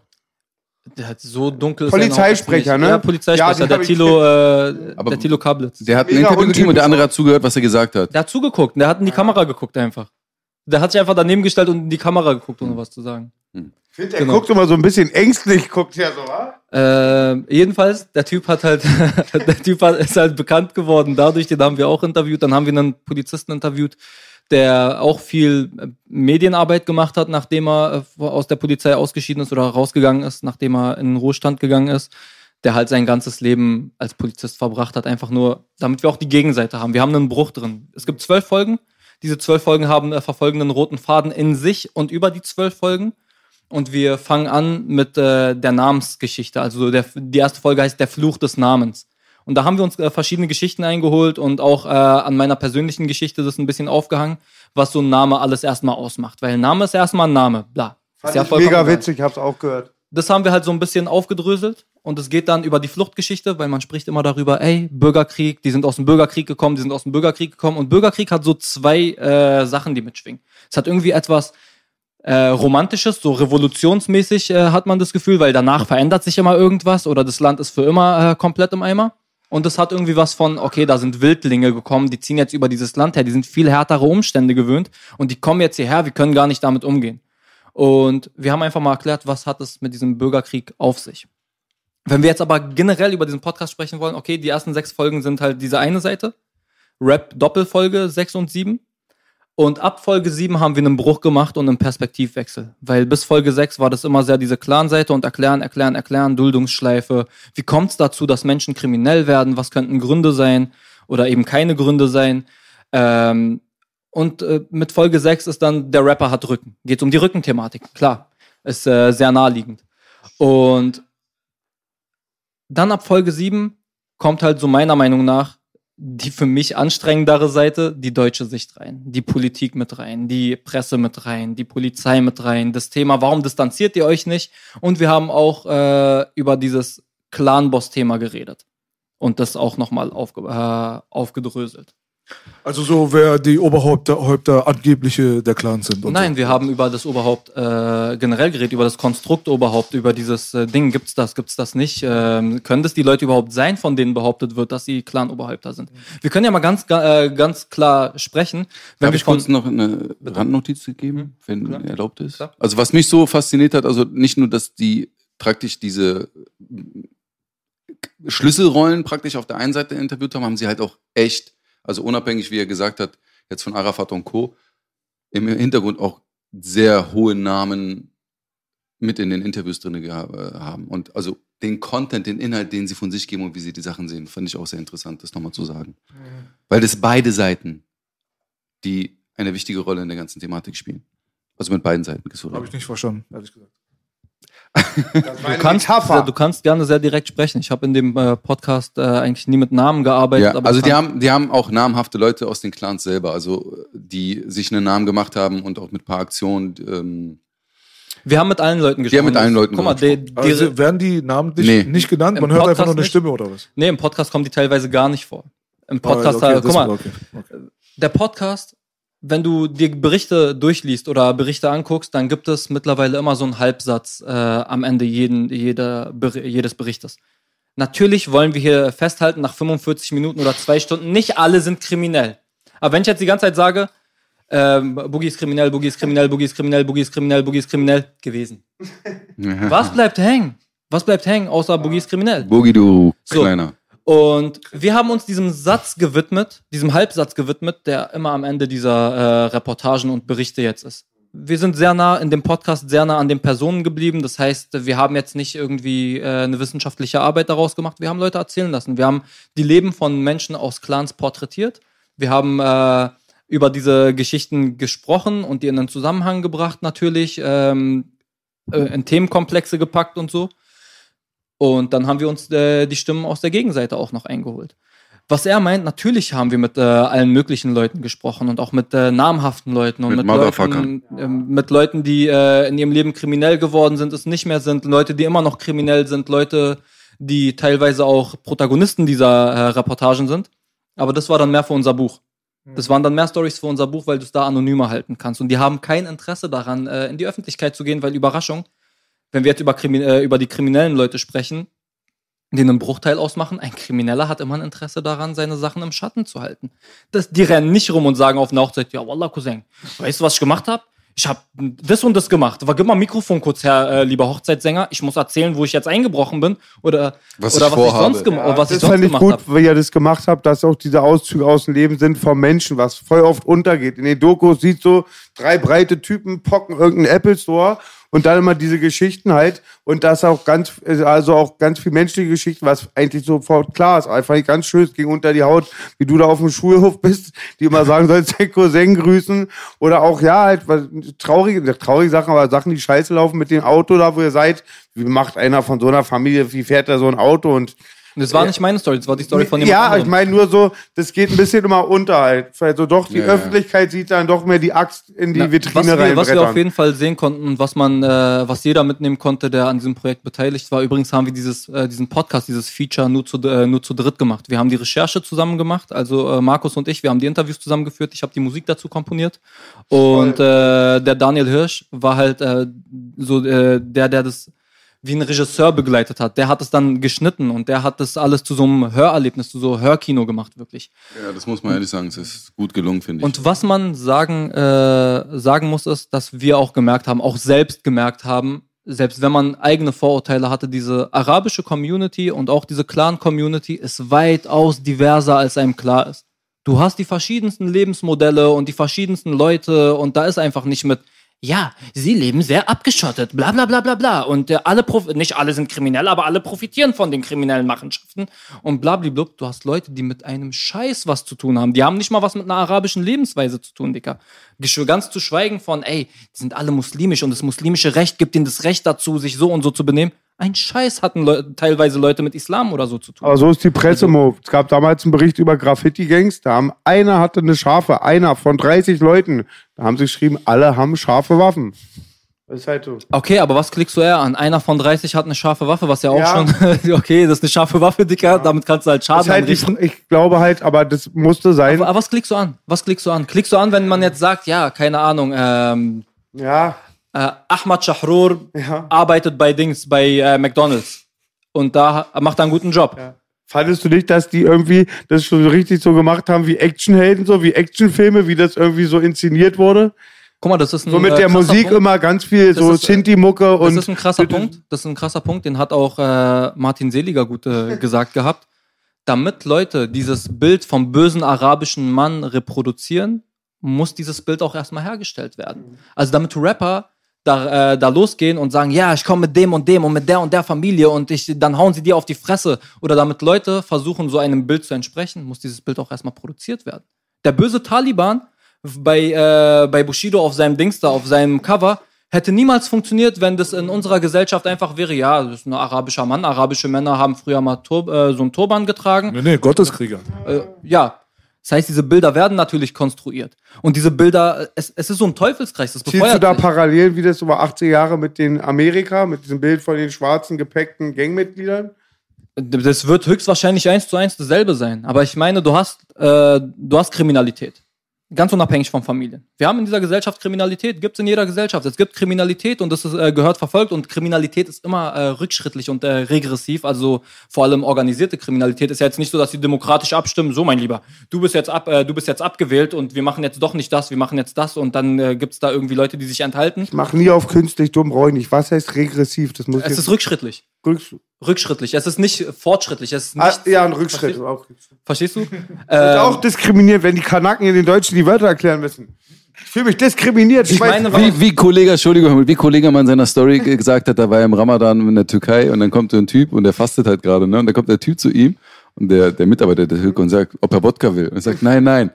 Der hat so dunkel. er Polizeisprecher, ne? Ja, Polizeisprecher, Ja, der Tilo, äh, Aber- der Tilo Kablitz. Der hat ein Interview gegeben und der andere hat zugehört, was er gesagt hat. Der hat zugeguckt, der hat in die Kamera geguckt einfach. Der hat sich einfach daneben gestellt und in die Kamera geguckt, ohne was zu sagen. Ich finde, der Genau. guckt immer so ein bisschen ängstlich, guckt ja so, wa? Äh, jedenfalls, der Typ hat halt, [laughs] der Typ hat, ist halt bekannt geworden dadurch, den haben wir auch interviewt. Dann haben wir einen Polizisten interviewt, der auch viel äh, Medienarbeit gemacht hat, nachdem er äh, aus der Polizei ausgeschieden ist oder rausgegangen ist, nachdem er in den Ruhestand gegangen ist. Der halt sein ganzes Leben als Polizist verbracht hat, einfach nur, damit wir auch die Gegenseite haben. Wir haben einen Bruch drin. Es gibt zwölf Folgen. Diese zwölf Folgen haben äh, verfolgen einen roten Faden in sich und über die zwölf Folgen. Und wir fangen an mit äh, der Namensgeschichte. Also der, die erste Folge heißt Der Fluch des Namens. Und da haben wir uns äh, verschiedene Geschichten eingeholt und auch äh, an meiner persönlichen Geschichte das ein bisschen aufgehangen, was so ein Name alles erstmal ausmacht. Weil ein Name ist erstmal ein Name. Bla. Fand ist ja ich mega witzig, hab's auch gehört. Das haben wir halt so ein bisschen aufgedröselt. Und es geht dann über die Fluchtgeschichte, weil man spricht immer darüber, ey, Bürgerkrieg, die sind aus dem Bürgerkrieg gekommen, die sind aus dem Bürgerkrieg gekommen. Und Bürgerkrieg hat so zwei äh, Sachen, die mitschwingen. Es hat irgendwie etwas äh, Romantisches, so revolutionsmäßig äh, hat man das Gefühl, weil danach verändert sich immer irgendwas oder das Land ist für immer äh, komplett im Eimer. Und es hat irgendwie was von, okay, da sind Wildlinge gekommen, die ziehen jetzt über dieses Land her, die sind viel härtere Umstände gewöhnt und die kommen jetzt hierher, wir können gar nicht damit umgehen. Und wir haben einfach mal erklärt, was hat es mit diesem Bürgerkrieg auf sich. Wenn wir jetzt aber generell über diesen Podcast sprechen wollen, okay, die ersten sechs Folgen sind halt diese eine Seite. Rap-Doppelfolge 6 und 7. Und ab Folge 7 haben wir einen Bruch gemacht und einen Perspektivwechsel. Weil bis Folge 6 war das immer sehr diese Clan-Seite und erklären, erklären, erklären, Duldungsschleife. Wie kommt es dazu, dass Menschen kriminell werden? Was könnten Gründe sein oder eben keine Gründe sein? Ähm, und äh, mit Folge 6 ist dann, der Rapper hat Rücken. Geht um die Rückenthematik, klar. Ist äh, sehr naheliegend. Und dann ab Folge 7 kommt halt so meiner Meinung nach die für mich anstrengendere Seite, die deutsche Sicht rein, die Politik mit rein, die Presse mit rein, die Polizei mit rein, das Thema, warum distanziert ihr euch nicht? Und wir haben auch äh, über dieses Clan-Boss-Thema geredet und das auch nochmal aufge äh, aufgedröselt. Also so, wer die Oberhäupter Häupter angebliche der Clans sind. Und Nein, so. wir haben über das Oberhaupt äh, generell geredet, über das Konstrukt Oberhaupt, über dieses äh, Ding, gibt's das, gibt's das nicht? Ähm, können das die Leute überhaupt sein, von denen behauptet wird, dass sie Clan-Oberhäupter sind? Wir können ja mal ganz, ga- äh, ganz klar sprechen, wenn Darf wir ich kurz noch eine Randnotiz geben, wenn Klar. erlaubt ist? Klar. Also was mich so fasziniert hat, also nicht nur, dass die praktisch diese Schlüsselrollen praktisch auf der einen Seite interviewt haben, haben sie halt auch echt, also unabhängig, wie er gesagt hat, jetzt von Arafat und Co., im Hintergrund auch sehr hohe Namen mit in den Interviews drin haben. Und also den Content, den Inhalt, den sie von sich geben und wie sie die Sachen sehen, fand ich auch sehr interessant, das nochmal zu sagen. Weil das beide Seiten, die eine wichtige Rolle in der ganzen Thematik spielen. Also mit beiden Seiten. Habe ich nicht verstanden, ehrlich gesagt. Du kannst, du kannst gerne sehr direkt sprechen. Ich habe in dem äh, Podcast äh, eigentlich nie mit Namen gearbeitet. Ja, aber also die haben, die haben auch namhafte Leute aus den Clans selber, also die sich einen Namen gemacht haben und auch mit ein paar Aktionen. Ähm, wir haben mit allen Leuten gesprochen. haben mit allen Leuten Guck mal, die, die, Also werden die namentlich Nee. nicht genannt? Man Im hört einfach Podcast nur eine nicht. Stimme oder was? nee, im Podcast kommen die teilweise gar nicht vor. Im Podcast, Ah, äh, das- guck mal, okay, okay. der Podcast, wenn du die Berichte durchliest oder Berichte anguckst, dann gibt es mittlerweile immer so einen Halbsatz äh, am Ende jeden, jeder, jedes Berichtes. Natürlich wollen wir hier festhalten, nach 45 Minuten oder zwei Stunden, nicht alle sind kriminell. Aber wenn ich jetzt die ganze Zeit sage, ähm, Boogie ist kriminell, Boogie ist kriminell, Boogie ist kriminell, Boogie ist kriminell, Boogie ist kriminell, gewesen. [laughs] Was bleibt hängen? Was bleibt hängen, außer Boogie ist kriminell? Bogi, du So. Kleiner. Und wir haben uns diesem Satz gewidmet, diesem Halbsatz gewidmet, der immer am Ende dieser äh, Reportagen und Berichte jetzt ist. Wir sind sehr nah in dem Podcast, sehr nah an den Personen geblieben. Das heißt, wir haben jetzt nicht irgendwie äh, eine wissenschaftliche Arbeit daraus gemacht. Wir haben Leute erzählen lassen. Wir haben die Leben von Menschen aus Clans porträtiert. Wir haben äh, über diese Geschichten gesprochen und die in einen Zusammenhang gebracht natürlich, ähm, äh, in Themenkomplexe gepackt und so. Und dann haben wir uns äh, die Stimmen aus der Gegenseite auch noch eingeholt. Was er meint, natürlich haben wir mit äh, allen möglichen Leuten gesprochen und auch mit äh, namhaften Leuten und Mit mit, Leuten, ähm, mit Leuten, die äh, in ihrem Leben kriminell geworden sind, es nicht mehr sind, Leute, die immer noch kriminell sind, Leute, die teilweise auch Protagonisten dieser äh, Reportagen sind. Aber das war dann mehr für unser Buch. Das waren dann mehr Stories für unser Buch, weil du es da anonymer halten kannst. Und die haben kein Interesse daran, äh, in die Öffentlichkeit zu gehen, weil Überraschung, wenn wir jetzt über, Krimi äh, über die kriminellen Leute sprechen, die einen Bruchteil ausmachen, ein Krimineller hat immer ein Interesse daran, seine Sachen im Schatten zu halten. Das, die rennen nicht rum und sagen auf einer Hochzeit, ja, Wallah, Cousin, weißt du, was ich gemacht habe? Ich habe das und das gemacht. Aber gib mal Mikrofon kurz her, äh, lieber Hochzeitssänger. Ich muss erzählen, wo ich jetzt eingebrochen bin oder Was oder ich was ich sonst, gem Ja, was ich das sonst fand ich gemacht gut, habe. wie ihr das gemacht habt, dass auch diese Auszüge aus dem Leben sind vom Menschen, was voll oft untergeht. In den Dokus sieht so drei breite Typen pocken irgendeinen Apple Store und dann immer diese Geschichten halt und das auch ganz, also auch ganz viel menschliche Geschichten, was eigentlich sofort klar ist. Einfach nicht ganz schön, es ging unter die Haut, wie du da auf dem Schulhof bist, die immer sagen sollst, dein Cousin grüßen oder auch, ja, halt, was, traurige, traurige Sachen, aber Sachen, die scheiße laufen mit dem Auto da, wo ihr seid. Wie macht einer von so einer Familie, wie fährt er so ein Auto und Das war nicht meine Story, das war die Story von dem ja, anderen. ich meine nur so, das geht ein bisschen immer unter halt. Also doch, die Ja, ja. Öffentlichkeit sieht dann doch mehr die Axt in die Na, Vitrine was wir, was wir auf jeden Fall sehen konnten und was man, äh, was jeder mitnehmen konnte, der an diesem Projekt beteiligt war. Übrigens haben wir dieses, äh, diesen Podcast, dieses Feature nur zu, äh, nur zu dritt gemacht. Wir haben die Recherche zusammen gemacht, also äh, Markus und ich, wir haben die Interviews zusammengeführt. Ich habe die Musik dazu komponiert und äh, der Daniel Hirsch war halt äh, so äh, der, der das wie ein Regisseur begleitet hat. Der hat es dann geschnitten und der hat das alles zu so einem Hörerlebnis, zu so Hörkino gemacht, wirklich. Ja, das muss man ehrlich sagen. Es ist gut gelungen, finde ich. Und was man sagen, äh, sagen muss, ist, dass wir auch gemerkt haben, auch selbst gemerkt haben, selbst wenn man eigene Vorurteile hatte, diese arabische Community und auch diese Clan-Community ist weitaus diverser, als einem klar ist. Du hast die verschiedensten Lebensmodelle und die verschiedensten Leute und da ist einfach nicht mit, ja, sie leben sehr abgeschottet, bla bla bla bla bla. Und äh, alle, prof nicht alle sind kriminell, aber alle profitieren von den kriminellen Machenschaften. Und blablablub, du hast Leute, die mit einem Scheiß was zu tun haben. Die haben nicht mal was mit einer arabischen Lebensweise zu tun, Dicker. Ganz zu schweigen von, ey, die sind alle muslimisch und das muslimische Recht gibt ihnen das Recht dazu, sich so und so zu benehmen. Ein Scheiß hatten Leu teilweise Leute mit Islam oder so zu tun. Aber so ist die Presse-Move. Es gab damals einen Bericht über Graffiti-Gangs. Da haben einer hatte eine Schafe, einer von 30 Leuten. Da haben sie geschrieben, alle haben scharfe Waffen. Das ist halt so. Okay, aber was klickst du eher an? Einer von 30 hat eine scharfe Waffe, was ja auch Ja. schon, [laughs] okay, das ist eine scharfe Waffe, Dicker, damit kannst du halt Schaden halt anrichten. ich glaube halt, aber das musste sein. Aber, aber was klickst du an? Was klickst du an? Klickst du an, wenn man jetzt sagt, ja, keine Ahnung, ähm, ja, äh, Ahmad Shahrur Ja. arbeitet bei Dings, bei äh, McDonalds. Und da macht er einen guten Job. Fandest du nicht, dass die irgendwie das schon so richtig so gemacht haben wie Actionhelden, so wie Actionfilme, wie das irgendwie so inszeniert wurde? Guck mal, das ist ein So mit äh, der Musik Punkt. immer ganz viel so ist, äh, Sinti-Mucke Das und. ist ein krasser Punkt. Das ist ein krasser Punkt. Den hat auch äh, Martin Seliger gut äh, [laughs] gesagt gehabt. Damit Leute dieses Bild vom bösen arabischen Mann reproduzieren, muss dieses Bild auch erstmal hergestellt werden. Also damit Rapper da, äh, da losgehen und sagen, ja, ich komme mit dem und dem und mit der und der Familie und ich, dann hauen sie dir auf die Fresse. Oder damit Leute versuchen, so einem Bild zu entsprechen, muss dieses Bild auch erstmal produziert werden. Der böse Taliban bei, äh, bei Bushido auf seinem Dings da, auf seinem Cover, hätte niemals funktioniert, wenn das in unserer Gesellschaft einfach wäre, ja, das ist ein arabischer Mann, arabische Männer haben früher mal Tur äh, so einen Turban getragen. Nee, nee, Gotteskrieger. Äh, ja. Das heißt, diese Bilder werden natürlich konstruiert. Und diese Bilder, es, es ist so ein Teufelskreis, das Siehst du da sich. Parallelen, wie das über 80 Jahre mit den Amerika, mit diesem Bild von den schwarzen, gepackten Gangmitgliedern? Das wird höchstwahrscheinlich eins zu eins dasselbe sein. Aber ich meine, du hast, äh, du hast Kriminalität. Ganz unabhängig von Familien. Wir haben in dieser Gesellschaft Kriminalität, gibt es in jeder Gesellschaft. Es gibt Kriminalität und das ist, äh, gehört verfolgt und Kriminalität ist immer äh, rückschrittlich und äh, regressiv. Also vor allem organisierte Kriminalität ist ja jetzt nicht so, dass sie demokratisch abstimmen. So, mein Lieber, du bist jetzt ab, äh, du bist jetzt abgewählt und wir machen jetzt doch nicht das, wir machen jetzt das und dann äh, gibt es da irgendwie Leute, die sich enthalten. Mach nie auf künstlich dumm, ich nicht. Was heißt regressiv? Das muss Es ist rückschrittlich. Rücks- Rückschrittlich. Es ist nicht fortschrittlich. Es ist nicht, ah, ja, ein Rückschritt. Verstehst- Auch, Verstehst du? [laughs] ist auch Ähm, diskriminierend, wenn die Kanaken in den Deutschen die Wörter erklären müssen. Ich fühle mich diskriminiert. Ich weiß- meine, Wie, wie Kollege, Entschuldigung, wie Kollege mal in seiner Story ge- gesagt hat, da war er im Ramadan in der Türkei und dann kommt so ein Typ und der fastet halt gerade, ne? Und dann kommt der Typ zu ihm und der, der Mitarbeiter der Türke und sagt, ob er Wodka will. Und er sagt, nein, nein.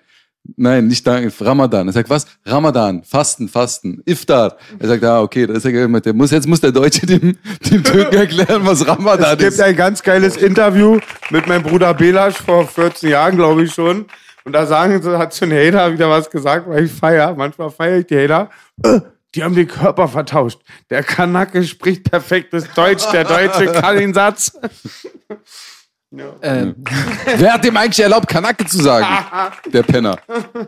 Nein, nicht danken, Ramadan. Er sagt, was? Ramadan, Fasten, Fasten, Iftar. Er sagt, ah, okay, das ist ja. Der muss, jetzt muss der Deutsche [laughs] dem, dem Türken erklären, was Ramadan Es gibt ist. ein ganz geiles Interview mit meinem Bruder Belasch vor 14 Jahren, glaube ich schon. Und da sagen sie, hat so ein Hater wieder was gesagt, weil ich feier. Manchmal feiere ich die Hater. Äh, die haben den Körper vertauscht. Der Kanake spricht perfektes Deutsch, der Deutsche kann den Satz. Ähm, Wer hat dem eigentlich erlaubt, Kanake zu sagen? [laughs] Der Penner.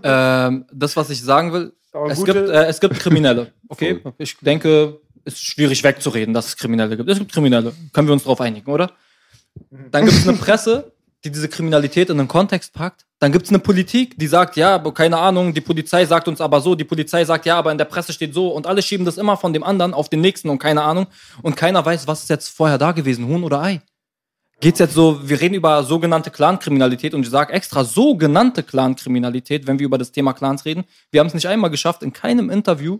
ähm, das, was ich sagen will, es gibt, äh, es gibt Kriminelle. [laughs] Okay, ich denke, es ist schwierig wegzureden, dass es Kriminelle gibt. Es gibt Kriminelle. Können wir uns darauf einigen, oder? Dann gibt es eine Presse, die diese Kriminalität in einen Kontext packt. Dann gibt es eine Politik, die sagt, ja, aber keine Ahnung, die Polizei sagt uns aber so, die Polizei sagt, ja, aber in der Presse steht so und alle schieben das immer von dem anderen auf den nächsten und keine Ahnung. Und keiner weiß, was ist jetzt vorher da gewesen, Huhn oder Ei. Geht's jetzt so, wir reden über sogenannte Clankriminalität und ich sage extra sogenannte Clankriminalität, wenn wir über das Thema Clans reden. Wir haben es nicht einmal geschafft, in keinem Interview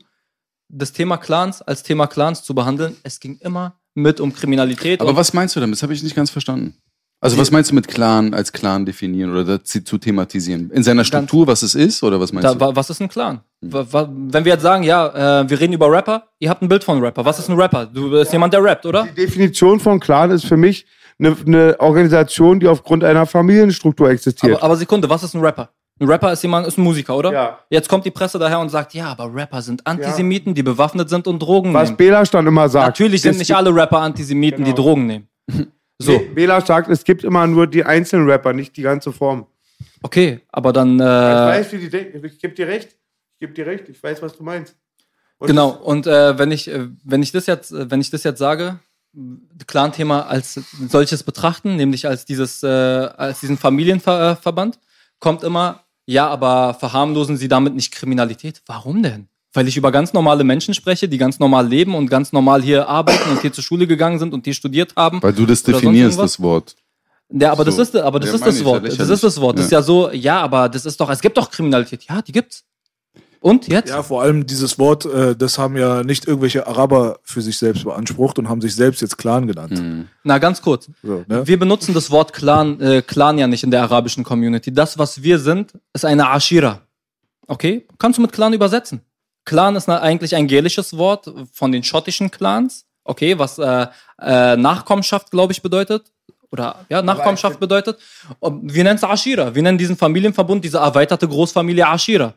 das Thema Clans als Thema Clans zu behandeln. Es ging immer mit um Kriminalität. Aber was meinst du damit? Das habe ich nicht ganz verstanden. Also was meinst du mit Clan als Clan definieren oder dazu zu thematisieren? In seiner Struktur, was es ist oder was meinst da, du? wa- was ist ein Clan? Wa- Wenn wir jetzt sagen, ja, äh, wir reden über Rapper, ihr habt ein Bild von einem Rapper. Was ist ein Rapper? Du bist jemand, der rappt, oder? Die Definition von Clan ist für mich eine, eine Organisation, die aufgrund einer Familienstruktur existiert. Aber, aber Sekunde, was ist ein Rapper? Ein Rapper ist jemand, ist ein Musiker, oder? Ja. Jetzt kommt die Presse daher und sagt, ja, aber Rapper sind Antisemiten, die bewaffnet sind und Drogen was nehmen. Belasch dann immer sagt. Natürlich sind nicht alle Rapper Antisemiten, die Genau. Drogen nehmen. [laughs] So, Nee, Belasch sagt, es gibt immer nur die einzelnen Rapper, nicht die ganze Form. okay, aber dann, Ich äh, weiß, wie die denken. Ich gebe dir recht. Ich gebe dir recht. Ich weiß, was du meinst. Und genau. Und äh, wenn ich, äh, wenn ich das jetzt, äh, wenn ich das jetzt sage, Clan-Thema als solches betrachten, nämlich als dieses, äh, als diesen Familienverband, kommt immer, ja, aber verharmlosen Sie damit nicht Kriminalität? Warum denn? Weil ich über ganz normale Menschen spreche, die ganz normal leben und ganz normal hier arbeiten und hier zur Schule gegangen sind und hier studiert haben. Weil du das definierst, das Wort. Ja, aber das So. ist, aber das Ja, ist das Wort. ja Das ist das Wort. Das ist ja so, ja, aber das ist doch, es gibt doch Kriminalität. Ja, die gibt's. Und jetzt? Ja, vor allem dieses Wort, äh, das haben ja nicht irgendwelche Araber für sich selbst beansprucht und haben sich selbst jetzt Clan genannt. Hm. Na, ganz kurz. So, ne? Wir benutzen das Wort Clan, äh, Clan ja nicht in der arabischen Community. Das, was wir sind, ist eine Ashira. Okay? Kannst du mit Clan übersetzen? Clan ist eigentlich ein gälisches Wort von den schottischen Clans. Okay, was äh, äh, Nachkommenschaft, glaube ich, bedeutet. Oder ja, Nachkommenschaft bedeutet. Wir nennen es Ashira. Wir nennen diesen Familienverbund, diese erweiterte Großfamilie Ashira.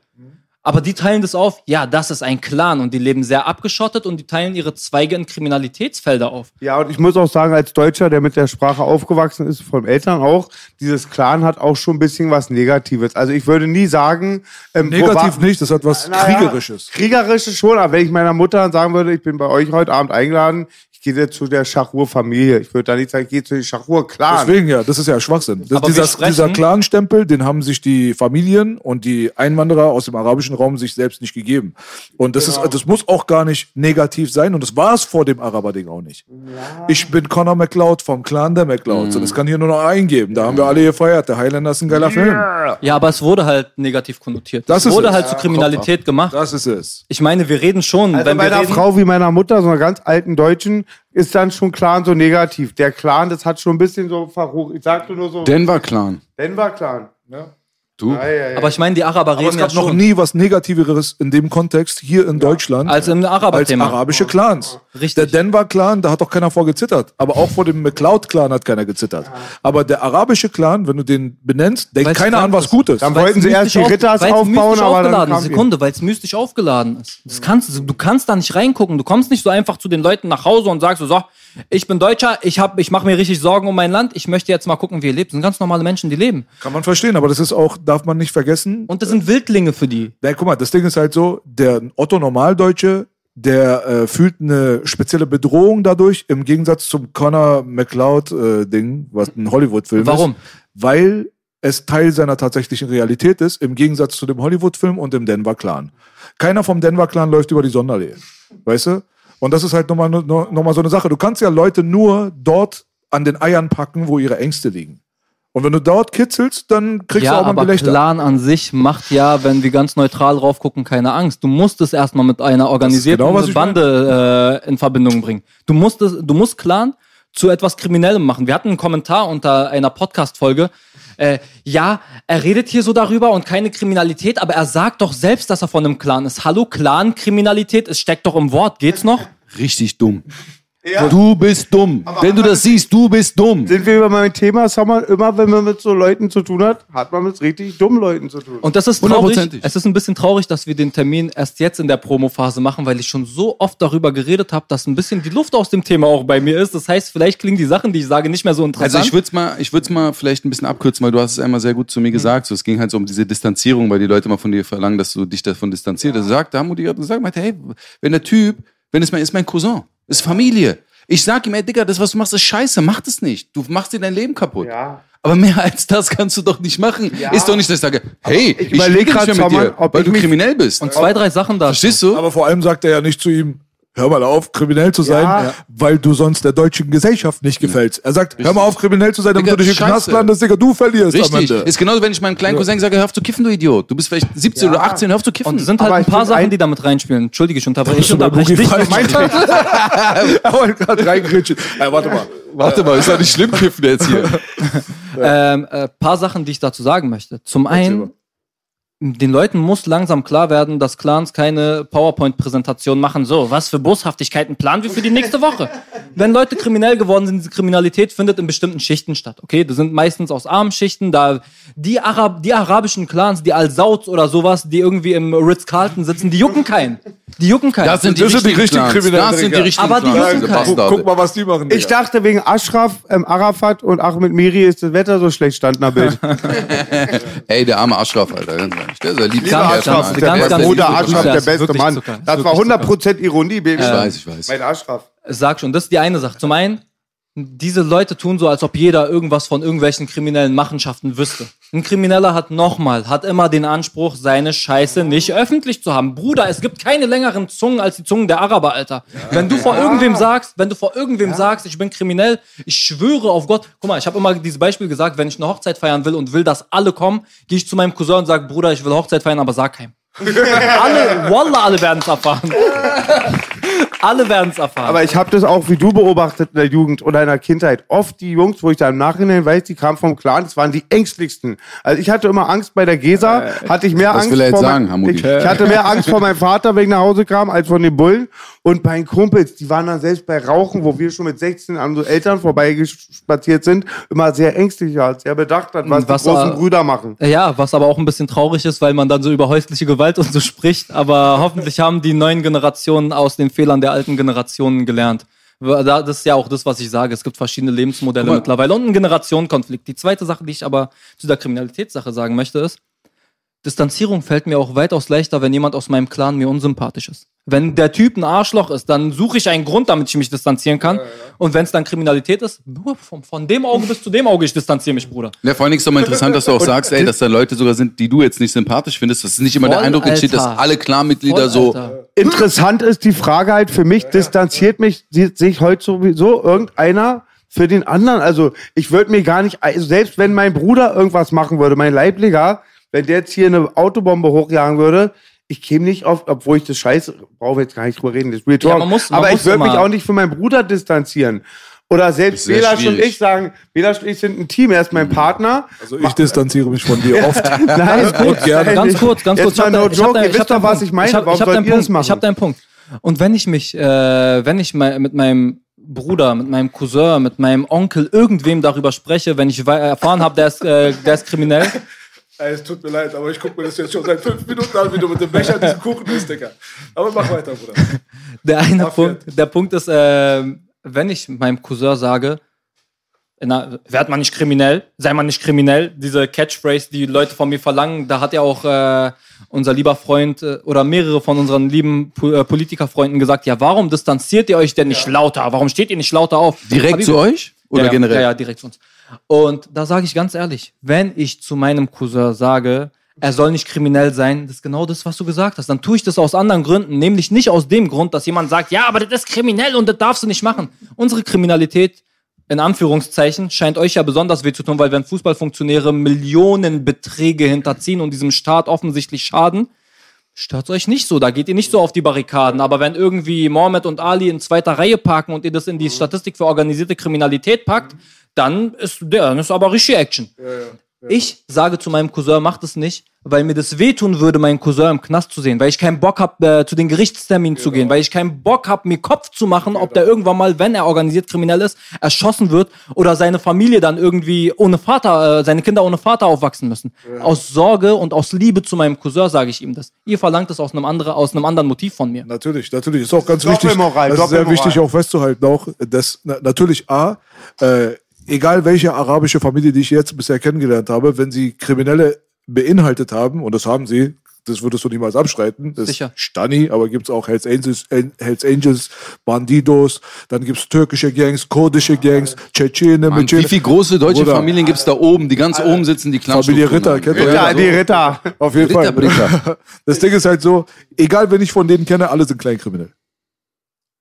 Aber die teilen das auf. Ja, das ist ein Clan und die leben sehr abgeschottet und die teilen ihre Zweige in Kriminalitätsfelder auf. Ja, und ich muss auch sagen, als Deutscher, der mit der Sprache aufgewachsen ist, von Eltern auch, dieses Clan hat auch schon ein bisschen was Negatives. Also ich würde nie sagen, ähm, Negativ war- nicht, das hat was Naja, Kriegerisches. Kriegerisches schon, aber wenn ich meiner Mutter sagen würde, ich bin bei euch heute Abend eingeladen, ich gehe zu der Schachur-Familie. Ich würde da nicht sagen, ich gehe zu den Schachur-Clan. Deswegen ja, das ist ja Schwachsinn. Das, Aber dieser, dieser Clan-Stempel, den haben sich die Familien und die Einwanderer aus dem arabischen Raum sich selbst nicht gegeben. Und das, ist, das muss auch gar nicht negativ sein und das war es vor dem Araber-Ding auch nicht. Ich bin Conor McLeod vom Clan der McLeods und das kann hier nur noch eingeben. Da haben wir alle gefeiert. Der Highlander ist ein geiler Film. Ja, aber es wurde halt negativ konnotiert. Das es ist wurde es. halt zu Kriminalität gemacht. Das ist es. Ich meine, wir reden schon, Also wenn bei wir einer reden, Frau wie meiner Mutter, so einer ganz alten Deutschen, ist dann schon Clan so negativ. Der Clan, das hat schon ein bisschen so verrucht. Ich sagte nur so, Denver Clan. Denver Clan. Du? Ja, ja, ja. aber ich meine, die Araber Aber es reden ja gab noch schon nie was Negativeres in dem Kontext hier in Deutschland als im als Araber-Thema. arabische Clans. Richtig. Der Denver-Clan, da hat doch keiner vor gezittert. Aber auch vor dem McLeod-Clan hat keiner gezittert. Aber der arabische Clan, wenn du den benennst, denkt Weil's keiner an was ist. Gutes. Dann wollten sie erst die auf- Ritters weil's aufbauen, aber dann aufgeladen kam Sekunde, weil es mystisch aufgeladen ist. Das kannst, du kannst da nicht reingucken. Du kommst nicht so einfach zu den Leuten nach Hause und sagst so, so ich bin Deutscher, ich, hab, ich mache mir richtig Sorgen um mein Land, ich möchte jetzt mal gucken, wie ihr lebt. Das sind ganz normale Menschen, die leben. Kann man verstehen, aber das ist auch, darf man nicht vergessen. Und das sind Wildlinge für die. Ja, guck mal, das Ding ist halt so, der Otto Normaldeutsche, der äh, fühlt eine spezielle Bedrohung dadurch, im Gegensatz zum Connor McLeod-Ding, was ein Hollywood-Film Warum? ist. Weil es Teil seiner tatsächlichen Realität ist, im Gegensatz zu dem Hollywood-Film und dem Denver-Clan. Keiner vom Denver-Clan läuft über die Sonderlehe. Weißt du? Und das ist halt nochmal noch noch mal so eine Sache. Du kannst ja Leute nur dort an den Eiern packen, wo ihre Ängste liegen. Und wenn du dort kitzelst, dann kriegst Ja, du auch mal ein aber Gelächter. Clan an sich macht ja, wenn wir ganz neutral drauf gucken, keine Angst. Du musst es erstmal mit einer organisierten genau, was ich Bande äh, in Verbindung bringen. Du musst, es, du musst Clan zu etwas Kriminellem machen. Wir hatten einen Kommentar unter einer Podcast-Folge. Äh, ja, er redet hier so darüber und keine Kriminalität, aber er sagt doch selbst, dass er von einem Clan ist. Hallo, Clan-Kriminalität, es steckt doch im Wort. Geht's noch? Richtig dumm. Du bist dumm. Wenn du das siehst, du bist dumm. Sind wir über mein Thema, Summer, immer wenn man mit so Leuten zu tun hat, hat man mit richtig dummen Leuten zu tun. Und das ist traurig. Es ist ein bisschen traurig, dass wir den Termin erst jetzt in der Promophase machen, weil ich schon so oft darüber geredet habe, dass ein bisschen die Luft aus dem Thema auch bei mir ist. Das heißt, vielleicht klingen die Sachen, die ich sage, nicht mehr so interessant. Also ich würde es mal, ich würde mal vielleicht ein bisschen abkürzen, weil du hast es einmal sehr gut zu mir gesagt. So, es ging halt so um diese Distanzierung, weil die Leute mal von dir verlangen, dass du dich davon distanzierst. Also sagt, da haben die gerade gesagt, meinte, hey, wenn der Typ, wenn es mein, ist mein Cousin, ist Familie. Ich sag ihm, ey Digga, das was du machst, ist scheiße, mach das nicht. Du machst dir dein Leben kaputt. Ja. Aber mehr als das kannst du doch nicht machen. Ja. Ist doch nicht, dass ich sage, hey, ich, überleg spiele grad, nicht mehr mit dir, ob weil ich du mich- kriminell bist. und zwei, drei Sachen da. Verstehst du? Aber vor allem sagt er ja nicht zu ihm, hör mal auf, kriminell zu sein, Ja. weil du sonst der deutschen Gesellschaft nicht gefällst. Er sagt, hör mal auf, kriminell zu sein, damit Digga, du dich in den Knast landest, Digga, du verlierst am Richtig. Ende. Ist genauso, wenn ich meinem kleinen Cousin sage, hör auf zu kiffen, du Idiot. Du bist vielleicht 17 oder 18, hör auf zu kiffen. Und es sind halt Aber ein paar Sachen, ein- die damit reinspielen. Entschuldige, ich unterbreche, ich unterbreche dich. [laughs] er wollte gerade reingrätschen. Ey, warte mal. Warte mal, ist doch nicht schlimm kiffen jetzt hier. [laughs] Ähm, äh, paar Sachen, die ich dazu sagen möchte. Zum einen, den Leuten muss langsam klar werden, dass Clans keine PowerPoint-Präsentation machen. So, was für Boshaftigkeiten planen wir für die nächste Woche? [laughs] Wenn Leute kriminell geworden sind, diese Kriminalität findet in bestimmten Schichten statt. Okay, das sind meistens aus armen Schichten. Da die, Arab, die arabischen Clans, die Al-Sauds oder sowas, die irgendwie im Ritz-Carlton sitzen, die jucken keinen. Die jucken keinen. Das sind die Das sind die richtigen richtigen. Kriminellen, Das sind die richtigen Aber die Clans, jucken keinen. Guck, Bastarde. guck mal, was die machen. Ich Digga. dachte, wegen Ashraf, ähm, Arafat und Ahmed Miri ist das Wetter so schlecht, stand Bild. [laughs] [laughs] Ey, der arme Aschraf, Alter. Ehrlich. Der ist ja lieb. Lieber Alter. der ganz, beste ganz Bruder Grüße. der beste Mann. Das war Zucker. 100% Ironie, Baby. Ich weiß, ich weiß. Mein Ashraf. Sag schon, das ist die eine Sache. Zum einen, diese Leute tun so, als ob jeder irgendwas von irgendwelchen kriminellen Machenschaften wüsste. Ein Krimineller hat nochmal, hat immer den Anspruch, seine Scheiße nicht öffentlich zu haben. Bruder, es gibt keine längeren Zungen als die Zungen der Araber, Alter. Wenn du vor irgendwem sagst, wenn du vor irgendwem sagst, ich bin kriminell, ich schwöre auf Gott. Guck mal, ich habe immer dieses Beispiel gesagt, wenn ich eine Hochzeit feiern will und will, dass alle kommen, gehe ich zu meinem Cousin und sage, Bruder, ich will Hochzeit feiern, aber sag keinem. [laughs] alle, Wallah, alle werden es erfahren. [laughs] alle werden es erfahren. Aber ich habe das auch wie du beobachtet in der Jugend oder in der Kindheit. Oft die Jungs, wo ich da im Nachhinein weiß, die kamen vom Clan, das waren die ängstlichsten. Also ich hatte immer Angst bei der Gesa, hatte ich mehr was Angst will er jetzt vor sagen, mein- ich, ich hatte mehr Angst vor meinem Vater, wenn ich nach Hause kam, als von den Bullen. Und bei den Kumpels, die waren dann selbst bei Rauchen, wo wir schon mit 16 an unsere Eltern vorbeigespaziert sind, immer sehr ängstlich, sehr bedacht hat, was, Was, die großen äh, Brüder machen. Ja, was aber auch ein bisschen traurig ist, weil man dann so über häusliche Gewalt und so spricht. Aber hoffentlich haben die neuen Generationen aus den Fehlern der alten Generationen gelernt. Da- Das ist ja auch das, was ich sage. Es gibt verschiedene Lebensmodelle mal. mittlerweile und einen Generationenkonflikt. Die zweite Sache, die ich aber zu der Kriminalitätssache sagen möchte, ist, Distanzierung fällt mir auch weitaus leichter, wenn jemand aus meinem Clan mir unsympathisch ist. Wenn der Typ ein Arschloch ist, dann suche ich einen Grund, damit ich mich distanzieren kann. Und wenn es dann Kriminalität ist, nur von, von dem Auge bis zu dem Auge, ich distanziere mich, Bruder. Ja, vor allen Dingen ist doch mal interessant, dass du auch sagst, ey, dass da Leute sogar sind, die du jetzt nicht sympathisch findest, dass nicht immer der Voll, Eindruck entsteht, dass alle Clanmitglieder so. Interessant ist die Frage halt für mich, distanziert mich sich heute sowieso irgendeiner für den anderen? Also ich würde mir gar nicht, also selbst wenn mein Bruder irgendwas machen würde, mein Leiblicher, wenn der jetzt hier eine Autobombe hochjagen würde, ich käme nicht auf, obwohl ich das Scheiße, brauche jetzt gar nicht drüber reden, das ist Real Ja, Talk. man muss- man aber muss ich würde mich auch nicht für meinen Bruder distanzieren. Oder selbst Belasch und schwierig. ich sagen, Belasch und ich sind ein Team, er ist mein Partner. Also ich distanziere mich von dir [laughs] oft. Nein, Und gerne. Ganz kurz, ganz Jetzt kurz. mal no Ich hab joke, ihr ich wisst doch, deinen was Punkt. ich meine. Ich hab, Warum ich hab sollt deinen ihr das Punkt. machen? Ich habe deinen Punkt. Und wenn ich mich, äh, wenn ich mein, mit meinem Bruder, mit meinem Cousin, mit meinem Onkel, irgendwem darüber spreche, wenn ich erfahren habe, der, ist, äh, der ist kriminell, es tut mir leid, aber ich gucke mir das jetzt schon seit fünf Minuten an, wie du mit dem Becher diesen Kuchen isst, Digga. Aber mach weiter, Bruder. Der eine Mafia. Punkt, der Punkt ist, äh, wenn ich meinem Cousin sage, na, werd man nicht kriminell, sei man nicht kriminell, diese Catchphrase, die Leute von mir verlangen, da hat ja auch äh, unser lieber Freund äh, oder mehrere von unseren lieben Po- äh, Politikerfreunden gesagt, ja, warum distanziert ihr euch denn nicht lauter? Warum steht ihr nicht lauter auf? Direkt Habibi- zu euch? Oder ja, generell? Ja, ja, direkt zu uns. Und da sage ich ganz ehrlich, wenn ich zu meinem Cousin sage, er soll nicht kriminell sein, das ist genau das, was du gesagt hast. Dann tue ich das aus anderen Gründen, nämlich nicht aus dem Grund, dass jemand sagt, ja, aber das ist kriminell und das darfst du nicht machen. Unsere Kriminalität, in Anführungszeichen, scheint euch ja besonders weh zu tun, weil wenn Fußballfunktionäre Millionenbeträge hinterziehen und diesem Staat offensichtlich schaden, stört euch nicht so, da geht ihr nicht so auf die Barrikaden. Aber wenn irgendwie Mohammed und Ali in zweiter Reihe parken und ihr das in die Statistik für organisierte Kriminalität packt, dann ist der, dann ist aber richtig Action. Ich sage zu meinem Cousin, macht es nicht, weil mir das wehtun würde, meinen Cousin im Knast zu sehen, weil ich keinen Bock habe, äh, zu den Gerichtsterminen zu gehen, weil ich keinen Bock habe, mir Kopf zu machen, ob der irgendwann mal, wenn er organisiert kriminell ist, erschossen wird oder seine Familie dann irgendwie ohne Vater, äh, seine Kinder ohne Vater aufwachsen müssen. Aus Sorge und aus Liebe zu meinem Cousin sage ich ihm das. Ihr verlangt es aus einem, andere, aus einem anderen Motiv von mir. Natürlich, natürlich. Ist auch ganz Doppelmoral, wichtig. das ist sehr Doppelmoral. wichtig auch festzuhalten, auch, dass na, natürlich A, äh, egal welche arabische Familie, die ich jetzt bisher kennengelernt habe, wenn sie Kriminelle beinhaltet haben, und das haben sie, das würdest du niemals abstreiten. Das Sicher. ist Stani, aber gibt's auch Hells Angels, Hells Angels, Bandidos, dann gibt's türkische Gangs, kurdische Gangs, Tschetschene, Mann, wie viele große deutsche Bruder. Familien gibt's da oben, die ganz oben sitzen, die klatschen. Familie Ritter, kennt ihr? Ritter, die Ritter. Auf jeden Ritter, Fall. Britta. [laughs] Das Ding ist halt so, egal wen ich von denen kenne, alle sind Kleinkriminell.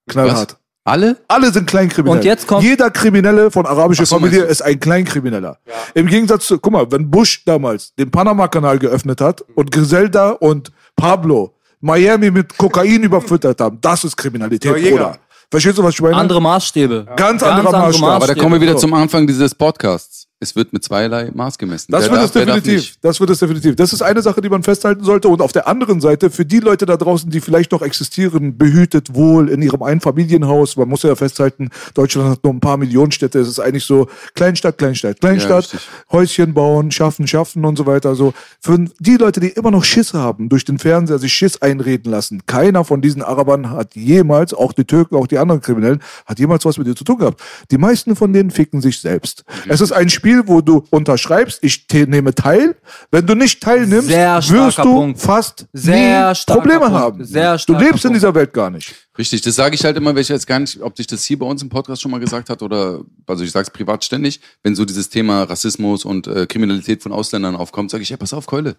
Knallhart. Alle? Alle sind Kleinkriminell. Und jetzt kommt- Jeder Kriminelle von arabischer Ach so, Familie ist ein Kleinkrimineller. Im Gegensatz zu, guck mal, wenn Bush damals den Panama-Kanal geöffnet hat und Griselda und Pablo Miami mit Kokain überfüttert haben, das ist Kriminalität, Ja. Bruder. Verstehst du, was ich meine? Andere Maßstäbe. Ganz anderer Maßstab. Aber da kommen wir wieder So. zum Anfang dieses Podcasts. Es wird mit zweierlei Maß gemessen. Das Wer wird darf, es definitiv. Das wird es definitiv. Das ist eine Sache, die man festhalten sollte. Und auf der anderen Seite, für die Leute da draußen, die vielleicht noch existieren, behütet wohl in ihrem Einfamilienhaus, man muss ja festhalten, Deutschland hat nur ein paar Millionen Städte. Es ist eigentlich so Kleinstadt, Kleinstadt, Kleinstadt, richtig. Häuschen bauen, schaffen, schaffen und so weiter. Also für die Leute, die immer noch Schiss haben, durch den Fernseher sich Schiss einreden lassen. Keiner von diesen Arabern hat jemals, auch die Türken, auch die anderen Kriminellen, hat jemals was mit dir zu tun gehabt. Die meisten von denen ficken sich selbst. Es ist ein Spiel, wo du unterschreibst, ich te- nehme teil. Wenn du nicht teilnimmst, wirst du Punkt. fast Sehr Probleme Punkt. haben. Sehr du lebst in Punkt. dieser Welt gar nicht. Richtig, das sage ich halt immer, weil ich jetzt gar nicht, ob dich das hier bei uns im Podcast schon mal gesagt hat oder, also ich sage es privat ständig, wenn so dieses Thema Rassismus und äh, Kriminalität von Ausländern aufkommt, sage ich, ja, pass auf, Keule.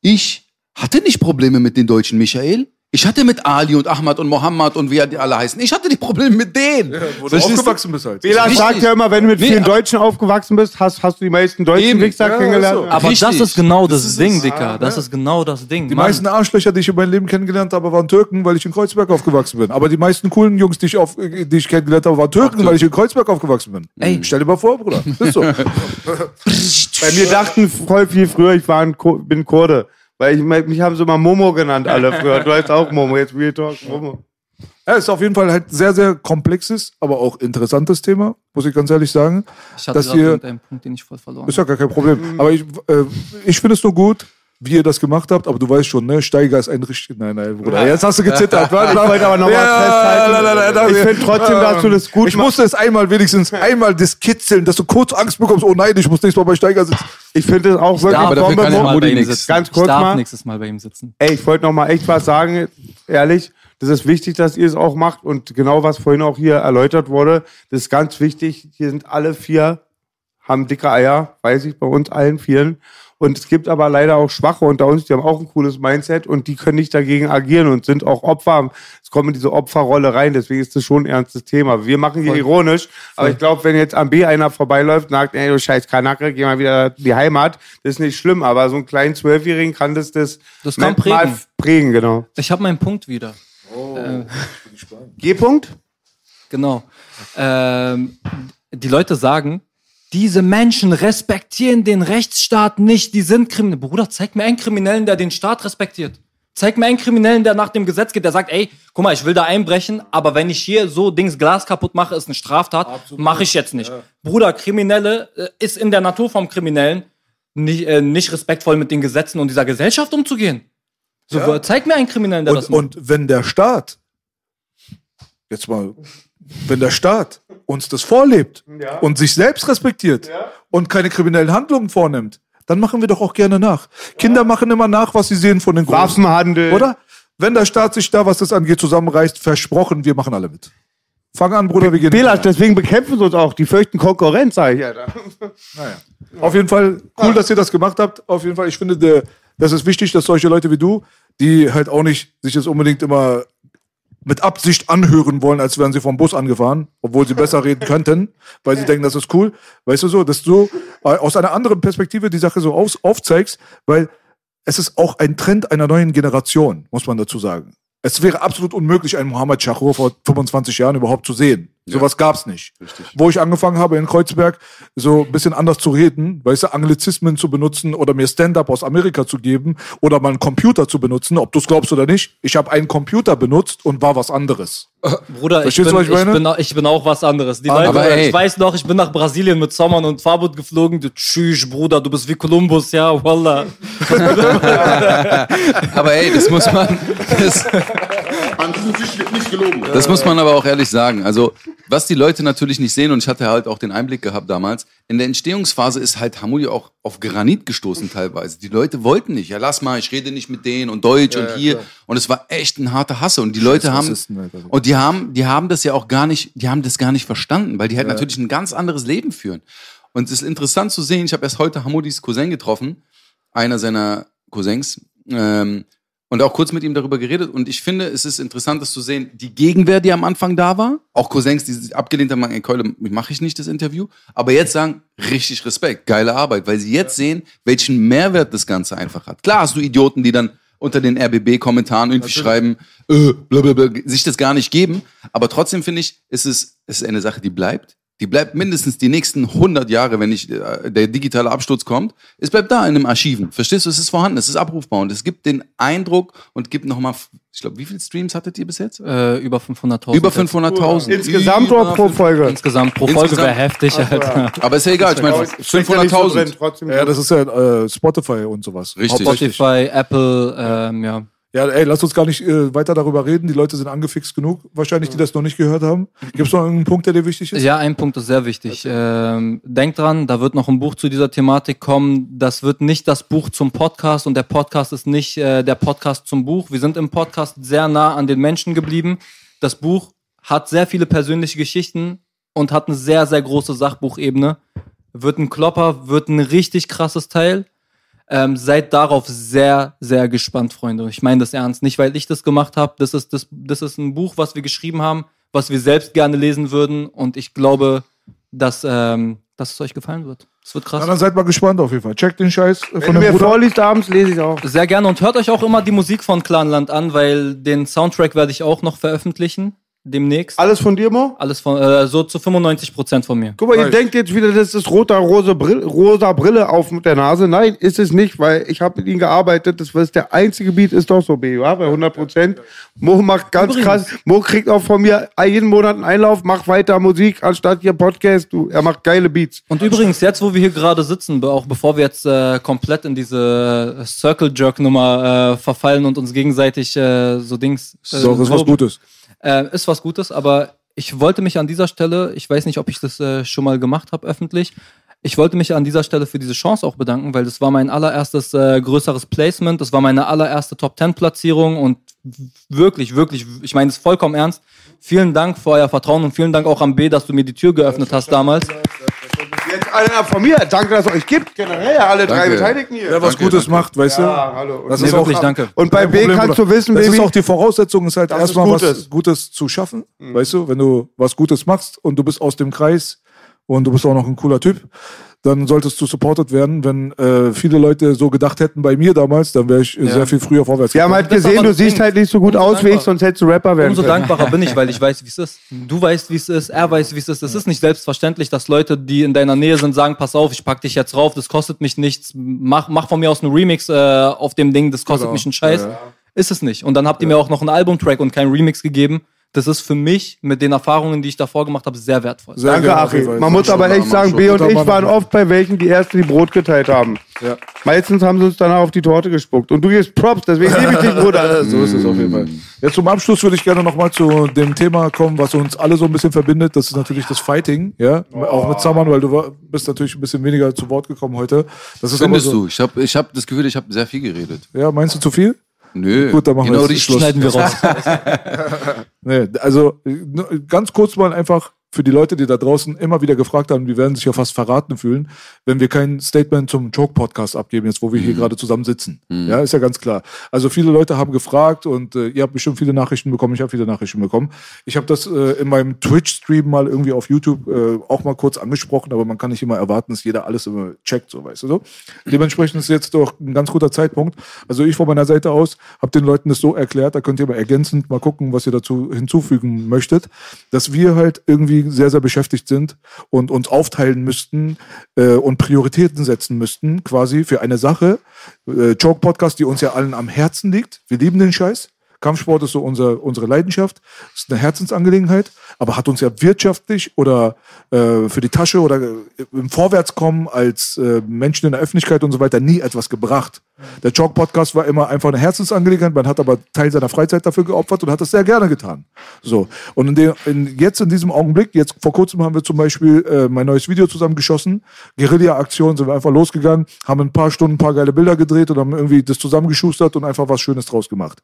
Ich hatte nicht Probleme mit den Deutschen, Michael. Ich hatte mit Ali und Ahmad und Mohammed und wie die alle heißen. Ich hatte die Probleme mit denen. Wo du aufgewachsen bist halt. Bela sagt ja immer, wenn du mit Nee, vielen aber- Deutschen aufgewachsen bist, hast, hast du die meisten deutschen. Wichser Ja, kennengelernt. so. Aber Richtig. das ist genau das, Das ist Ding. Dicker. Das ist genau das Ding. Die Mann. meisten Arschlöcher, die ich in meinem Leben kennengelernt habe, waren Türken, weil ich in Kreuzberg aufgewachsen bin. Aber die meisten coolen Jungs, die ich, auf, die ich kennengelernt habe, waren Türken, weil ich in Kreuzberg aufgewachsen bin. Ey. Stell dir mal vor, Bruder. Ist so. [laughs] [laughs] Bei mir dachten voll viel früher, ich war ein Ko bin Kurde. Weil ich, mich haben sie immer Momo genannt, alle früher. Du heißt auch Momo, jetzt Real Talk, Momo. Ja, ist auf jeden Fall halt sehr, sehr komplexes, aber auch interessantes Thema, muss ich ganz ehrlich sagen. Ich hatte dass gerade ihr- irgendeinen Punkt, den ich voll verloren Ist ja gar kein Problem. Aber ich, äh, ich finde es nur gut, wie ihr das gemacht habt, aber du weißt schon, ne, Steiger ist ein richtig. Nein, nein, Bruder. Jetzt hast du gezittert. Warte, Ich wollte aber noch mal festhalten. Ich finde trotzdem, dass du das gut Ich musste es einmal wenigstens einmal das kitzeln, dass du kurz Angst bekommst. Oh nein, ich muss nächstes Mal bei Steiger sitzen. Ich finde es auch Ich wirklich aber Bombe. kann Mo- mal bei ihm sitzen. Ganz ich kurz darf mal. nächstes Mal bei ihm sitzen. Ey, ich wollte noch mal echt was sagen, ehrlich. Das ist wichtig, dass ihr es auch macht und genau was vorhin auch hier erläutert wurde, das ist ganz wichtig. Hier sind alle vier, haben dicke Eier, weiß ich, bei uns allen vieren. Und es gibt aber leider auch Schwache unter uns, die haben auch ein cooles Mindset und die können nicht dagegen agieren und sind auch Opfer. Es kommen in diese Opferrolle rein, deswegen ist das schon ein ernstes Thema. Wir machen hier ironisch, aber ich glaube, wenn jetzt am B einer vorbeiläuft und sagt, ey, du scheiß Kanacke, geh mal wieder in die Heimat, das ist nicht schlimm, aber so einen kleinen Zwölfjährigen kann das das, Das kann prägen. prägen, genau. Ich habe meinen Punkt wieder. G-Punkt? Genau. Ähm, die Leute sagen, diese Menschen respektieren den Rechtsstaat nicht, die sind kriminell. Bruder, zeig mir einen Kriminellen, der den Staat respektiert. Zeig mir einen Kriminellen, der nach dem Gesetz geht, der sagt, ey, guck mal, ich will da einbrechen, aber wenn ich hier so Dings Glas kaputt mache, ist eine Straftat, mache ich jetzt nicht. Bruder, Kriminelle äh, ist in der Natur vom Kriminellen nicht, äh, nicht respektvoll mit den Gesetzen und dieser Gesellschaft umzugehen. So, Ja. zeig mir einen Kriminellen, der das Und, macht. und wenn der Staat, jetzt mal, wenn der Staat uns das vorlebt und sich selbst respektiert und keine kriminellen Handlungen vornimmt, dann machen wir doch auch gerne nach. Kinder machen immer nach, was sie sehen von den Großen. Waffenhandel. Oder? Wenn der Staat sich da, was das angeht, zusammenreißt, versprochen, wir machen alle mit. Fang an, Bruder, wir gehen. Belasch, deswegen bekämpfen sie uns auch. Die fürchten Konkurrenz, sag ich. Alter. Naja. Auf jeden Fall cool, dass ihr das gemacht habt. Auf jeden Fall, ich finde, der, das ist wichtig, dass solche Leute wie du, die halt auch nicht sich jetzt unbedingt immer mit Absicht anhören wollen, als wären sie vom Bus angefahren, obwohl sie besser reden [laughs] könnten, weil sie denken, das ist cool. Weißt du so, dass du äh, aus einer anderen Perspektive die Sache so auf, aufzeigst, weil es ist auch ein Trend einer neuen Generation, muss man dazu sagen. Es wäre absolut unmöglich, einen Mohammed Shahur vor 25 Jahren überhaupt zu sehen. Sowas gab's nicht. Wo ich angefangen habe in Kreuzberg, so ein bisschen anders zu reden, weißt du, Anglizismen zu benutzen oder mir Stand-up aus Amerika zu geben oder mal einen Computer zu benutzen, ob du es glaubst oder nicht. Ich habe einen Computer benutzt und war was anderes. [laughs] Bruder, ich Verstehst bin, du, was ich bin, auch- ich bin auch was anderes. Die Aber Leute, ey. ich weiß noch, ich bin nach Brasilien mit Sommern und Farbut geflogen. Du, tschüss, Bruder, du bist wie Kolumbus, ja, wallah. [laughs] [laughs] Aber ey, das muss man. Das, An diesem Tisch wird nicht gelogen. Das muss man aber auch ehrlich sagen. Also, was die Leute natürlich nicht sehen, und ich hatte halt auch den Einblick gehabt damals, in der Entstehungsphase ist halt Hamuli auch auf Granit gestoßen teilweise. Die Leute wollten nicht, ja lass mal, ich rede nicht mit denen und Deutsch und hier. Und es war echt ein harter Hasse. Und die Leute haben, und die haben, die haben das ja auch gar nicht, die haben das gar nicht verstanden, weil die halt natürlich ein ganz anderes Leben führen. Und es ist interessant zu sehen, ich habe erst heute Hamudis Cousin getroffen, einer seiner Cousins, ähm, und auch kurz mit ihm darüber geredet. Und ich finde, es ist interessant, das zu sehen, die Gegenwehr, die am Anfang da war, auch Cousins, die sich abgelehnt haben, ey, Keule, mache ich nicht das Interview, aber jetzt sagen, richtig Respekt, geile Arbeit, weil sie jetzt sehen, welchen Mehrwert das Ganze einfach hat. Klar hast du Idioten, die dann unter den RBB-Kommentaren irgendwie schreiben, äh, blablabla, sich das gar nicht geben. Aber trotzdem finde ich, ist, es ist eine Sache, die bleibt. Die bleibt mindestens die nächsten 100 Jahre, wenn nicht äh, der digitale Absturz kommt. Es bleibt da in den Archiven. Verstehst du? Es ist vorhanden, es ist abrufbar und es gibt den Eindruck und gibt nochmal, ich glaube, wie viele Streams hattet ihr bis jetzt? Äh, über 500.000. Über 500.000. Insgesamt oder pro Folge? Insgesamt pro Folge Insgesamt- wäre heftig, Alter. Aber ist ja egal, ich meine, Steckt ja nicht so drin, 500.000. trotzdem. Ja, das ist ja äh, Spotify und sowas. Richtig. Spotify, Apple, ähm, ja. Ja, ey, lass uns gar nicht äh, weiter darüber reden. Die Leute sind angefixt genug, wahrscheinlich, die das noch nicht gehört haben. Gibt es noch irgendeinen Punkt, der dir wichtig ist? Ja, ein Punkt ist sehr wichtig. Ähm, denkt dran, da wird noch ein Buch zu dieser Thematik kommen. Das wird nicht das Buch zum Podcast und der Podcast ist nicht äh, der Podcast zum Buch. Wir sind im Podcast sehr nah an den Menschen geblieben. Das Buch hat sehr viele persönliche Geschichten und hat eine sehr, sehr große Sachbuchebene. Wird ein Klopper, wird ein richtig krasses Teil. Ähm, seid darauf sehr, sehr gespannt, Freunde. Ich meine das ernst. Nicht, weil ich das gemacht habe. Das ist, das, das ist ein Buch, was wir geschrieben haben, was wir selbst gerne lesen würden. Und ich glaube, dass, ähm, dass es euch gefallen wird. Es wird krass. dann seid mal gespannt auf jeden Fall. Checkt den Scheiß äh, Wenn von du dem mir Bruder. vorliest abends, lese ich auch. Sehr gerne und hört euch auch immer die Musik von Clanland an, weil den Soundtrack werde ich auch noch veröffentlichen. Demnächst. Alles von dir, Mo? Alles von, äh, so zu 95 Prozent von mir. Guck mal, ihr denkt jetzt wieder, das ist roter, rosa Brille, rosa Brille auf mit der Nase. Nein, ist es nicht, weil ich habe mit ihm gearbeitet. Das ist der einzige Beat, ist doch so, B, ja, bei 100 Prozent. Mo macht ganz krass. Mo kriegt auch von mir jeden Monat einen Einlauf, mach weiter Musik, anstatt hier Podcast. Du, er macht geile Beats. Und übrigens, jetzt, wo wir hier gerade sitzen, auch bevor wir jetzt äh, komplett in diese Circle Jerk Nummer äh, verfallen und uns gegenseitig äh, so Dings. Äh, So, das ist was Gutes. Äh, ist was Gutes, aber ich wollte mich an dieser Stelle, ich weiß nicht, ob ich das äh, schon mal gemacht habe öffentlich, ich wollte mich an dieser Stelle für diese Chance auch bedanken, weil das war mein allererstes äh, größeres Placement, das war meine allererste Top 10 Platzierung und wirklich, wirklich, ich meine es vollkommen ernst. Vielen Dank für euer Vertrauen und vielen Dank auch an B, dass du mir die Tür geöffnet hast damals. Einer von mir. Danke, dass es euch gibt. Generell alle drei Danke. Beteiligten hier. Wer was Danke, Gutes danke. macht, weißt Ja, du? hallo. Das Nee, ist auch, wirklich, danke. Und bei Kein B Problem, kannst Bruder. du wissen, das Baby. ist auch die Voraussetzung, ist halt erstmal was Gutes. Gutes zu schaffen. Weißt du, wenn du was Gutes machst und du bist aus dem Kreis und du bist auch noch ein cooler Typ, dann solltest du supported werden. Wenn äh, viele Leute so gedacht hätten bei mir damals, dann wäre ich äh, sehr viel früher vorwärts Wir haben halt gesehen, du siehst halt nicht so gut aus wie ich, sonst hättest du Rapper werden Umso können. dankbarer bin ich, weil ich weiß, wie es ist. [laughs] Du weißt, wie es ist, er weiß, wie es ist. Es ist nicht selbstverständlich, dass Leute, die in deiner Nähe sind, sagen, pass auf, ich pack dich jetzt rauf, das kostet mich nichts. Mach, mach von mir aus einen Remix äh, auf dem Ding, das kostet Genau. mich einen Scheiß. Ja, ja. Ist es nicht. Und dann habt ihr mir auch noch einen Albumtrack und keinen Remix gegeben. Das ist für mich mit den Erfahrungen, die ich davor gemacht habe, sehr wertvoll. Sehr Danke, Achim. Man muss aber echt sagen. B und ich waren oft bei welchen, die ersten, die Brot geteilt haben. Ja. Meistens haben sie uns danach auf die Torte gespuckt. Und du gehst Props, deswegen liebe ich dich, [laughs] Bruder. so ist es auf jeden Fall. Jetzt zum Abschluss würde ich gerne nochmal zu dem Thema kommen, was uns alle so ein bisschen verbindet. Das ist natürlich das Fighting, ja. Auch mit Saman, weil du war, bist natürlich ein bisschen weniger zu Wort gekommen heute. Das ist aber Findest so, du? Ich habe ich hab das Gefühl, ich habe sehr viel geredet. Ja, meinst du zu viel? Nö. Gut, dann machen wir genau jetzt richtig. Schluss. Schneiden wir raus. [laughs] Nee, also äh, nur ganz kurz mal einfach für die Leute, die da draußen immer wieder gefragt haben, die werden sich ja fast verraten fühlen, wenn wir kein Statement zum Joke-Podcast abgeben, jetzt wo wir hier Mhm. gerade zusammen sitzen. Ja, ist ja ganz klar. Also viele Leute haben gefragt und äh, ihr habt bestimmt viele Nachrichten bekommen, ich habe viele Nachrichten bekommen. Ich habe das äh, in meinem Twitch-Stream mal irgendwie auf YouTube äh, auch mal kurz angesprochen, aber man kann nicht immer erwarten, dass jeder alles immer checkt, so weißt du so. Dementsprechend ist jetzt doch ein ganz guter Zeitpunkt. Also ich von meiner Seite aus habe den Leuten das so erklärt, da könnt ihr mal ergänzend mal gucken, was ihr dazu hinzufügen möchtet, dass wir halt irgendwie sehr, sehr beschäftigt sind und uns aufteilen müssten äh, und Prioritäten setzen müssten, quasi für eine Sache. Äh, Joke Podcast, die uns ja allen am Herzen liegt. Wir lieben den Scheiß. Kampfsport ist so unser, unsere Leidenschaft, ist eine Herzensangelegenheit, aber hat uns ja wirtschaftlich oder äh, für die Tasche oder äh, im Vorwärtskommen als äh, Menschen in der Öffentlichkeit und so weiter nie etwas gebracht. Der Chalk Podcast war immer einfach eine Herzensangelegenheit, man hat aber Teil seiner Freizeit dafür geopfert und hat das sehr gerne getan. So. Und in dem, in, jetzt in diesem Augenblick, jetzt vor kurzem haben wir zum Beispiel äh, mein neues Video zusammen geschossen. Guerilla-Aktion sind wir einfach losgegangen, haben ein paar Stunden ein paar geile Bilder gedreht und haben irgendwie das zusammengeschustert und einfach was Schönes draus gemacht.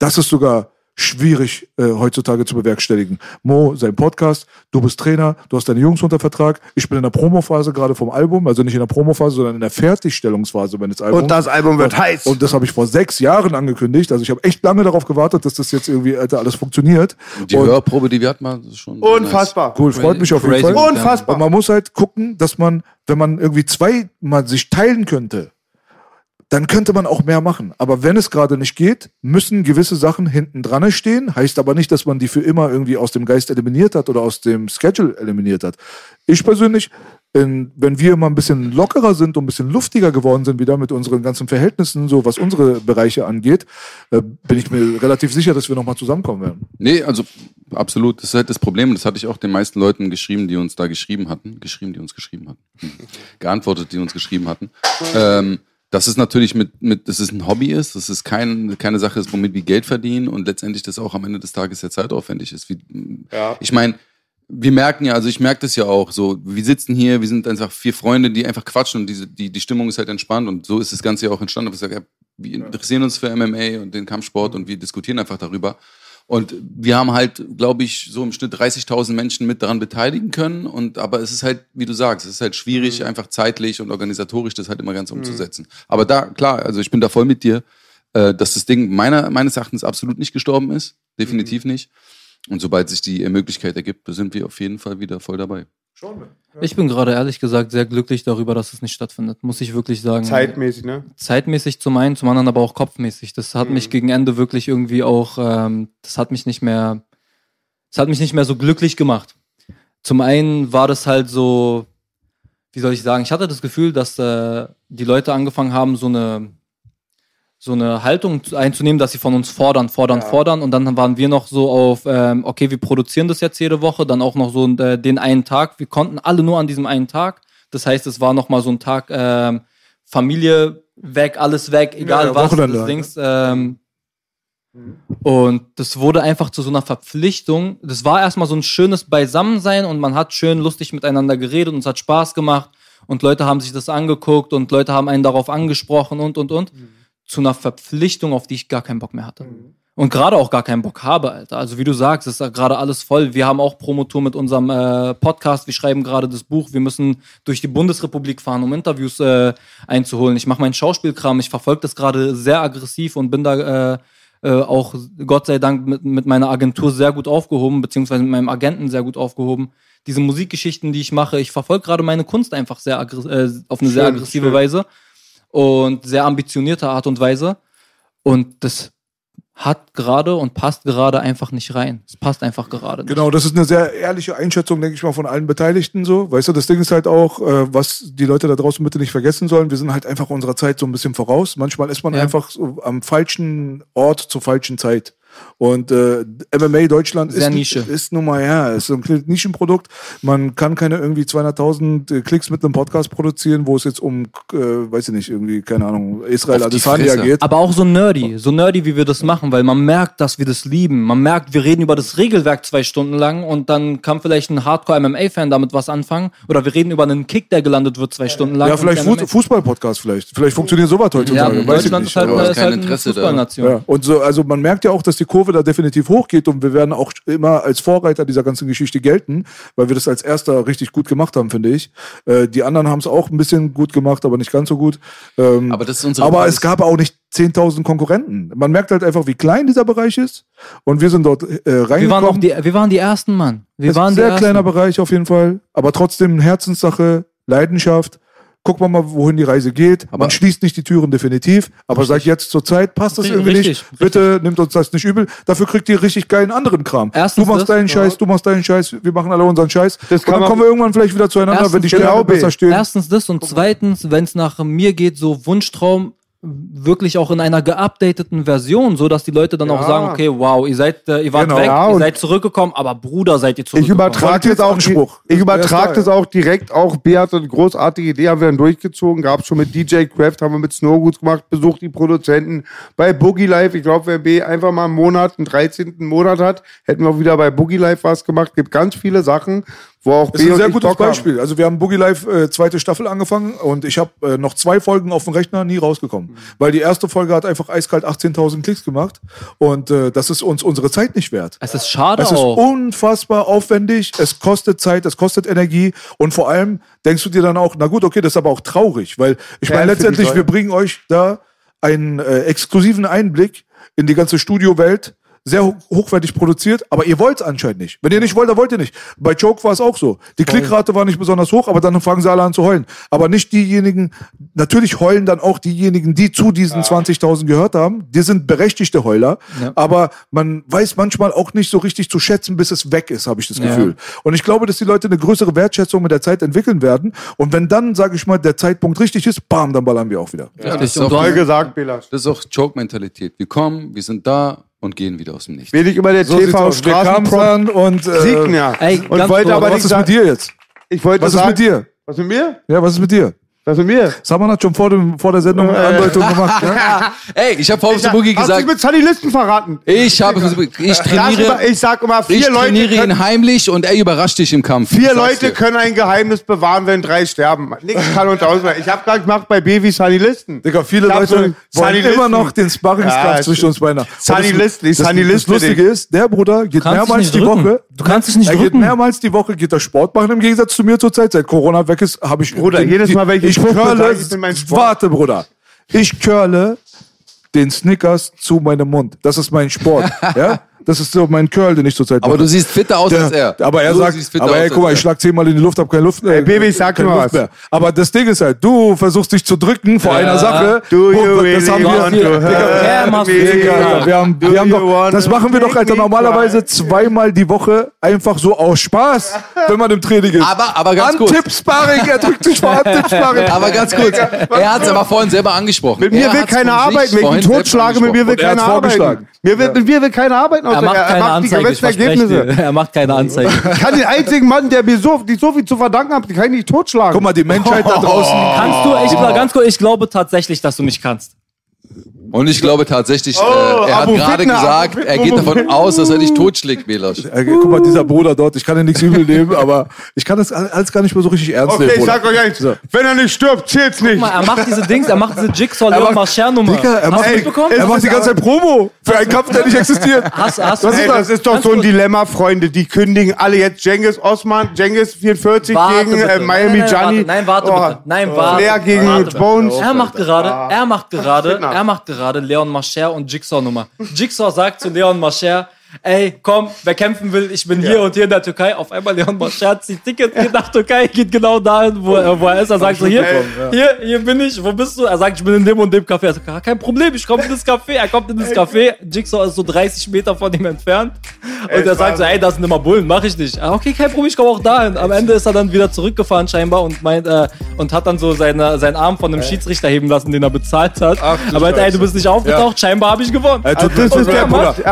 Das ist sogar schwierig äh, heutzutage zu bewerkstelligen. Mo, sein Podcast, du bist Trainer, du hast deine Jungs unter Vertrag. Ich bin in der Promophase gerade vom Album, also nicht in der Promophase, sondern in der Fertigstellungsphase meines Albums. Und das Album wird und, heiß. Und das habe ich vor sechs Jahren angekündigt. Also ich habe echt lange darauf gewartet, dass das jetzt irgendwie Alter, alles funktioniert. Die und Hörprobe, die wir hatten, war schon. Unfassbar. cool, freut mich auf jeden. Fall. Unfassbar. Und man muss halt gucken, dass man, wenn man irgendwie zwei mal sich teilen könnte, dann könnte man auch mehr machen. Aber wenn es gerade nicht geht, müssen gewisse Sachen hinten dran stehen. Heißt aber nicht, dass man die für immer irgendwie aus dem Geist eliminiert hat oder aus dem Schedule eliminiert hat. Ich persönlich, wenn wir mal ein bisschen lockerer sind und ein bisschen luftiger geworden sind, wieder mit unseren ganzen Verhältnissen, so was unsere Bereiche angeht, äh, bin ich mir relativ sicher, dass wir nochmal zusammenkommen werden. Nee, also absolut. Das ist halt das Problem. Das hatte ich auch den meisten Leuten geschrieben, die uns da geschrieben hatten. Geschrieben, die uns geschrieben hatten. Hm. Geantwortet, die uns geschrieben hatten. Ähm, dass es natürlich mit, mit, dass es ein Hobby ist, dass es kein, keine Sache ist, womit wir Geld verdienen und letztendlich das auch am Ende des Tages sehr zeitaufwendig ist. Wie, Ja. Ich meine, wir merken ja, also ich merke das ja auch so, wir sitzen hier, wir sind einfach vier Freunde, die einfach quatschen und diese, die, die Stimmung ist halt entspannt und so ist das Ganze ja auch entstanden. Aber ich sage, ja, wir interessieren uns für MMA und den Kampfsport und wir diskutieren einfach darüber. Und wir haben halt, glaube ich, so im Schnitt 30.000 Menschen mit daran beteiligen können. Und aber es ist halt, wie du sagst, es ist halt schwierig, einfach zeitlich und organisatorisch das halt immer ganz umzusetzen. Aber da, klar, also ich bin da voll mit dir, äh, dass das Ding meiner, meines Erachtens absolut nicht gestorben ist. Definitiv nicht. Und sobald sich die Möglichkeit ergibt, sind wir auf jeden Fall wieder voll dabei. Ich bin gerade ehrlich gesagt sehr glücklich darüber, dass es nicht stattfindet, muss ich wirklich sagen. Zeitmäßig, ne? Zeitmäßig zum einen, zum anderen aber auch kopfmäßig. Das hat mich gegen Ende wirklich irgendwie auch, ähm, das hat mich nicht mehr, das hat mich nicht mehr so glücklich gemacht. Zum einen war das halt so, wie soll ich sagen, ich hatte das Gefühl, dass äh, die Leute angefangen haben, so eine so eine Haltung zu- einzunehmen, dass sie von uns fordern, fordern, fordern. Und dann waren wir noch so auf, ähm, okay, wir produzieren das jetzt jede Woche, dann auch noch so äh, den einen Tag. Wir konnten alle nur an diesem einen Tag. Das heißt, es war noch mal so ein Tag ähm, Familie weg, alles weg, egal Ja, was. Wochenende halt, Dings, ähm, und das wurde einfach zu so einer Verpflichtung. Das war erstmal so ein schönes Beisammensein und man hat schön lustig miteinander geredet und es hat Spaß gemacht und Leute haben sich das angeguckt und Leute haben einen darauf angesprochen und und und. Zu einer Verpflichtung, auf die ich gar keinen Bock mehr hatte. Und gerade auch gar keinen Bock habe, Alter. Also wie du sagst, ist gerade alles voll. Wir haben auch Promotour mit unserem äh, Podcast. Wir schreiben gerade das Buch. Wir müssen durch die Bundesrepublik fahren, um Interviews äh, einzuholen. Ich mache meinen Schauspielkram. Ich verfolge das gerade sehr aggressiv und bin da äh, äh, auch Gott sei Dank mit, mit meiner Agentur sehr gut aufgehoben, beziehungsweise mit meinem Agenten sehr gut aufgehoben. Diese Musikgeschichten, die ich mache, ich verfolge gerade meine Kunst einfach sehr äh, auf eine sehr Schön, aggressive schön. Weise und sehr ambitionierte Art und Weise. Und das hat gerade und passt gerade einfach nicht rein. Es passt einfach gerade nicht. Genau, das ist eine sehr ehrliche Einschätzung, denke ich mal, von allen Beteiligten so. Weißt du, das Ding ist halt auch, äh, was die Leute da draußen bitte nicht vergessen sollen, wir sind halt einfach unserer Zeit so ein bisschen voraus. Manchmal ist man Ja. einfach so am falschen Ort zur falschen Zeit. Und äh, MMA Deutschland Sehr ist, Nische. ist nun mal, ja, ist so ein Nischenprodukt. Man kann keine irgendwie 200.000 äh, Klicks mit einem Podcast produzieren, wo es jetzt um, äh, weiß ich nicht, irgendwie, keine Ahnung, Israel Adesanya geht. Aber auch so nerdy, so nerdy, wie wir das machen, weil man merkt, dass wir das lieben. Man merkt, wir reden über das Regelwerk zwei Stunden lang und dann kann vielleicht ein Hardcore-MMA-Fan damit was anfangen. Oder wir reden über einen Kick, der gelandet wird zwei Stunden lang. Ja, vielleicht Fußball-Podcast vielleicht. Vielleicht funktioniert sowas heutzutage. Ja, weiß ich Deutschland nicht. ist halt, ist kein halt eine. Fußballnation. Ja, und so, also man merkt ja auch, dass die Kurve da definitiv hochgeht und wir werden auch immer als Vorreiter dieser ganzen Geschichte gelten, weil wir das als erster richtig gut gemacht haben, finde ich. Äh, die anderen haben es auch ein bisschen gut gemacht, aber nicht ganz so gut. Ähm, Aber das ist unsere aber es gab auch nicht 10.000 Konkurrenten. Man merkt halt einfach, wie klein dieser Bereich ist und wir sind dort äh, reingekommen. Wir waren, auch die, wir waren die Ersten, Mann. Wir Es ist waren ein die sehr kleiner Bereich auf jeden Fall, aber trotzdem Herzenssache, Leidenschaft. Guck mal mal, wohin die Reise geht. Aber- Man schließt nicht die Türen definitiv, aber seit jetzt zur Zeit passt das Richtig, irgendwie richtig, nicht. Bitte nimmt uns das nicht übel. Dafür kriegt ihr richtig geilen anderen Kram. Erstens du machst das, deinen Scheiß, du machst deinen Scheiß, wir machen alle unseren Scheiß. Das und dann kommen wir irgendwann vielleicht wieder zueinander, Erstens wenn die Sterne besser stehen. Erstens das und zweitens, wenn es nach mir geht, so Wunschtraum wirklich auch in einer geupdateten Version, so dass die Leute dann auch Ja. sagen, okay, wow, ihr seid, äh, ihr wart Genau. weg, Ja, ihr seid zurückgekommen, aber Bruder seid ihr Ich zurückgekommen. übertrage das auch, Qualitätsanspruch. ich übertrage das auch direkt. Auch B hatte eine großartige Idee, haben wir dann durchgezogen. Gab schon mit DJ Craft, haben wir mit Snowgoods gemacht, besucht die Produzenten. Bei Boogie Life, ich glaube, wenn B einfach mal einen Monat, einen 13. Monat hat, hätten wir auch wieder bei Boogie Life was gemacht. Gibt ganz viele Sachen, wo auch B ist ein sehr gutes Bock haben. Beispiel. Also wir haben Boogie Live äh, zweite Staffel angefangen und ich habe äh, noch zwei Folgen auf dem Rechner nie rausgekommen. Weil die erste Folge hat einfach eiskalt 18.000 Klicks gemacht und äh, das ist uns unsere Zeit nicht wert. es ist schade Es ist auch. unfassbar aufwendig, es kostet Zeit, es kostet Energie und vor allem denkst du dir dann auch, na gut, okay, das ist aber auch traurig, weil ich Ja, meine letztendlich, wir bringen euch da einen äh, exklusiven Einblick in die ganze Studiowelt, sehr ho hochwertig produziert, aber ihr wollt es anscheinend nicht. Wenn ihr nicht wollt, dann wollt ihr nicht. Bei Choke war es auch so. Die Klickrate war nicht besonders hoch, aber dann fangen sie alle an zu heulen. Aber nicht diejenigen, natürlich heulen dann auch diejenigen, die zu diesen 20.000 gehört haben. Die sind berechtigte Heuler, aber man weiß manchmal auch nicht so richtig zu schätzen, bis es weg ist, habe ich das Gefühl. Und ich glaube, dass die Leute eine größere Wertschätzung mit der Zeit entwickeln werden. Und wenn dann, sage ich mal, der Zeitpunkt richtig ist, bam, dann ballern wir auch wieder. Ja, das, ist auch, Voll gesagt, Belasch. das ist auch Choke-Mentalität. Wir kommen, wir sind da und gehen wieder aus dem Nichts. Bin ich immer der So TV an und äh, Signer. Ey, und wollte aber was nicht ist mit dir jetzt? ich wollte Was ist sagen, mit dir? Was mit mir? Ja, was ist mit dir? Was mit mir? Saman hat schon vor, dem, vor der Sendung eine Andeutung gemacht. Ja? [laughs] Ey, ich habe zu Boogie Hast du gesagt, mit Sunny Listen verraten? ich habe, ich trainiere, ich sag immer, vier ich Leute trainiere können, ihn heimlich und er überrascht dich im Kampf. Vier Leute dir. können ein Geheimnis bewahren, wenn drei sterben. Nichts kann unter uns bleiben. Ich habe gerade gemacht bei Baby Sunny Listen. Digga, viele Leute so wollen Sunny immer Listen. noch den Sparringskraft Ja, zwischen uns beiden. Sunny das- Listen, ich das, Sunny das Listen, Lustige ist, der Bruder geht kannst dich mehrmals die drücken. Woche. Du kannst dich nicht er geht drücken. mehrmals die Woche, geht er Sport machen, im Gegensatz zu mir zur Zeit. Seit Corona weg ist, habe ich. Bruder, jedes Mal, wenn ich curle. Warte, Bruder. Ich curle den Snickers zu meinem Mund. Das ist mein Sport. [laughs] ja? Das ist so mein Curl, den ich zurzeit Aber mache. du siehst fitter aus als er. Der, aber er du sagt, aber ey, guck mal, ich schlag zehnmal in die Luft, hab keine Luft. Äh, Ey, Baby, ich sag keine nur Luft was. mehr. Aber das Ding ist halt, du versuchst dich zu drücken vor einer Sache. Do you really das haben want wir, to Digga? Digga, Alter, wir haben, wir doch, want das to machen wir doch, Alter, normalerweise zweimal die Woche einfach so aus Spaß, wenn man im Training ist. Aber- aber ganz kurz. Antipp-Sparring, er drückt sich vor Antipp-Sparring. [laughs] Aber ganz kurz, er hat es aber vorhin selber angesprochen. Mit mir will keiner arbeiten. Ihn vorhin selbst totschlage, mit mir will keiner arbeiten. Mir will, Mit mir will keiner arbeiten. Er außer macht keine die Anzeige, ich besten verspreche Ergebnisse. dir. Er macht keine Anzeige. Ich [laughs] kann den einzigen Mann, der mir so, die so viel zu verdanken hat, den kann ich nicht totschlagen. Guck mal, die Menschheit da draußen. Kannst du, ich, ganz kurz, ich glaube tatsächlich, dass du nicht kannst. Und ich glaube tatsächlich, Oh, äh, er hat gerade Fitna, gesagt, Abu er geht Fitna, davon aus, dass er dich totschlägt, Belasch. Äh, guck mal, dieser Bruder dort, ich kann dir nichts übel nehmen, aber ich kann das alles gar nicht mehr so richtig ernst Okay, nehmen. ich Bruder. sag euch eins. So. Wenn er nicht stirbt, zählt's nicht. Guck mal, er macht diese Dings, er macht diese Jigsaw Er macht- er Hast macht, du mitbekommen? er macht die ganze Zeit Promo für einen Kampf, der nicht existiert. Hast, hast, Was Ey, ist das ist doch so ein. Dilemma, Freunde. Die kündigen alle jetzt Jengis Osman, Jengis 44 Warte gegen äh, Miami nein, nein. Warte, nein, warte Oh, bitte. Nein, warte. Flair gegen warte. Bones. Er macht gerade, er macht gerade, er macht gerade Leon Marcher und Jigsaw Nummer. Jigsaw sagt zu Leon Marcher, ey, komm, wer kämpfen will, ich bin hier und hier in der Türkei. Auf einmal Leon Marcher zieht Ticket, geht nach Türkei, geht genau dahin, wo, er- wo er ist. Er sagt so, hier, hier, hier bin ich, wo bist du? Er sagt, ich bin in dem und dem Café. Er sagt, "Ah, kein Problem, ich komme in das Café. Er kommt in das Café, Jigsaw ist so 30 Meter von ihm entfernt. Und er sagt so, ey, das sind immer Bullen, mach ich nicht. Ah, Okay, kein Problem, ich komme auch dahin. Am Ende ist er dann wieder zurückgefahren scheinbar und meint, äh, und hat dann so seine, seinen Arm von einem Schiedsrichter heben lassen, den er bezahlt hat. Ach, du aber ey, du bist nicht aufgetaucht, scheinbar habe ich gewonnen. Er tut Also das mir ist leid, der Bruder. Punkt,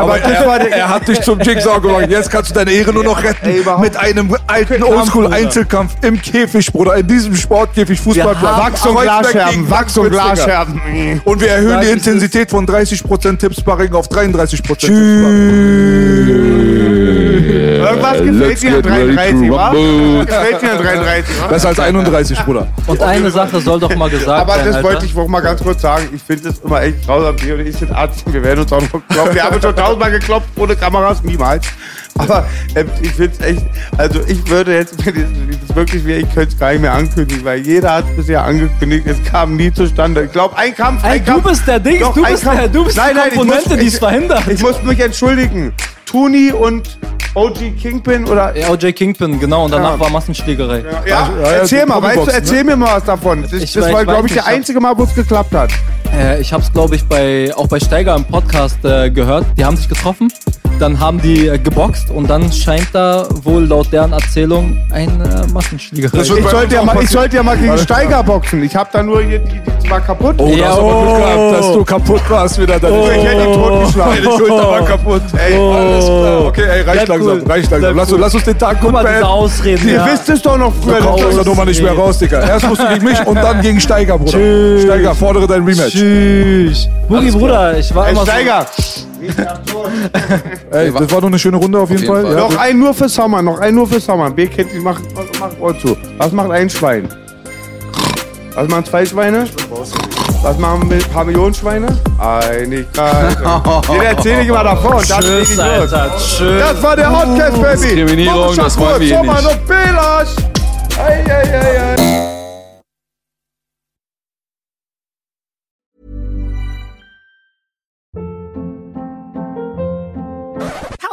Das hat dich zum Jigsaw gemacht. Jetzt kannst du deine Ehre nur noch retten. Ey, mit einem alten Kampf, Oldschool-Einzelkampf im Käfig, Bruder. In diesem Sportkäfig, haben Wachs und Glasscherben, Wachs und. Glasscherben. Und wir erhöhen Sag die Intensität von 30% Tippsparring auf 33% Tippsparring. Irgendwas Äh, gefällt let's dir an get ready 33, to wa? Gefällt dir an 33, wa? Besser als 31, Bruder. Und eine Sache soll doch mal gesagt Aber werden, das Alter. wollte ich auch mal ganz kurz sagen. Ich finde das immer echt grausam. Wir und ich sind Arzt. Wir werden uns auch noch klopfen. Wir haben uns schon tausendmal geklopft ohne Kameras, niemals. Aber ähm, ich finde es echt, also ich würde jetzt, wenn das, das wirklich wäre, ich könnte es gar nicht mehr ankündigen, weil jeder hat es bisher angekündigt, es kam nie zustande. Ich glaube, ein Kampf, Ey, ein du Kampf. bist der Dings, Doch, du bist Kampf. der, du bist Nein, die nein, ich Komponente, die es verhindert. Ich muss mich entschuldigen. Tuni und OG Kingpin oder Ja, OJ Kingpin, genau, und danach Ja. war Massenschlägerei. Ja, ja, erzähl mal, weißt du, Promi-Boxen, erzähl mir mal was davon. Das, Ich das war, glaube ich, der einzige Mal, wo es geklappt hat. Äh, ich habe es, glaube ich, bei auch bei Steiger im Podcast äh, gehört. Die haben sich getroffen, dann haben die äh, geboxt und dann scheint da wohl laut deren Erzählung eine Massenschlägerei. Das wird Ich bei sollte, uns ja auch mal, ich passieren. sollte ja mal gegen Alles Steiger boxen. Ich habe da nur hier, die, die war kaputt. Oh, Ja, da hast du aber Glück oh. gehabt, dass du kaputt warst wieder. Dann Ich hätte ihn totgeschlagen. Deine Schulter war kaputt. Ey, Alles klar. Okay, ey, reicht Bleib langsam, cool. reicht langsam. Bleib Lass, cool. lass uns den Tag Guck gut mal, diese beenden. Ausreden. Ihr ja. wisst es doch noch früher. Da kommst du aus der Nummer nicht mehr raus, Digga. [laughs] Erst musst du gegen mich und dann gegen Steiger, Bruder. Tschüss. Steiger, fordere dein Rematch. Tschüss. Boogie, Bruder, ich war Ey, immer Steiger, Ey, das war doch eine schöne Runde auf jeden, jeden Fall. Fall. Ja, noch ein nur für Sommer, noch ein nur für Sommer. B kennt die macht, macht Ohr zu. Was macht ein Schwein? Was machen zwei Schweine? Was machen wir- Pavillonschweine? Einigkeit. Den erzähle ich [laughs] immer davor und dann so. leg ich los. Das war der Outcast, Baby. Diskriminierung, das wollen wir hier Sommer nicht. noch Belasch. Ei, ei, ei, ei.